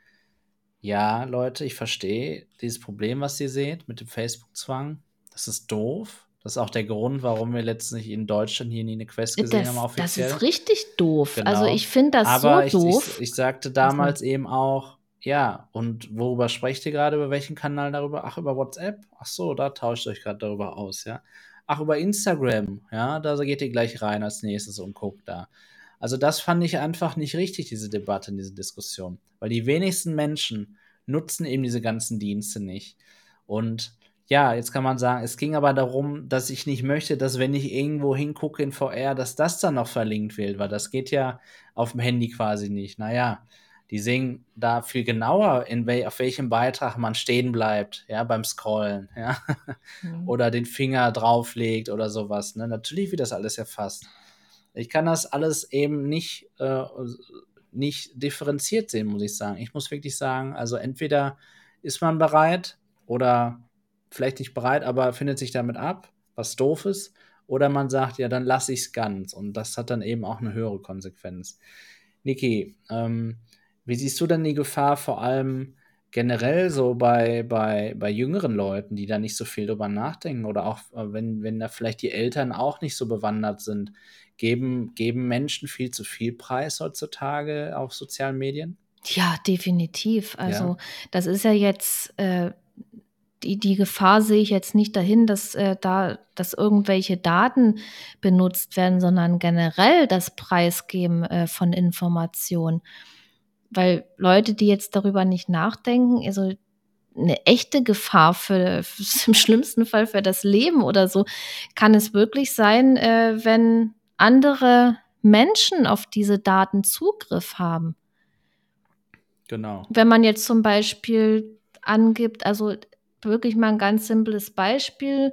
ja, Leute, ich verstehe dieses Problem, was ihr seht mit dem Facebook-Zwang. Das ist doof. Das ist auch der Grund, warum wir letztens in Deutschland hier nie eine Quest gesehen Das, haben, das offiziell. ist richtig doof. Also Genau. ich finde das Aber ich, so doof. ich, ich sagte damals eben auch, ja, und worüber sprecht ihr gerade? Über welchen Kanal darüber? Ach, über WhatsApp? Ach so, da tauscht euch gerade darüber aus, ja. Ach, über Instagram, ja, da geht ihr gleich rein als nächstes und guckt da. Also das fand ich einfach nicht richtig, diese Debatte, diese Diskussion. Weil die wenigsten Menschen nutzen eben diese ganzen Dienste nicht. Und ja, jetzt kann man sagen, es ging aber darum, dass ich nicht möchte, dass wenn ich irgendwo hingucke in VR, dass das dann noch verlinkt wird, weil das geht ja auf dem Handy quasi nicht. Naja, die sehen da viel genauer, in wel auf welchem Beitrag man stehen bleibt, ja, beim Scrollen, ja, Mhm. oder den Finger drauflegt oder sowas. Ne? Natürlich wird das alles erfasst. Ich kann das alles eben nicht, äh, nicht differenziert sehen, muss ich sagen. Ich muss wirklich sagen, also entweder ist man bereit oder vielleicht nicht bereit, aber findet sich damit ab, was doof ist, oder man sagt, ja, dann lasse ich es ganz. Und das hat dann eben auch eine höhere Konsequenz. Niki, ähm, wie siehst du denn die Gefahr vor allem generell so bei, bei, bei jüngeren Leuten, die da nicht so viel drüber nachdenken oder auch äh, wenn, wenn da vielleicht die Eltern auch nicht so bewandert sind, geben, geben Menschen viel zu viel Preis heutzutage auf sozialen Medien? Ja, definitiv. Also Ja. das ist ja jetzt, äh, die, die Gefahr sehe ich jetzt nicht dahin, dass äh, da, dass irgendwelche Daten benutzt werden, sondern generell das Preisgeben äh, von Informationen. Weil Leute, die jetzt darüber nicht nachdenken, also eine echte Gefahr für, im schlimmsten Fall für das Leben oder so, kann es wirklich sein, äh, wenn andere Menschen auf diese Daten Zugriff haben. Genau. Wenn man jetzt zum Beispiel angibt, also wirklich mal ein ganz simples Beispiel.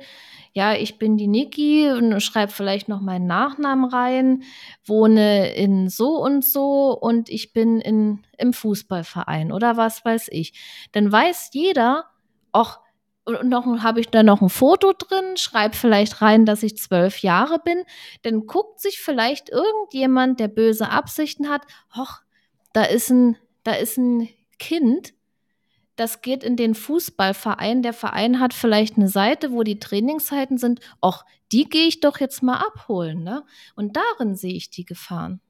Ja, ich bin die Niki und schreibe vielleicht noch meinen Nachnamen rein, wohne in so und so und ich bin in, im Fußballverein oder was weiß ich. Dann weiß jeder, auch noch habe ich da noch ein Foto drin, schreibe vielleicht rein, dass ich zwölf Jahre bin. Dann guckt sich vielleicht irgendjemand, der böse Absichten hat, hoch, da ist ein, da ist ein Kind, das geht in den Fußballverein. Der Verein hat vielleicht eine Seite, wo die Trainingszeiten sind. Och, die gehe ich doch jetzt mal abholen. Ne? Und darin sehe ich die Gefahren.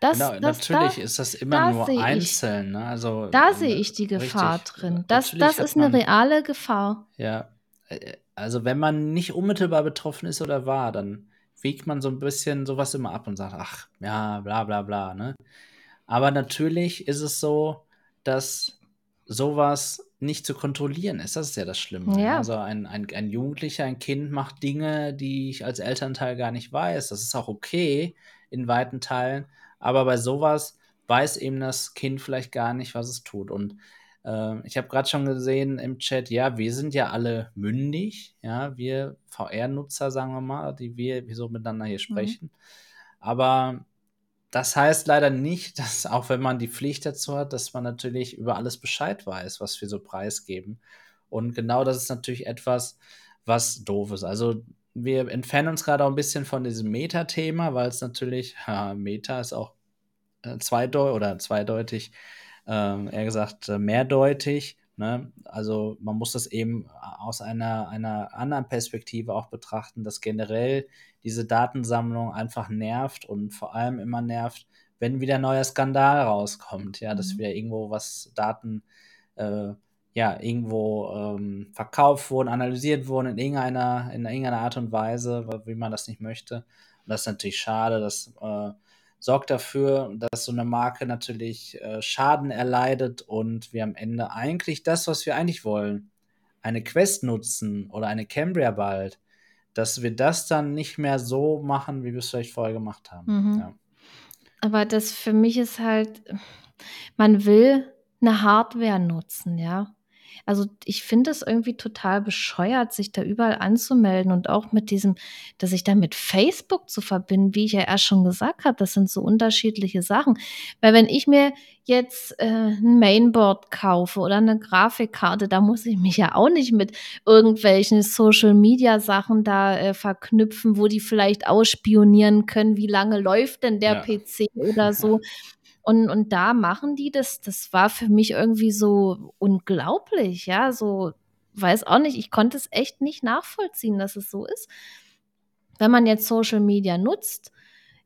Das, Genau, das, natürlich da, ist das immer da nur einzeln. Ne? Also, da sehe ich die Gefahr richtig. drin. Das, das ist eine man- reale Gefahr. Ja, äh, also wenn man nicht unmittelbar betroffen ist oder war, dann wiegt man so ein bisschen sowas immer ab und sagt, ach, ja, bla bla bla, ne? Aber natürlich ist es so, dass sowas nicht zu kontrollieren ist. Das ist ja das Schlimme. Ja. Also ein, ein, ein Jugendlicher, ein Kind macht Dinge, die ich als Elternteil gar nicht weiß. Das ist auch okay in weiten Teilen. Aber bei sowas weiß eben das Kind vielleicht gar nicht, was es tut. Und ähm, ich habe gerade schon gesehen im Chat, ja, wir sind ja alle mündig, ja, wir VR-Nutzer, sagen wir mal, die wir, wir so miteinander hier sprechen. Aber das heißt leider nicht, dass auch wenn man die Pflicht dazu hat, dass man natürlich über alles Bescheid weiß, was wir so preisgeben. Und genau das ist natürlich etwas, was doof ist. Also wir entfernen uns gerade auch ein bisschen von diesem Meta-Thema, weil es natürlich, ja, Meta ist auch äh, zweideutig oder zweideutig, ähm, eher gesagt äh, mehrdeutig. Ne? Also man muss das eben aus einer, einer anderen Perspektive auch betrachten, dass generell diese Datensammlung einfach nervt und vor allem immer nervt, wenn wieder ein neuer Skandal rauskommt, ja, dass Mhm. wieder irgendwo was Daten äh, ja irgendwo ähm, verkauft wurden, analysiert wurden in irgendeiner, in irgendeiner Art und Weise, wie man das nicht möchte. Und das ist natürlich schade, das äh, sorgt dafür, dass so eine Marke natürlich äh, Schaden erleidet und wir am Ende eigentlich das, was wir eigentlich wollen, eine Quest nutzen oder eine Cambria bald, dass wir das dann nicht mehr so machen, wie wir es vielleicht vorher gemacht haben. Mhm. Ja. Aber das für mich ist halt, man will eine Hardware nutzen, ja. Also ich finde es irgendwie total bescheuert, sich da überall anzumelden und auch mit diesem, dass ich da mit Facebook zu verbinden, wie ich ja erst schon gesagt habe, das sind so unterschiedliche Sachen. Weil wenn ich mir jetzt äh, ein Mainboard kaufe oder eine Grafikkarte, da muss ich mich ja auch nicht mit irgendwelchen Social-Media-Sachen da äh, verknüpfen, wo die vielleicht ausspionieren können, wie lange läuft denn der ja. PC oder so. Und, und da machen die das, das war für mich irgendwie so unglaublich, ja, so, weiß auch nicht, ich konnte es echt nicht nachvollziehen, dass es so ist. Wenn man jetzt Social Media nutzt,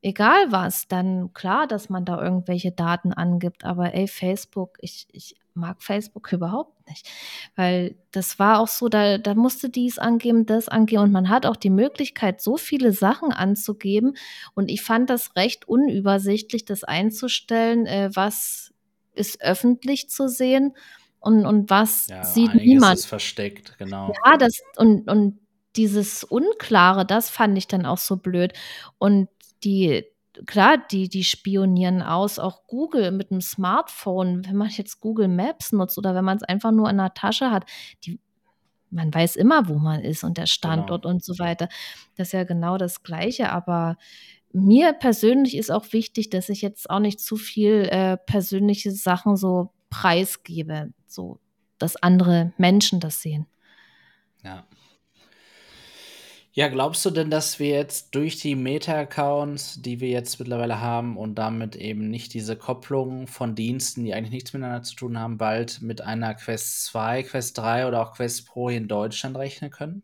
egal was, dann klar, dass man da irgendwelche Daten angibt, aber ey, Facebook, ich, ich mag Facebook überhaupt nicht. Weil das war auch so, da, da musste dies angeben, das angeben und man hat auch die Möglichkeit, so viele Sachen anzugeben. Und ich fand das recht unübersichtlich, das einzustellen, äh, was ist öffentlich zu sehen und, und was ja, sieht niemand. ist versteckt, genau. Ja, das und, und dieses Unklare, das fand ich dann auch so blöd. Und die, klar, die, die spionieren aus, auch Google mit dem Smartphone, wenn man jetzt Google Maps nutzt oder wenn man es einfach nur in der Tasche hat, die, man weiß immer, wo man ist und der genau. Standort genau. und so weiter. Das ist ja genau das Gleiche, aber mir persönlich ist auch wichtig, dass ich jetzt auch nicht zu viel äh, persönliche Sachen so preisgebe, so dass andere Menschen das sehen. Ja, ja, glaubst du denn, dass wir jetzt durch die Meta-Accounts, die wir jetzt mittlerweile haben und damit eben nicht diese Kopplung von Diensten, die eigentlich nichts miteinander zu tun haben, bald mit einer Quest 2, Quest 3 oder auch Quest Pro hier in Deutschland rechnen können?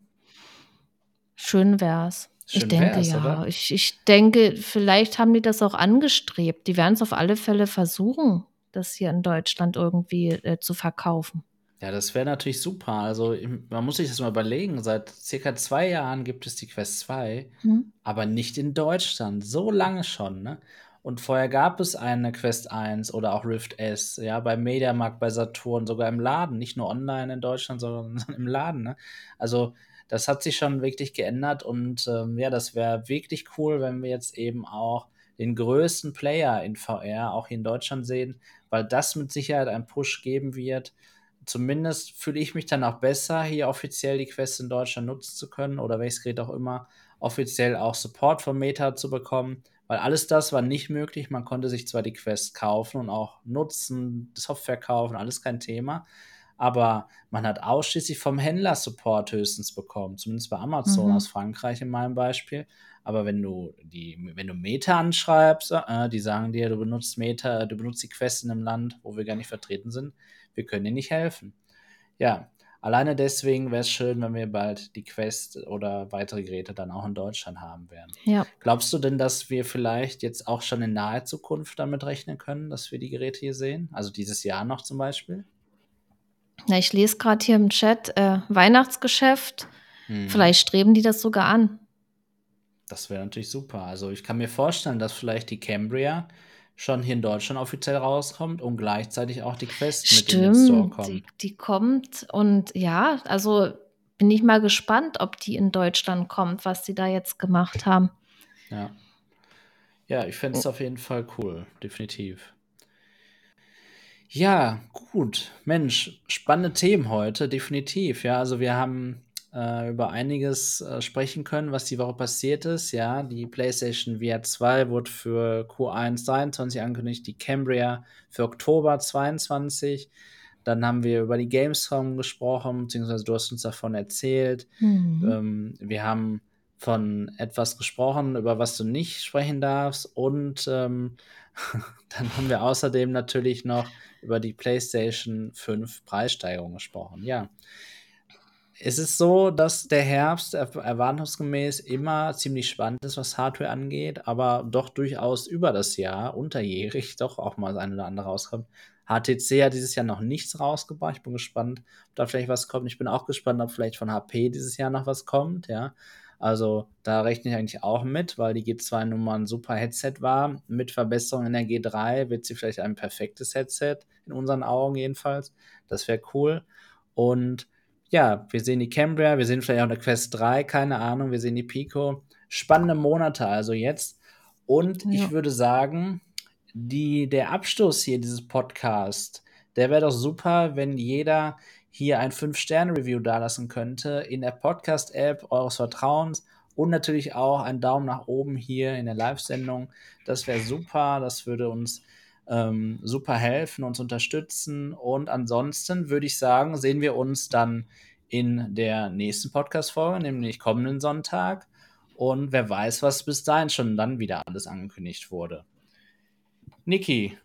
Schön wär's. Schön ich denke wär's, ja. Ich, ich denke, vielleicht haben die das auch angestrebt. Die werden es auf alle Fälle versuchen, das hier in Deutschland irgendwie äh, zu verkaufen. Ja, das wäre natürlich super. Also, man muss sich das mal überlegen. Seit circa zwei Jahren gibt es die Quest 2, mhm. aber nicht in Deutschland. So lange schon, ne? Und vorher gab es eine Quest 1 oder auch Rift S, ja, bei Mediamarkt, bei Saturn, sogar im Laden, nicht nur online in Deutschland, sondern im Laden, ne? Also, das hat sich schon wirklich geändert und ähm, ja, das wäre wirklich cool, wenn wir jetzt eben auch den größten Player in VR auch hier in Deutschland sehen, weil das mit Sicherheit einen Push geben wird zumindest fühle ich mich dann auch besser, hier offiziell die Quest in Deutschland nutzen zu können oder welches Gerät auch immer, offiziell auch Support von Meta zu bekommen, weil alles das war nicht möglich. Man konnte sich zwar die Quest kaufen und auch nutzen, Software kaufen, alles kein Thema, aber man hat ausschließlich vom Händler Support höchstens bekommen, zumindest bei Amazon mhm. aus Frankreich in meinem Beispiel. Aber wenn du die, wenn du Meta anschreibst, äh, die sagen dir, du benutzt Meta, du benutzt die Quest in einem Land, wo wir gar nicht vertreten sind, wir können dir nicht helfen. Ja, alleine deswegen wäre es schön, wenn wir bald die Quest oder weitere Geräte dann auch in Deutschland haben werden. Ja. Glaubst du denn, dass wir vielleicht jetzt auch schon in naher Zukunft damit rechnen können, dass wir die Geräte hier sehen? Also dieses Jahr noch zum Beispiel? Na, ich lese gerade hier im Chat äh, Weihnachtsgeschäft. Hm. Vielleicht streben die das sogar an. Das wäre natürlich super. Also ich kann mir vorstellen, dass vielleicht die Cambria schon hier in Deutschland offiziell rauskommt und gleichzeitig auch die Quest Stimmt, mit in den Store kommt. Die, die kommt und ja, also bin ich mal gespannt, ob die in Deutschland kommt, was sie da jetzt gemacht haben. Ja. Ja, ich fände es auf jeden Fall cool, definitiv. Ja, gut. Mensch, spannende Themen heute, definitiv. Ja, also wir haben äh, über einiges äh, sprechen können, was die Woche passiert ist. Ja, die PlayStation VR 2 wurde für Q1 23 angekündigt, die Cambria für Oktober 22. Dann haben wir über die Gamescom gesprochen, beziehungsweise du hast uns davon erzählt. Mhm. Ähm, wir haben von etwas gesprochen, über was du nicht sprechen darfst. Und ähm, dann haben wir außerdem natürlich noch über die PlayStation 5 Preissteigerung gesprochen. Ja, es ist so, dass der Herbst erwartungsgemäß immer ziemlich spannend ist, was Hardware angeht, aber doch durchaus über das Jahr, unterjährig, doch auch mal das eine oder andere rauskommt. HTC hat dieses Jahr noch nichts rausgebracht. Ich bin gespannt, ob da vielleicht was kommt. Ich bin auch gespannt, ob vielleicht von HP dieses Jahr noch was kommt, ja. Also da rechne ich eigentlich auch mit, weil die G2 nun mal ein super Headset war. Mit Verbesserungen in der G3 wird sie vielleicht ein perfektes Headset, in unseren Augen jedenfalls. Das wäre cool. Und ja, wir sehen die Cambria, wir sehen vielleicht auch eine Quest 3, keine Ahnung, wir sehen die Pico. Spannende Monate also jetzt. Und ja. ich würde sagen, die, der Abschluss hier dieses Podcast, der wäre doch super, wenn jeder hier ein 5-Sterne-Review dalassen könnte in der Podcast-App eures Vertrauens und natürlich auch einen Daumen nach oben hier in der Live-Sendung. Das wäre super, das würde uns ähm, super helfen, uns unterstützen. Und ansonsten würde ich sagen, sehen wir uns dann in der nächsten Podcast-Folge, nämlich kommenden Sonntag. Und wer weiß, was bis dahin schon dann wieder alles angekündigt wurde. Niki,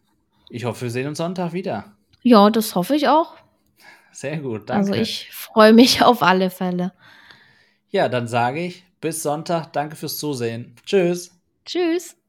ich hoffe, wir sehen uns Sonntag wieder. Ja, das hoffe ich auch. Sehr gut, danke. Also ich freue mich auf alle Fälle. Ja, dann sage ich bis Sonntag. Danke fürs Zusehen. Tschüss. Tschüss.